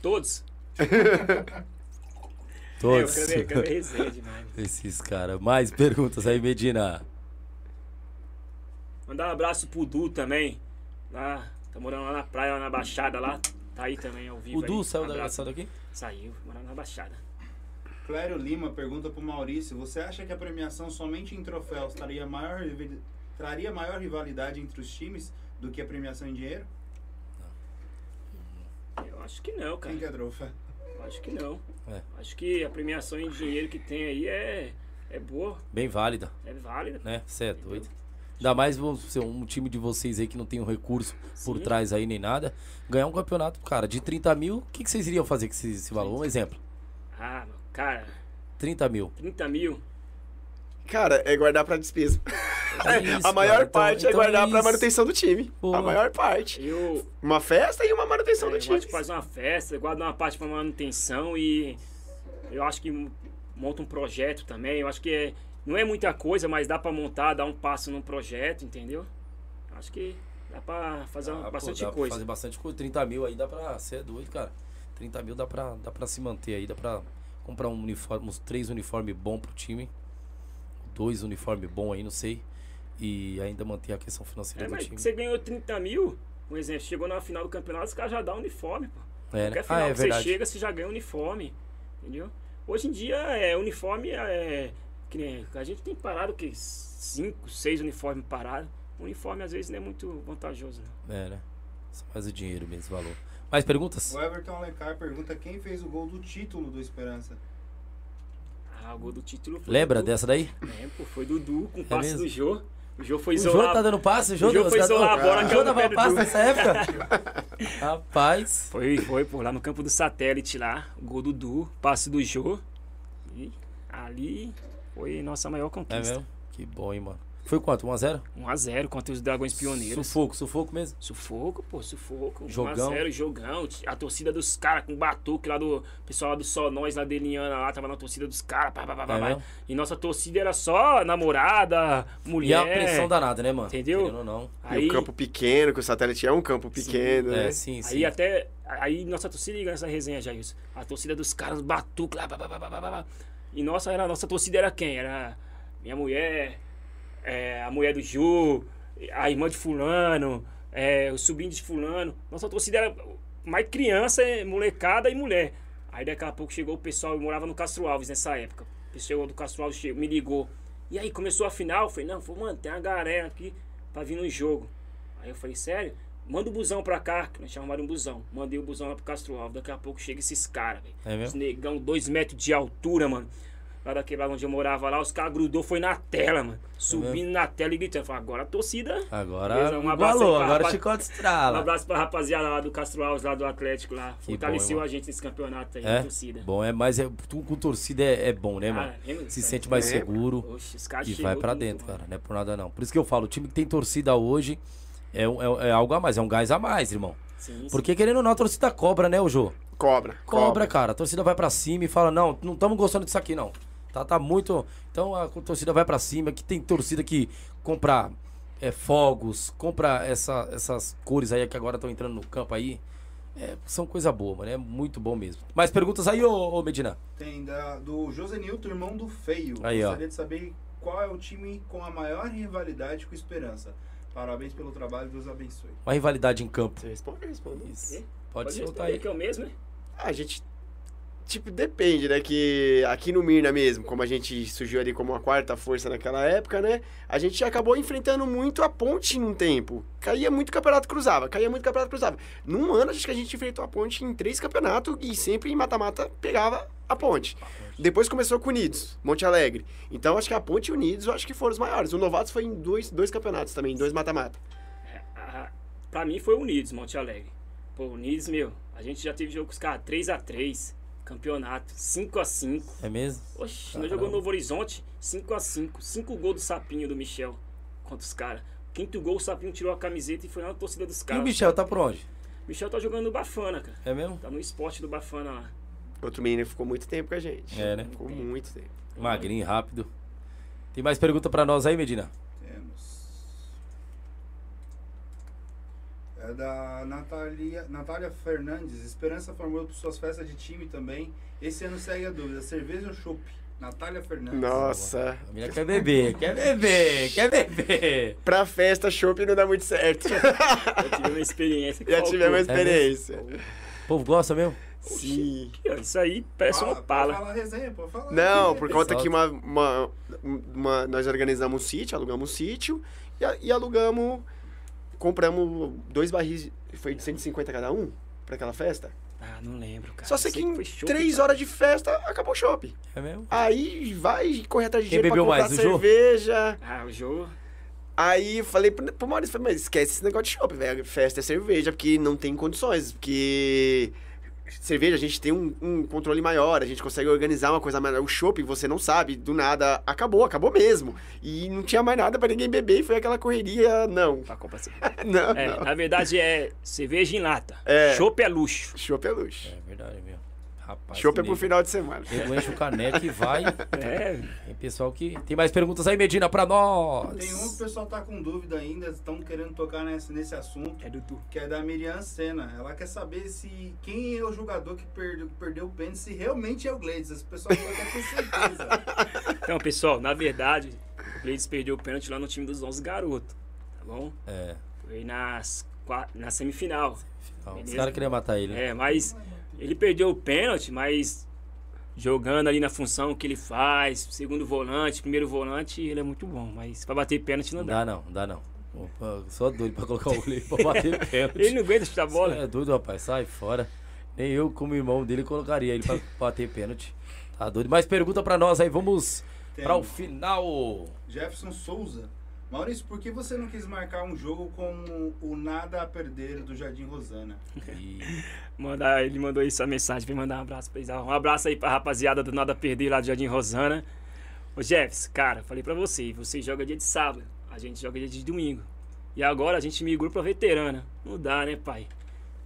Todos. Todos. É, o Kleber- Kleber é resenha demais. Esses caras. Mais perguntas aí, Medina. Mandar um abraço pro Du também. Lá, tá morando lá na praia, lá na Baixada lá. Tá aí também ao vivo. O Du aí. saiu, da, Abraço. saiu daqui? Saiu, morando na Baixada. Clério Lima pergunta pro Maurício: Você acha que a premiação somente em troféus traria maior, traria maior rivalidade entre os times do que a premiação em dinheiro? Eu acho que não, cara. Quem quer troféu? Eu Acho que não. É. Acho que a premiação em dinheiro que tem aí é, é boa, Bem válida, é válida. né? Você é doido. Ainda mais você, um time de vocês aí que não tem um recurso por Sim. trás aí nem nada. Ganhar um campeonato, cara, de 30 mil, o que, que vocês iriam fazer com esse, esse valor? Um exemplo. Ah, meu, cara, 30 mil. 30 mil. Cara, é guardar pra despesa. Isso, a maior cara. Então- parte é então guardar pra isso. manutenção do time. A maior parte. Eu, Uma festa e uma manutenção é, do eu time. fazer uma festa, guardo uma parte pra manutenção e eu acho que monta um projeto também. Eu acho que é, não é muita coisa, mas dá pra montar, dar um passo num projeto, entendeu? Acho que dá pra fazer Ah, pô, bastante dá pra coisa. Fazer bastante coisa. 30 mil aí dá pra. Você é doido, cara. 30 mil dá pra, dá pra se manter aí, dá pra comprar um uniforme, uns três uniformes bons pro time. Dois uniformes bons aí, não sei. E ainda manter a questão financeira É, do mas time. você ganhou 30 mil, um exemplo, chegou na final do campeonato, os caras já dão uniforme, pô. É, né? Qualquer final Ah, é que você verdade. chega, você já ganha uniforme. Entendeu? Hoje em dia, é, uniforme é. Que nem, a gente tem parado que cinco, seis uniformes parados. Uniforme às vezes não é muito vantajoso, né? É, né? Só mais o dinheiro mesmo, valor. Mais perguntas? O Everton Alencar pergunta quem fez o gol do título do Esperança. Ah, o gol do título foi. Lembra Dudu. dessa daí? É, pô, foi Dudu com o passe mesmo? do Jô. O Jô foi O Jô isolar. tá dando passe? O Jô, O Jô os foi isolar a bola, O Jô dava passe Dudu. nessa época? Rapaz. Foi, foi, pô, lá no campo do satélite lá. O gol do Du, passe do Jô. E ali foi nossa maior É conquista. mesmo? Que bom, hein, mano. Foi quanto? 1x0? 1x0 contra os Dragões Pioneiros. Sufoco, sufoco mesmo. Sufoco, pô, sufoco. Jogão. 1x0, jogão. A torcida dos caras com batuque lá do pessoal lá do Só Nós, lá de Eliana, lá, tava na torcida dos caras. pá, pá, pá, pá, É pá. E nossa torcida era só namorada, mulher. E a pressão danada, né, mano? Entendeu? Ou não. E Aí, o campo pequeno, que o satélite é um campo pequeno, né? É, sim, sim. aí até. Aí nossa torcida liga nessa resenha isso. A torcida dos caras, batuque lá, pá, pá, pá, pá, pá, pá. E nossa, era, nossa torcida era quem? Era minha mulher, é, a mulher do Ju, a irmã de fulano, é, o sobrinho de fulano. Nossa torcida era mais criança, é, molecada e mulher. Aí daqui a pouco chegou o pessoal, eu morava no Castro Alves nessa época. O pessoal do Castro Alves chegou, me ligou. E aí começou a final, eu falei, não, vou manter uma galera aqui pra vir no jogo. Aí eu falei, sério? Manda o busão pra cá, que nós chamamos de um busão. Mandei o busão lá pro Castro Alves. Daqui a pouco chega esses caras, velho. É? Os negão, dois metros de altura, mano. Lá da quebrada onde eu morava lá, os caras grudou, foi na tela, mano. É Subindo na tela e gritando. Falei, agora a torcida. Agora Beleza, um abraço agora rapaz- chicote Um estrala. abraço pra rapaziada lá do Castro Alves, lá do Atlético lá. Que Fortaleceu bom, a gente nesse campeonato aí, É? torcida. Bom, é, mas é, tu com torcida é, é bom, né, mano? Cara, lembra Se sente mais É. seguro Oxe, os caras e vai pra dentro, mano. cara. Não é por nada não. Por isso que eu falo, o time que tem torcida hoje é, um- é, é algo a mais, é um gás a mais, irmão. Sim, sim. Porque querendo ou não, a torcida cobra, né, o Jô? Cobra, Cobra, cara. A torcida vai pra cima e fala: não, não estamos gostando disso aqui, não. Tá, tá muito. Então a torcida vai pra cima. Que tem torcida que compra é, fogos, compra essa, essas cores aí que agora estão entrando no campo aí. É, são coisa boa, mano. É muito bom mesmo. Mais perguntas aí, ô, ô Medina? Tem da, do Josenilton, irmão do Feio. Aí, ó. Gostaria de saber qual é o time com a maior rivalidade com Esperança. Parabéns pelo trabalho, Deus abençoe. Uma rivalidade em campo. Você responde. Isso. Pode Pode soltar responder aí. que é o mesmo, né? A gente. Tipo, depende, né? Que aqui no Mirna mesmo, como a gente surgiu ali como uma quarta força naquela época, né? A gente acabou enfrentando muito a ponte num tempo. Caía muito campeonato cruzava, caía muito campeonato cruzava. Num ano, acho que a gente enfrentou a ponte em três campeonatos e sempre em mata-mata pegava a ponte. Depois começou com o Unidos, Monte Alegre. Então acho que a ponte e o Unidos acho que foram os maiores. O Novatos foi em dois, dois campeonatos também, em dois mata-mata. É, a- pra mim foi o Unidos, Monte Alegre. Pô, o Unidos, meu, a gente já teve jogo com os caras 3x3, campeonato, 5x5. É mesmo? Oxi, Caramba. nós jogamos no Novo Horizonte, 5x5. 5 gols do Sapinho do Michel contra os caras. Quinto gol, o Sapinho tirou a camiseta e foi lá na torcida dos E o caras. Michel tá por onde? Michel tá jogando no Bafana, cara. É mesmo? Tá no esporte do Bafana lá. Outro menino que ficou muito tempo com a gente. É, né? Ficou muito tempo. Magrinho, rápido. Tem mais pergunta pra nós aí, Medina? Temos. É da Natalia, Natália Fernandes. Esperança formou suas festas de time também. Esse ano segue a dúvida: cerveja ou chopp? Natália Fernandes. Nossa. A menina quer beber, quer beber, quer beber. Pra festa, chopp não dá muito certo. Já tive uma experiência. Já faltou. tivemos É experiência. O povo gosta mesmo? Sim. Aqui, ó, Isso aí parece Fala, uma pala. Pode falar resenha, pode falar. Não, por conta que uma, uma, uma- nós organizamos um sítio, alugamos um sítio e, e alugamos, compramos dois barris, foi de 150 cada um pra aquela festa. Ah, não lembro, cara. Só sei que em chopp, três cara. horas de festa acabou o shopping. É mesmo? Aí vai correr atrás de Quem dinheiro pra bebeu comprar mais, o Jô? cerveja. Ah, o jogo. Aí eu falei pro, pro Maurício, falei, mas esquece esse negócio de shopping, velho. Festa é cerveja, porque não tem condições. Porque cerveja a gente tem um, um controle maior, a gente consegue organizar uma coisa maior. O shopping você não sabe, do nada acabou, acabou mesmo. E não tinha mais nada pra ninguém beber e foi aquela correria, não. Pra comprar cerveja. Não, É, não. na verdade é cerveja em lata. É. Chopp é luxo. Shopping é luxo. É verdade mesmo. Rapaz. Shopping é pro final de semana. nego enche o caneco e vai. É, Tem pessoal que. Tem mais perguntas aí, Medina, pra nós. Tem um que o pessoal tá com dúvida ainda, estão querendo tocar nesse, nesse assunto, é Dudu. que é da Miriam Senna. Ela quer saber se quem é o jogador que perdeu, perdeu o pênalti, se realmente é o Gleides. As pessoas não querem ter certeza. Então, pessoal, na verdade, o Gleides perdeu o pênalti lá no time dos 11 garotos. Tá bom? É. Foi nas, na semifinal. Não, os caras queriam matar ele. né? É, mas ele perdeu o pênalti, mas jogando ali na função que ele faz, segundo volante, primeiro volante, ele é muito bom. Mas pra bater pênalti não dá. dá não, não dá não. Opa, só doido pra colocar o goleiro pra bater pênalti. Ele não aguenta chutar a bola. Você É doido, rapaz, sai fora. Nem eu, como irmão dele, colocaria ele pra bater pênalti. Tá doido. Mais pergunta pra nós aí, vamos pra o final. Jefferson Souza. Maurício, por que você não quis marcar um jogo com o Nada a Perder do Jardim Rosana? E Mandar, ele mandou essa mensagem, vem mandar um abraço pra eles. Um abraço aí pra rapaziada do Nada a Perder lá do Jardim Rosana. Ô Jeffs, cara, falei pra você, você joga dia de sábado. A gente joga dia de domingo. E agora a gente migrou pra veterana. Não dá, né, pai?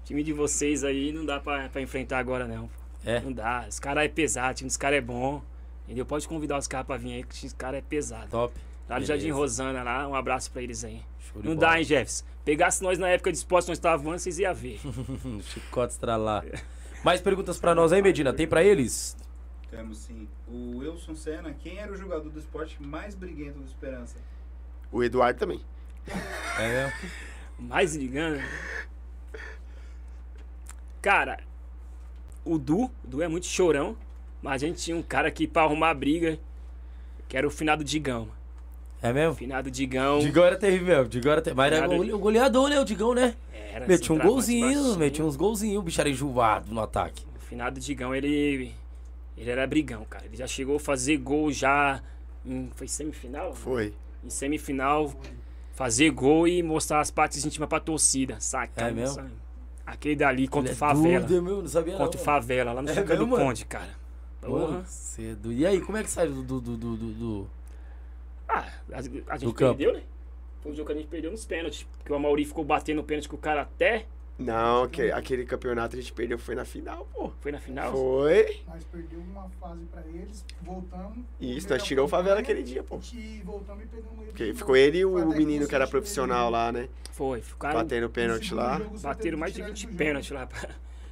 O time de vocês aí não dá pra, pra enfrentar agora, não. É. Não dá. Os caras é pesado, o time dos caras é bom. Entendeu? Pode convidar os caras pra vir aí, que o time dos caras é pesado. Top. Lá no Beleza. Jardim Rosana, lá, um abraço pra eles aí. Show Não bola. dá, hein, Jefferson? Pegasse nós na época de esporte, nós estávamos vocês iam ver. Chicote estralar. Mais perguntas pra nós aí, Medina? Tem pra eles? Temos sim. O Wilson Senna, quem era o jogador do esporte mais briguento do Esperança? O Eduardo também. É mesmo? Mais ligando. Cara, o Du, o Du é muito chorão, mas a gente tinha um cara aqui pra arrumar briga, que era o finado Digão. É O mesmo? finado Digão. Digão era terrível mesmo. Digão era terrível. Mas era Nada. o o goleador, né? O Digão, né? Era, Metia um centroavante golzinho, metia uns golzinhos. O bicho era enjoado no ataque. O finado Digão, ele. Ele era brigão, cara. Ele já chegou a fazer gol já. Em, foi semifinal? Foi. Em semifinal, fazer gol e mostrar as partes íntimas pra torcida. Saca? É mesmo? sabe? Aquele dali contra o é Favela. doido, meu, não sabia Contra o Favela, lá no É Sucá do? Conde, cara. Porra. Cedo. E aí, como é que saiu do... do, do, do, do- Ah, a, a gente perdeu, né? Foi um jogo que a gente perdeu nos pênaltis. Porque o Amauri ficou batendo o pênalti com o cara até. Não, que- aquele campeonato a gente perdeu foi na final, pô. Foi na final. Foi. Nós perdemos uma fase pra eles, voltamos. Isso, nós tirou o favela aquele dia, pô. E voltamos e pegamos ele. Porque de ficou ele e o menino que era profissional ele. lá, né? Foi, ficaram. Batendo pênalti lá. Bateram mais de tirar 20 ele do jogo. pênaltis lá.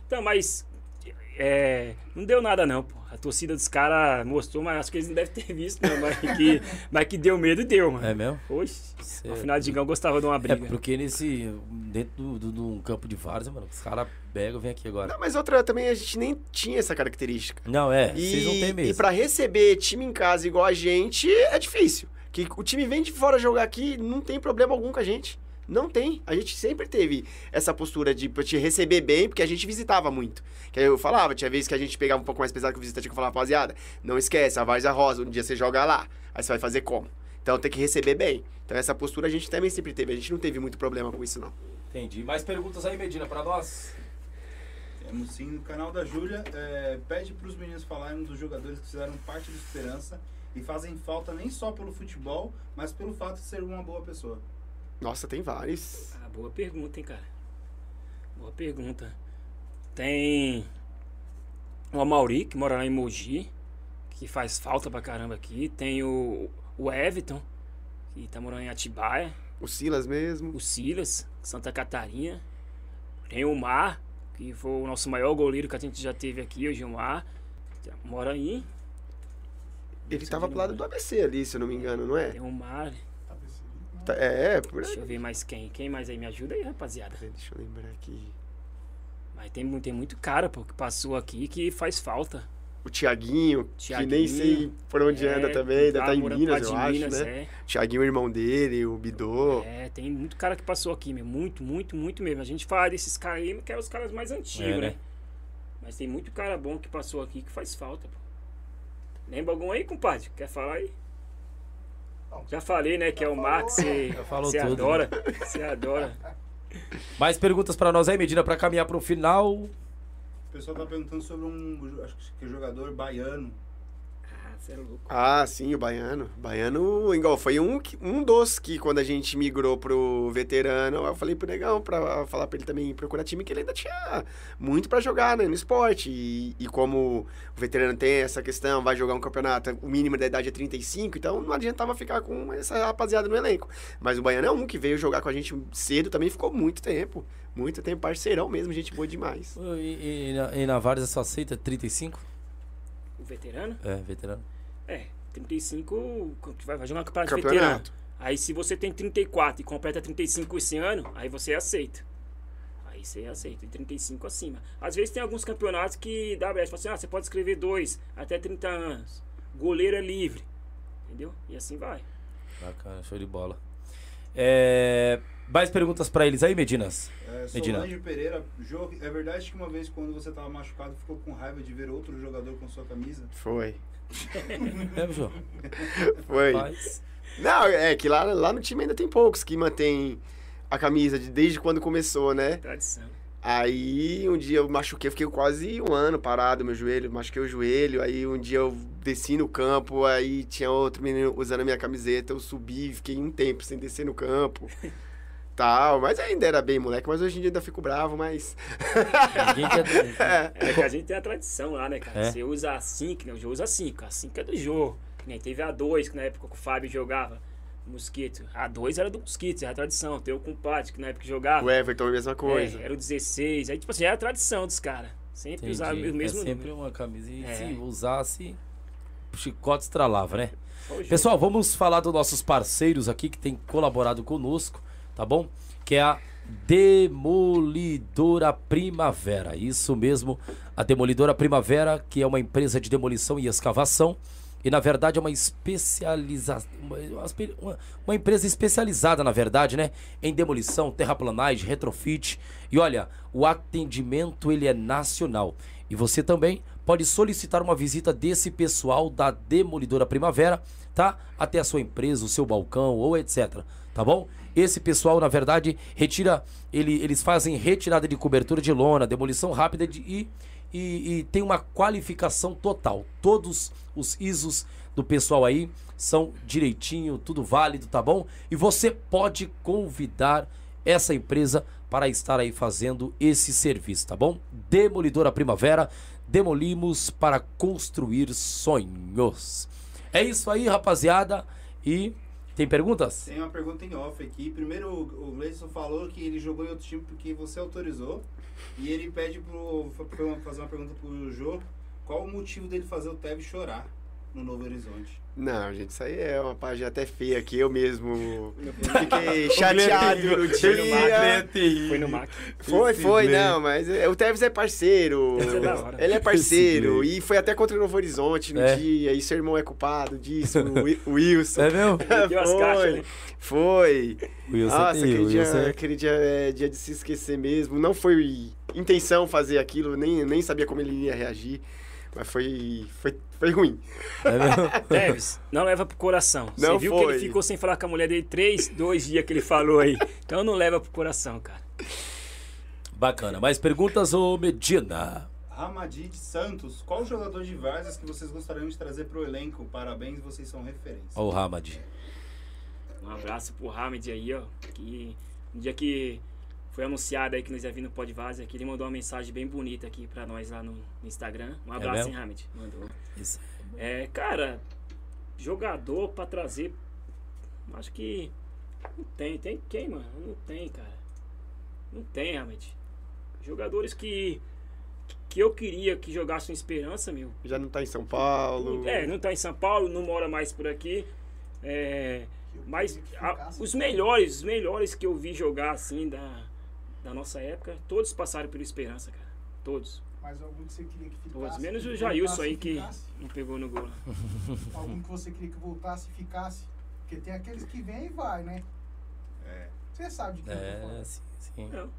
Então, mas. É, não deu nada, não, pô. A torcida dos caras mostrou, mas acho que eles não devem ter visto, não. Mas que, mas que deu medo, deu, mano. É mesmo? Oxe. Cê- Afinal, Digão gostava de uma É briga. porque nesse... Dentro de um campo de várzea, mano, os caras pegam, vem aqui agora. Não, mas outra também a gente nem tinha essa característica. Não, é. E, Vocês não têm mesmo. e pra receber time em casa igual a gente é difícil. Que o time vem de fora jogar aqui, não tem problema algum com a gente. Não tem. A gente sempre teve essa postura de te receber bem, porque a gente visitava muito. Que aí eu falava, tinha vezes que a gente pegava um pouco mais pesado que o visitante que eu falava, rapaziada, não esquece, a Várzea Rosa, um dia você joga lá. Aí você vai fazer como? Então tem que receber bem. Então essa postura a gente também sempre teve. A gente não teve muito problema com isso, não. Entendi. Mais perguntas aí, Medina, pra nós? Temos sim no canal da Júlia. é, pede para os meninos falarem dos jogadores que fizeram parte do Esperança e fazem falta nem só pelo futebol, mas pelo fato de ser uma boa pessoa. Nossa, tem vários. Ah, boa pergunta, hein, cara. Boa pergunta. Tem o Amauri, que mora lá em Mogi, que faz falta pra caramba aqui. Tem o, o Everton, que tá morando em Atibaia. O Silas mesmo. O Silas, Santa Catarina. Tem o Mar, que foi o nosso maior goleiro que a gente já teve aqui, o Gilmar. Mora aí. Ele tava pro lado do ABC ali, se eu não me engano, não é? Tem o Mar. Tá- É, por aí. Deixa eu ver mais quem. Quem mais aí? Me ajuda aí, rapaziada. Deixa eu lembrar aqui. Mas tem, tem muito cara, pô, que passou aqui que faz falta. O Tiaguinho, que nem sei por onde É, anda também, ainda tá tá em Minas, eu acho, Minas, né? É, Tiaguinho, o irmão dele, o Bidô. é, tem muito cara que passou aqui, meu. Muito, muito, muito mesmo. A gente fala desses caras aí, que é os caras mais antigos, É, né? né? Mas tem muito cara bom que passou aqui que faz falta, pô. Lembra algum aí, compadre? Quer falar aí? Já falei, né, que é o Max, você tudo, né? adora. Você adora. Mais perguntas pra nós aí, Medina, pra caminhar pro final. O pessoal tá perguntando sobre um acho que é jogador baiano. Ah, você é louco. Ah, sim, o Baiano. Baiano, igual, foi um, um dos que quando a gente migrou pro veterano, eu falei pro Negão pra falar pra ele também procurar time que ele ainda tinha muito pra jogar, né, no esporte. E, e como o veterano tem essa questão, vai jogar um campeonato, o mínimo da idade é 35, então não adiantava ficar com essa rapaziada no elenco. Mas o Baiano é um que veio jogar com a gente cedo, também ficou muito tempo. Muito tempo, parceirão mesmo, gente boa demais. E, e, e na, e na Várzea só aceita 35? Veterano? É, veterano. É, 35, vai vai jogar um campeonato, de veterano. Campeonato. Aí se você tem 34 e completa 35 esse ano, aí você aceita. Aí você aceita, de 35 acima. Às vezes tem alguns campeonatos que dá brecha. Fala assim, ah, você pode escrever dois até 30 anos. Goleiro é livre. Entendeu? E assim vai. Bacana, show de bola. É, mais perguntas pra eles aí, Medinas? É, Medina. Solange Pereira, Jô, é verdade que uma vez quando você tava machucado ficou com raiva de ver outro jogador com sua camisa? Foi. É, Jô? Foi. Rapaz. Não, é que lá, lá no time ainda tem poucos que mantêm a camisa de, desde quando começou, né? Tradição. Aí um dia eu machuquei, fiquei quase um ano parado, meu joelho, machuquei o joelho. Aí um dia eu desci no campo, aí tinha outro menino usando a minha camiseta, eu subi, fiquei um tempo sem descer no campo. Tal, mas ainda era bem moleque, mas hoje em dia ainda fico bravo, mas. Ninguém quer... É que a gente tem a tradição lá, né, cara? É. Você usa a 5, né? O Jô usa a 5. A 5 é do. Que nem teve a 2, que na época que o Fábio jogava. Mosquito. A 2 era do Mosquito, era a tradição. Tem o compadre, que na época jogava. O Everton, a mesma coisa. É, era o 16. Aí, tipo assim, era a tradição dos caras. Sempre usava o mesmo é sempre número. uma camisa. E É. se usasse, o chicote estralava, né? Pessoal, vamos falar dos nossos parceiros aqui que tem colaborado conosco, tá bom? Que é a Demolidora Primavera. Isso mesmo, a Demolidora Primavera, que é uma empresa de demolição e escavação. E na verdade é uma especialização. Uma, uma- empresa especializada, na verdade, né? Em demolição, terraplanagem, retrofit. E olha, o atendimento ele é nacional. E você também pode solicitar uma visita desse pessoal da Demolidora Primavera, tá? Até a sua empresa, o seu balcão ou etc. Tá bom? Esse pessoal, na verdade, retira. Ele, eles fazem retirada de cobertura de lona, demolição rápida de, e, e, e tem uma qualificação total. Todos os ISOs do pessoal aí são direitinho, tudo válido, tá bom? E você pode convidar essa empresa para estar aí fazendo esse serviço, tá bom? Demolidora Primavera, demolimos para construir sonhos. É isso aí, rapaziada. E tem perguntas? Tem uma pergunta em off aqui. Primeiro, o Gleison falou que ele jogou em outro time porque você autorizou. E ele pede uma- fazer uma pergunta pro Jô. Qual o motivo dele fazer o Tevez chorar no Novo Horizonte? Não, gente, isso aí é uma página até feia que eu mesmo fiquei chateado no dia. Foi no Mac. Foi, foi, não, mas é, o Tevez é parceiro. É. Ele é parceiro. E foi até contra o Novo Horizonte no É. dia. E seu irmão é culpado disso, o Wi- o Wilson. É mesmo? Foi, caixas, né? foi. Wilson Nossa, aquele, dia, Wilson é- aquele dia é dia de se esquecer mesmo. Não foi intenção fazer aquilo, nem, nem sabia como ele ia reagir. Mas foi, foi, foi ruim. é mesmo? Teves, não leva pro coração. Você Não viu que foi. ele ficou sem falar com a mulher dele três, dois dias que ele falou aí. Então não leva pro coração, cara. Bacana. Mais perguntas, ô Medina? Ramadid Santos, qual jogador de Vargas que vocês gostariam de trazer pro elenco? Parabéns, vocês são referência. Ó o Hamad. Um abraço pro Hamid aí, ó. Que no dia que foi anunciado aí que nós ia vir no Pod Vaza, que ele mandou uma mensagem bem bonita aqui pra nós lá no Instagram. Um abraço, mesmo? hein, Hamid? Mandou. Isso. É, cara, jogador pra trazer. Acho que. Não tem. Tem quem, mano? Não tem, cara. Não tem, realmente. Jogadores que. Que eu queria que jogassem esperança, meu. Já não tá em São Paulo. É, não tá em São Paulo, não mora mais por aqui. É, mas a- os melhores, os melhores que eu vi jogar assim da, da nossa época, todos passaram pelo Esperança, cara. Todos. Mas algum que você queria que ficasse. Todos. Menos o Jailson aí que não pegou no gol. Algum que você queria que voltasse e ficasse. Porque tem aqueles que vêm e vai, né? É. Você sabe de quem eu tô É, falando. sim, sim. Não,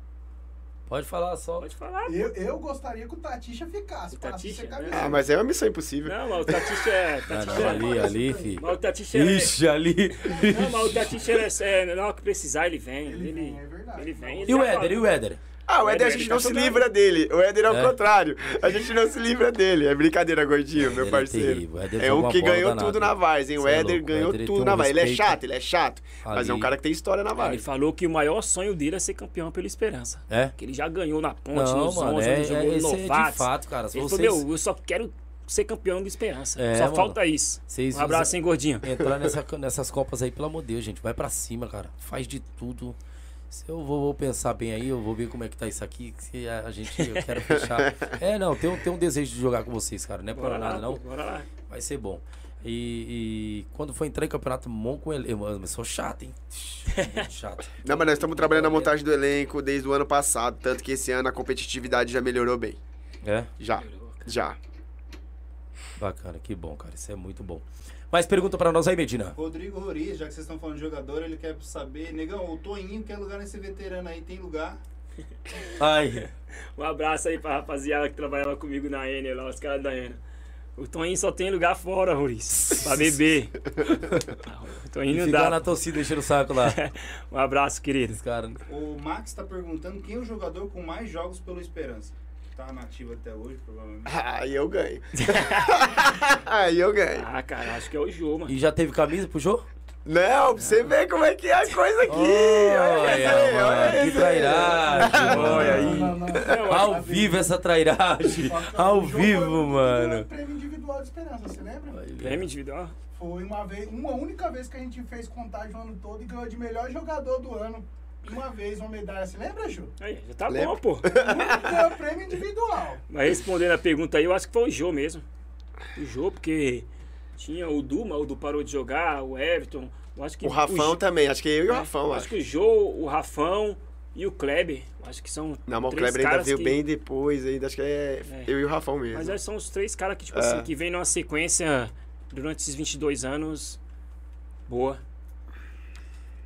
Pode falar só. pode falar. Eu, eu gostaria que o Tatixa ficasse. O Tatixa, ser né? Ah, mas é uma missão impossível. Não, mas o Tatixa é. Tatixa não, é- ali, ali, fi. Mas o Tatixa é. Ixi, ali. Não, mas o Tatixa é, é, na hora que precisar, ele vem. Ele Ele, vem, é verdade. ele vem. E o Éder, e o Éder? Ah, o O Éder a gente ele não tá se livra dele. O Éder é o É? contrário. A gente não se livra dele. É brincadeira, gordinho, meu Ele é parceiro. O É joga um que ganhou danada. tudo na Vars, hein? O é Éder o ganhou Éder, ele tudo na Vars. Ele é chato, ele é chato. Mas é um ali. cara que tem história na Ele Vars. falou que o maior sonho dele é ser campeão pela Esperança. É? Que ele já ganhou na ponte, Não, nos mano, 11, é, ele jogou é, no esse é de Novatos. fato, cara. Ele vocês falou, meu, eu só quero ser campeão do Esperança. É, só mano. falta isso. Um abraço, hein, gordinho. entrar nessa, nessas copas aí, pelo amor de Deus, gente, vai pra cima, cara. Faz de tudo. Se eu vou, vou pensar bem aí, eu vou ver como é que tá isso aqui. Se a, gente, eu quero fechar. É, não, tem, um- tem um desejo de jogar com vocês, cara. Não é lá, nada, não. bora lá. Vai ser bom. E, e quando for entrar em campeonato bom com ele, eu, eu sou chato, hein? Muito chato. Não, mas nós estamos trabalhando na montagem do elenco desde o ano passado. Tanto que esse ano a competitividade já melhorou bem. É? Já, já. Bacana, que bom, cara. Isso é muito bom. Mais pergunta pra nós aí, Medina. Rodrigo Roriz, já que vocês estão falando de jogador, ele quer saber, negão, o Toinho quer lugar nesse veterano aí, tem lugar? Ai, Um abraço aí pra rapaziada que trabalhava comigo na Enel lá, os caras da Enel. O Toninho só tem lugar fora, Maurício. Pra beber. o Toninho não dá. na torcida enchendo o saco lá. Um abraço, querido. Esse cara. O Max tá perguntando quem é o jogador com mais jogos pelo Esperança. Tá nativo até hoje, provavelmente. Aí eu ganho. Aí eu ganho. Ah, cara, acho que é o Jô, mano. E já teve camisa pro jogo? Não, pra você ver como é que é a coisa aqui. olha olha mano, que esse aí. trairagem, Olha aí. Não, não, não. Ao vivo essa trairagem. Ao vivo, foi- mano. Prêmio individual de esperança, você lembra? Prêmio individual. Foi uma vez, uma única vez que a gente fez contagem o ano todo e ganhou de melhor jogador do ano. Uma vez, uma medalha. Você lembra, Ju? Aí, já tá Lembra? bom, pô. Ganhou prêmio individual. Mas respondendo a pergunta aí, eu acho que foi o Jô mesmo. O Jô, porque tinha o Du, mas o Du parou de jogar, o Everton. Eu acho que O Rafão Jô- também, acho que eu e o É, Rafão, acho. acho que o Jô, o Rafão e o Kleber. Acho que são. Não, mas o três Kleber ainda caras veio que- bem depois, ainda acho que é, É. eu e o Rafão mesmo. Mas é, são os três caras que, tipo É. assim, que vem numa sequência durante esses 22 anos. Boa.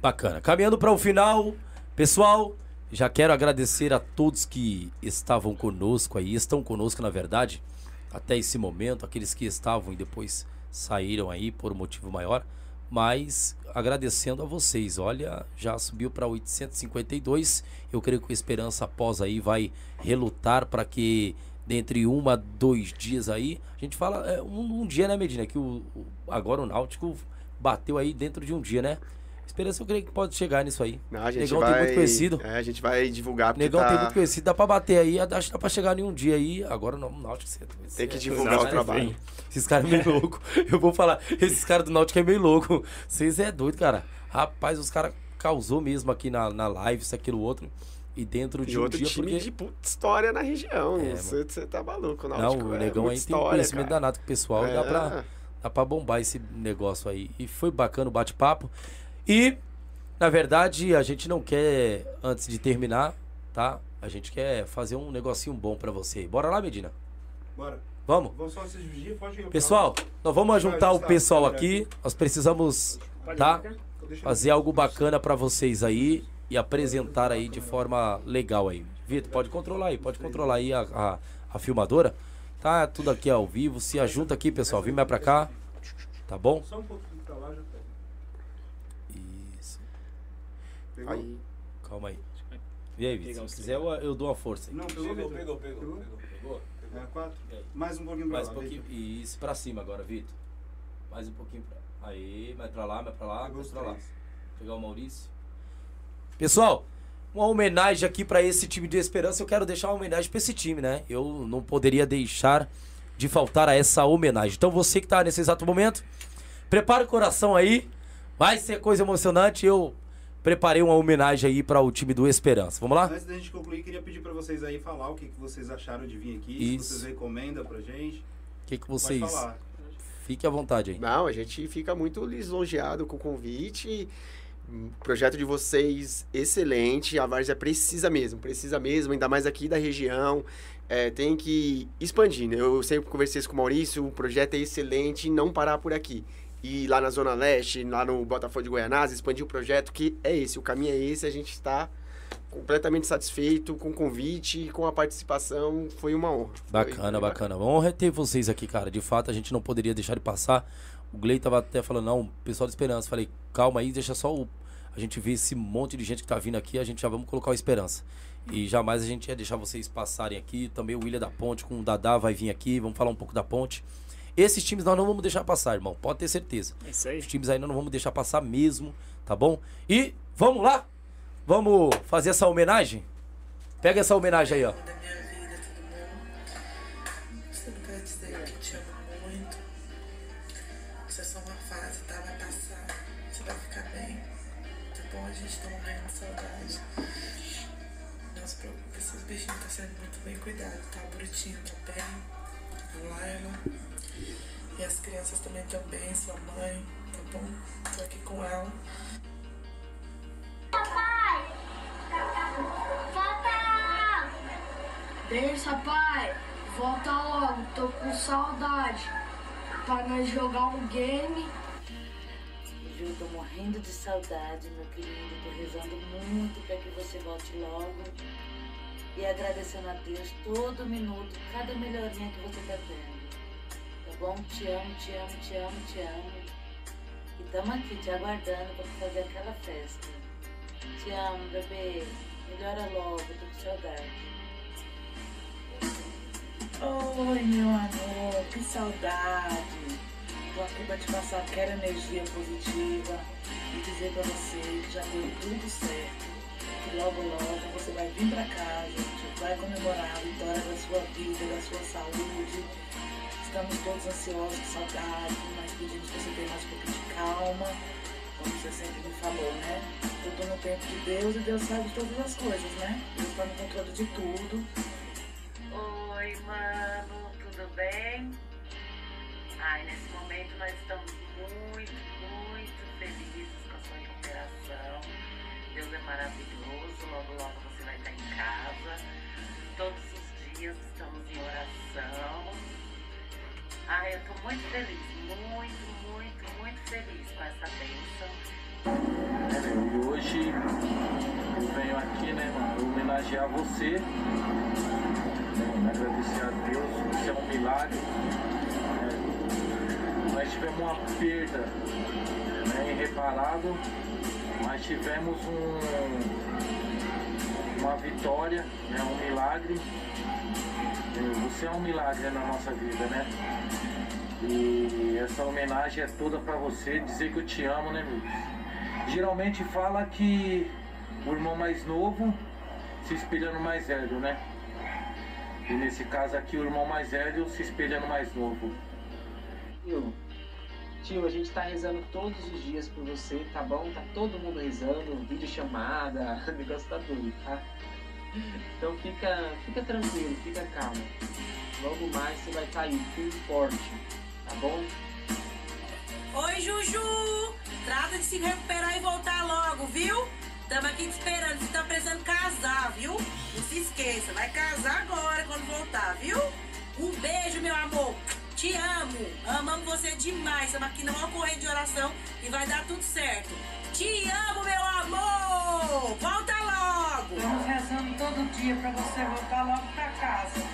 Bacana. Caminhando para o final, pessoal, já quero agradecer a todos que estavam conosco aí, estão conosco na verdade, até esse momento, aqueles que estavam e depois saíram aí por um motivo maior, mas agradecendo a vocês. Olha, já subiu para 852. Eu creio que o Esperança após aí vai relutar para que dentre uma, dois dias aí, a gente fala é, um, um dia, né, Medina, que o, o- agora o Náutico bateu aí dentro de um dia, né? Esperança eu creio que pode chegar nisso aí. Não, a gente Negão vai, tem muito conhecido. É, a gente vai divulgar porque Negão tá, tem muito conhecido, dá pra bater aí, acho que dá pra chegar em um dia aí. Agora não, o Náutico você- Tem que divulgar o caras- trabalho. Esses caras é meio louco. Eu vou falar, esses caras do Náutico é meio louco. Vocês é doido, cara. Rapaz, os caras causou mesmo aqui na, na live, isso, aquilo, outro. E dentro de E um outro dia, time porque... de puta história na região. É, Você você tá maluco, Não, Náutico. o é Negão aí tem história, conhecimento cara. danado com o pessoal. e Dá, É. pra, dá pra bombar esse negócio aí. E foi bacana o bate-papo. E, na verdade, a gente não quer, antes de terminar, tá? A gente quer fazer um negocinho bom pra você. Bora lá, Medina? Bora. Vamos? Vamos só se dividir, pode ir. Pessoal, nós vamos juntar o pessoal aqui. Nós precisamos, tá? marcar? Fazer algo bacana pra vocês aí e apresentar aí de forma legal aí. Vitor, pode controlar aí, pode controlar aí a, a, a filmadora. Tá tudo aqui ao vivo. Se ajunta aqui, pessoal. Vem mais pra cá. Tá bom? Só um pouquinho pra lá já Pegou? Aí, Calma aí. E aí, Vitor? Se quiser, eu, eu dou uma força aí. Não, pegou, pegou, pegou, pegou. É a quatro? E aí? Mais um pouquinho pra Mais lá. um pouquinho. Isso, pra cima agora, Vitor. Mais um pouquinho pra. Aí, mais pra lá, mais pra lá, Pegou mais pra lá. Pegar o Maurício. Pessoal, uma homenagem aqui pra esse time de Esperança. Eu quero deixar uma homenagem pra esse time, né? Eu não poderia deixar de faltar a essa homenagem. Então você que tá nesse exato momento, prepara o coração aí. Vai ser coisa emocionante. Eu preparei uma homenagem aí para o time do Esperança. Vamos lá? Antes da gente concluir, queria pedir pra vocês aí falar o que, que vocês acharam de vir aqui. Isso. Se vocês recomendam pra gente. O que, que Pode vocês. falar. Fique à vontade aí. Não, a gente fica muito lisonjeado com o convite. O projeto de vocês, excelente. A Várzea precisa mesmo, precisa mesmo, ainda mais aqui da região. É, tem que expandir. né? Eu sempre conversei isso com o Maurício, o projeto é excelente, não parar por aqui. E lá na Zona Leste, lá no Botafogo de Goianás, expandir o projeto, que é esse, o caminho é esse, a gente está completamente satisfeito com o convite, com a participação, foi uma honra. Bacana, bacana. Honra ter vocês aqui, cara. De fato, a gente não poderia deixar de passar. O Glei tava até falando, não, pessoal de Esperança. Falei, calma aí, deixa só o... a gente ver esse monte de gente que tá vindo aqui, a gente já vamos colocar o Esperança. E jamais a gente ia deixar vocês passarem aqui. Também o William da Ponte com o Dadá vai vir aqui, vamos falar um pouco da Ponte. Esses times nós não vamos deixar passar, irmão. Pode ter certeza. É isso aí. Os times aí nós não vamos deixar passar mesmo, tá bom? E vamos lá? Vamos fazer essa homenagem? Pega essa homenagem aí, ó. Também sua mãe, tá bom? Tô aqui com ela. Volta! Deixa, pai. Volta logo, tô com saudade. Pra nós jogar um game. Ju, tô morrendo de saudade, meu querido. Tô rezando muito para que você volte logo. E agradecendo a Deus todo minuto, cada melhorinha que você tá tendo. Bom? Te amo, te amo, te amo, te amo. E tamo aqui te aguardando pra fazer aquela festa. Te amo, bebê. Melhora logo, tô com saudade. Oi, meu amor, que saudade. Tô aqui pra te passar aquela energia positiva e dizer pra você que já deu tudo certo. Que logo, logo você vai vir pra casa, vai comemorar a vitória da sua vida, da sua saúde. Estamos todos ansiosos, com saudade, mas pedimos que você tenha mais um pouquinho de calma, como você sempre me falou, né? Eu tô no tempo de Deus e Deus sabe de todas as coisas, né? Deus tá no controle de tudo. Oi, mano, tudo bem? Ai, nesse momento nós estamos muito, muito felizes com a sua recuperação. Deus é maravilhoso, logo, logo você vai estar em casa. Todos os dias estamos em oração. Ai, eu tô muito feliz, muito, muito, muito feliz com essa bênção. E hoje eu venho aqui, né, mano, homenagear você, agradecer a Deus, isso é um milagre. né. nós tivemos uma perda né, irreparável, mas tivemos um, uma vitória, né, um milagre. É, Você é um milagre na nossa vida, né? E essa homenagem é toda pra você, dizer que eu te amo, né, meu? Geralmente fala que o irmão mais novo se espelha no mais velho, né? E nesse caso aqui, o irmão mais velho se espelha no mais novo. Tio, tio, a gente tá rezando todos os dias por você, tá bom? Tá todo mundo rezando, vídeo chamada, o negócio tá doido, tá? Então fica, fica tranquilo, fica calmo. Logo mais você vai estar aí, firme forte, tá bom? Oi, Juju! Trata de se recuperar e voltar logo, viu? Tamo aqui te esperando, você tá precisando casar, viu? Não se esqueça, vai casar agora quando voltar, viu? Um beijo, meu amor! Te amo! Amamos você demais! Estamos aqui numa corrente de oração e vai dar tudo certo! Te amo, meu amor! Volta logo! Estamos rezando todo dia pra você voltar logo pra casa.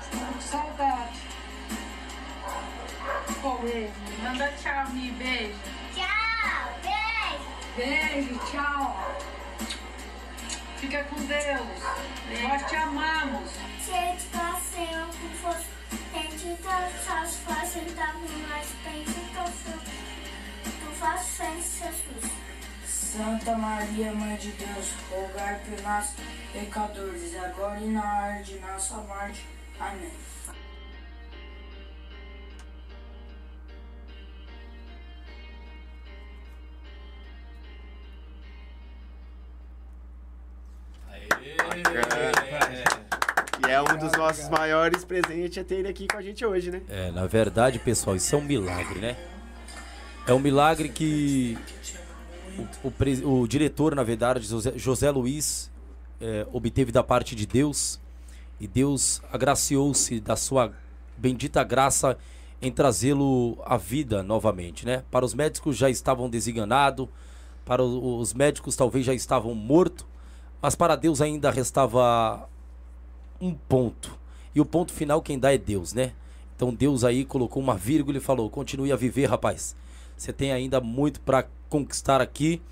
Estamos com. Beijo. Manda tchau, Mi. Beijo. Tchau, beijo. Beijo, tchau. Fica com Deus. Nós te amamos. Gente, passeio com fosse. Gente, todas fazem da mais bem que eu Tu faz Jesus. Santa Maria, Mãe de Deus, rogai por nós, pecadores, agora e na hora de nossa morte. Amém. E é um dos nossos maiores presentes é ter ele aqui com a gente hoje, né? É, na verdade, pessoal, isso é um milagre, né? É um milagre que o, o, o diretor, na verdade, José, José Luiz, é, obteve da parte de Deus e Deus agraciou-se da sua bendita graça em trazê-lo à vida novamente, né? Para os médicos já estavam desenganados, para os médicos talvez já estavam mortos, mas para Deus ainda restava um ponto. E o ponto final quem dá é Deus, né? Então Deus aí colocou uma vírgula e falou: continue a viver, rapaz. Você tem ainda muito para conquistar aqui,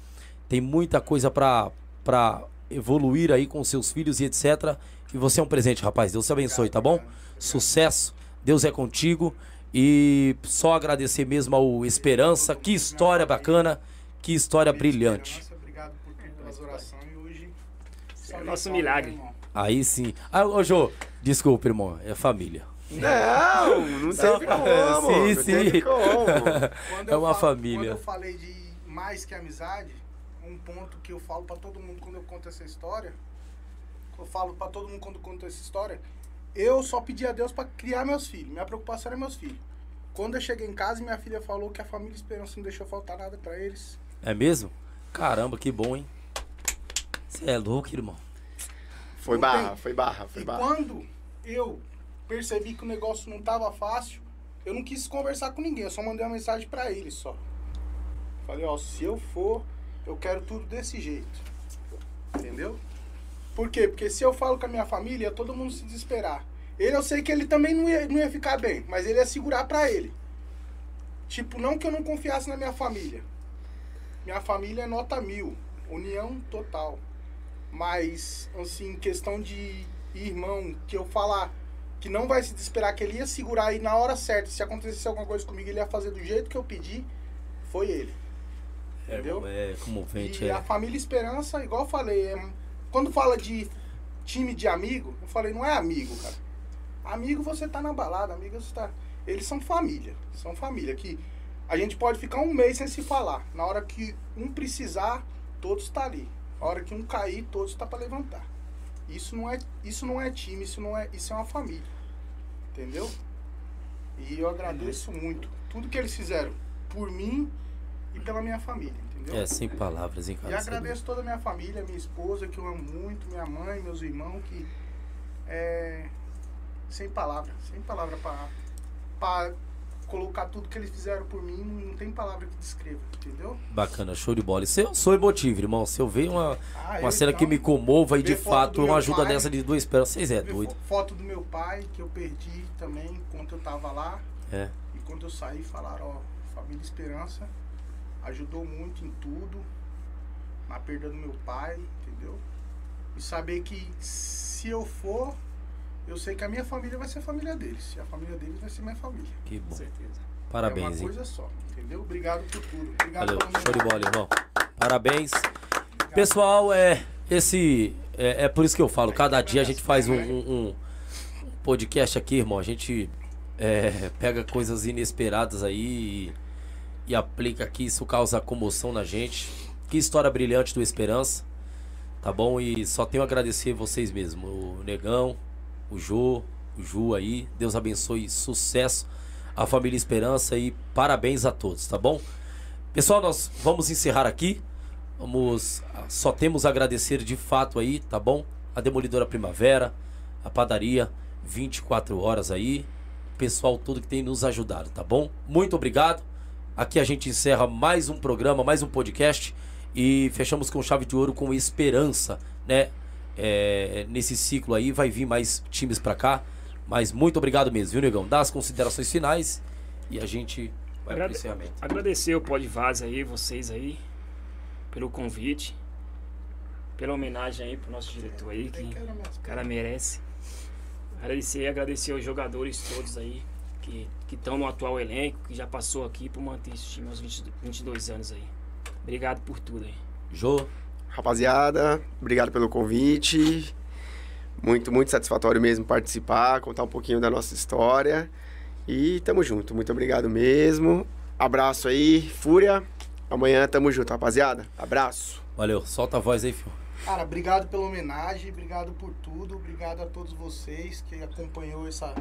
tem muita coisa para evoluir aí com seus filhos e etc. E você é um presente, rapaz. Deus te abençoe, tá bom? Sucesso. Deus é contigo. E só agradecer mesmo ao Esperança. Que história bacana, que história brilhante. Obrigado por tudo, pelas orações. E hoje. só é nosso milagre. irmão? Aí sim. Ah, ô Jô, desculpa, irmão. É família. Não, não teve como. Sim, não sim. como. É uma falo- família. Quando eu falei de mais que amizade, um ponto que eu falo pra todo mundo quando eu conto essa história, eu falo pra todo mundo quando eu conto essa história, eu só pedi a Deus pra criar meus filhos. Minha preocupação era meus filhos. Quando eu cheguei em casa, minha filha falou que a família Esperança não deixou faltar nada pra eles. É mesmo? Caramba, que bom, hein? Você é louco, irmão. Foi Não barra, tem. foi barra, foi E barra. quando eu percebi que o negócio não tava fácil, eu não quis conversar com ninguém, eu só mandei uma mensagem pra eles só. Falei, ó, se eu for, eu quero tudo desse jeito. Entendeu? Por quê? Porque se eu falo com a minha família, todo mundo se desesperar. Ele eu sei que ele também não ia, não ia ficar bem, mas ele ia segurar pra ele. Tipo, não que eu não confiasse na minha família. Minha família é nota mil, união total. Mas, assim, questão de irmão, que eu falar que não vai se desesperar, que ele ia segurar aí na hora certa. Se acontecesse alguma coisa comigo, ele ia fazer do jeito que eu pedi, foi ele. É, Entendeu? é comovente. E É. a família Esperança, igual eu falei, é- quando fala de time de amigo, eu falei, não é amigo, cara. Amigo você tá na balada, amigo você tá. Eles são família. São família. Que a gente pode ficar um mês sem se falar. Na hora que um precisar, todos tá ali. Na hora que um cair, todos tá para levantar. Isso não é, isso não é time, isso não é, isso é uma família. Entendeu? E eu agradeço muito tudo que eles fizeram por mim e pela minha família, entendeu? É, sem palavras, hein, cara. E agradeço toda a minha família, minha esposa, que eu amo muito, minha mãe, meus irmãos, que é. Sem palavra, sem palavra pra colocar tudo que eles fizeram por mim, não tem palavra que descreva, entendeu? Bacana, show de bola. E se eu sou emotivo, irmão. Se eu ver uma, Ah, uma eu, cena que então, me comova e de fato uma ajuda pai, dessa de duas esperas, vocês é doido. fo- Foto do meu pai, que eu perdi também enquanto eu tava lá. É. E quando eu saí, falaram, ó, Família Esperança ajudou muito em tudo, na perda do meu pai, entendeu? E saber que se eu for, eu sei que a minha família vai ser a família deles. E a família deles vai ser minha família. Que bom. certeza. é Parabéns, uma hein? coisa só, entendeu? Obrigado por tudo. Obrigado Valeu, show de bola, irmão. Parabéns. Pessoal, é esse é, é por isso que eu falo, cada dia a gente faz um, um- um podcast aqui, irmão. A gente é, pega coisas inesperadas aí e, e aplica aqui, isso causa comoção na gente. Que história brilhante do Esperança, tá bom? E só tenho a agradecer vocês mesmo, o Negão, o Jô, o Ju aí. Deus abençoe, sucesso à família Esperança e parabéns a todos, tá bom? Pessoal, nós vamos encerrar aqui. Vamos. Só temos a agradecer de fato aí, tá bom? A Demolidora Primavera, a padaria, 24 horas aí. O pessoal todo que tem nos ajudado, tá bom? Muito obrigado. Aqui a gente encerra mais um programa, mais um podcast. E fechamos com chave de ouro com esperança, né? É, nesse ciclo aí vai vir mais times pra cá. Mas muito obrigado mesmo, viu, Negão? Dá as considerações finais e a gente vai pro Agrade- encerramento. Agradecer o Pod Vaz aí, vocês aí, pelo convite, pela homenagem aí pro nosso diretor aí, que o cara merece. Agradecer, agradecer aos jogadores todos aí, que estão no atual elenco, que já passou aqui por manter esse time aos 20, 22 anos aí. Obrigado por tudo aí. Jô, Rapaziada, obrigado pelo convite. Muito, muito satisfatório mesmo participar, contar um pouquinho da nossa história. E tamo junto. Muito obrigado mesmo. Abraço aí, Fúria. Amanhã tamo junto, rapaziada. Abraço. valeu. Solta a voz aí, filho. Cara, obrigado pela homenagem, obrigado por tudo, obrigado a todos vocês que acompanhou essa,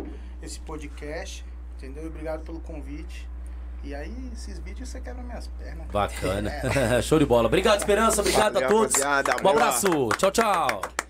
esse podcast, entendeu? Obrigado pelo convite. E aí, esses vídeos você quebra minhas pernas. Bacana. É. Show de bola. Obrigado, Esperança. Obrigado Valeu, a todos. rapaziada. Um abraço. Tchau, tchau.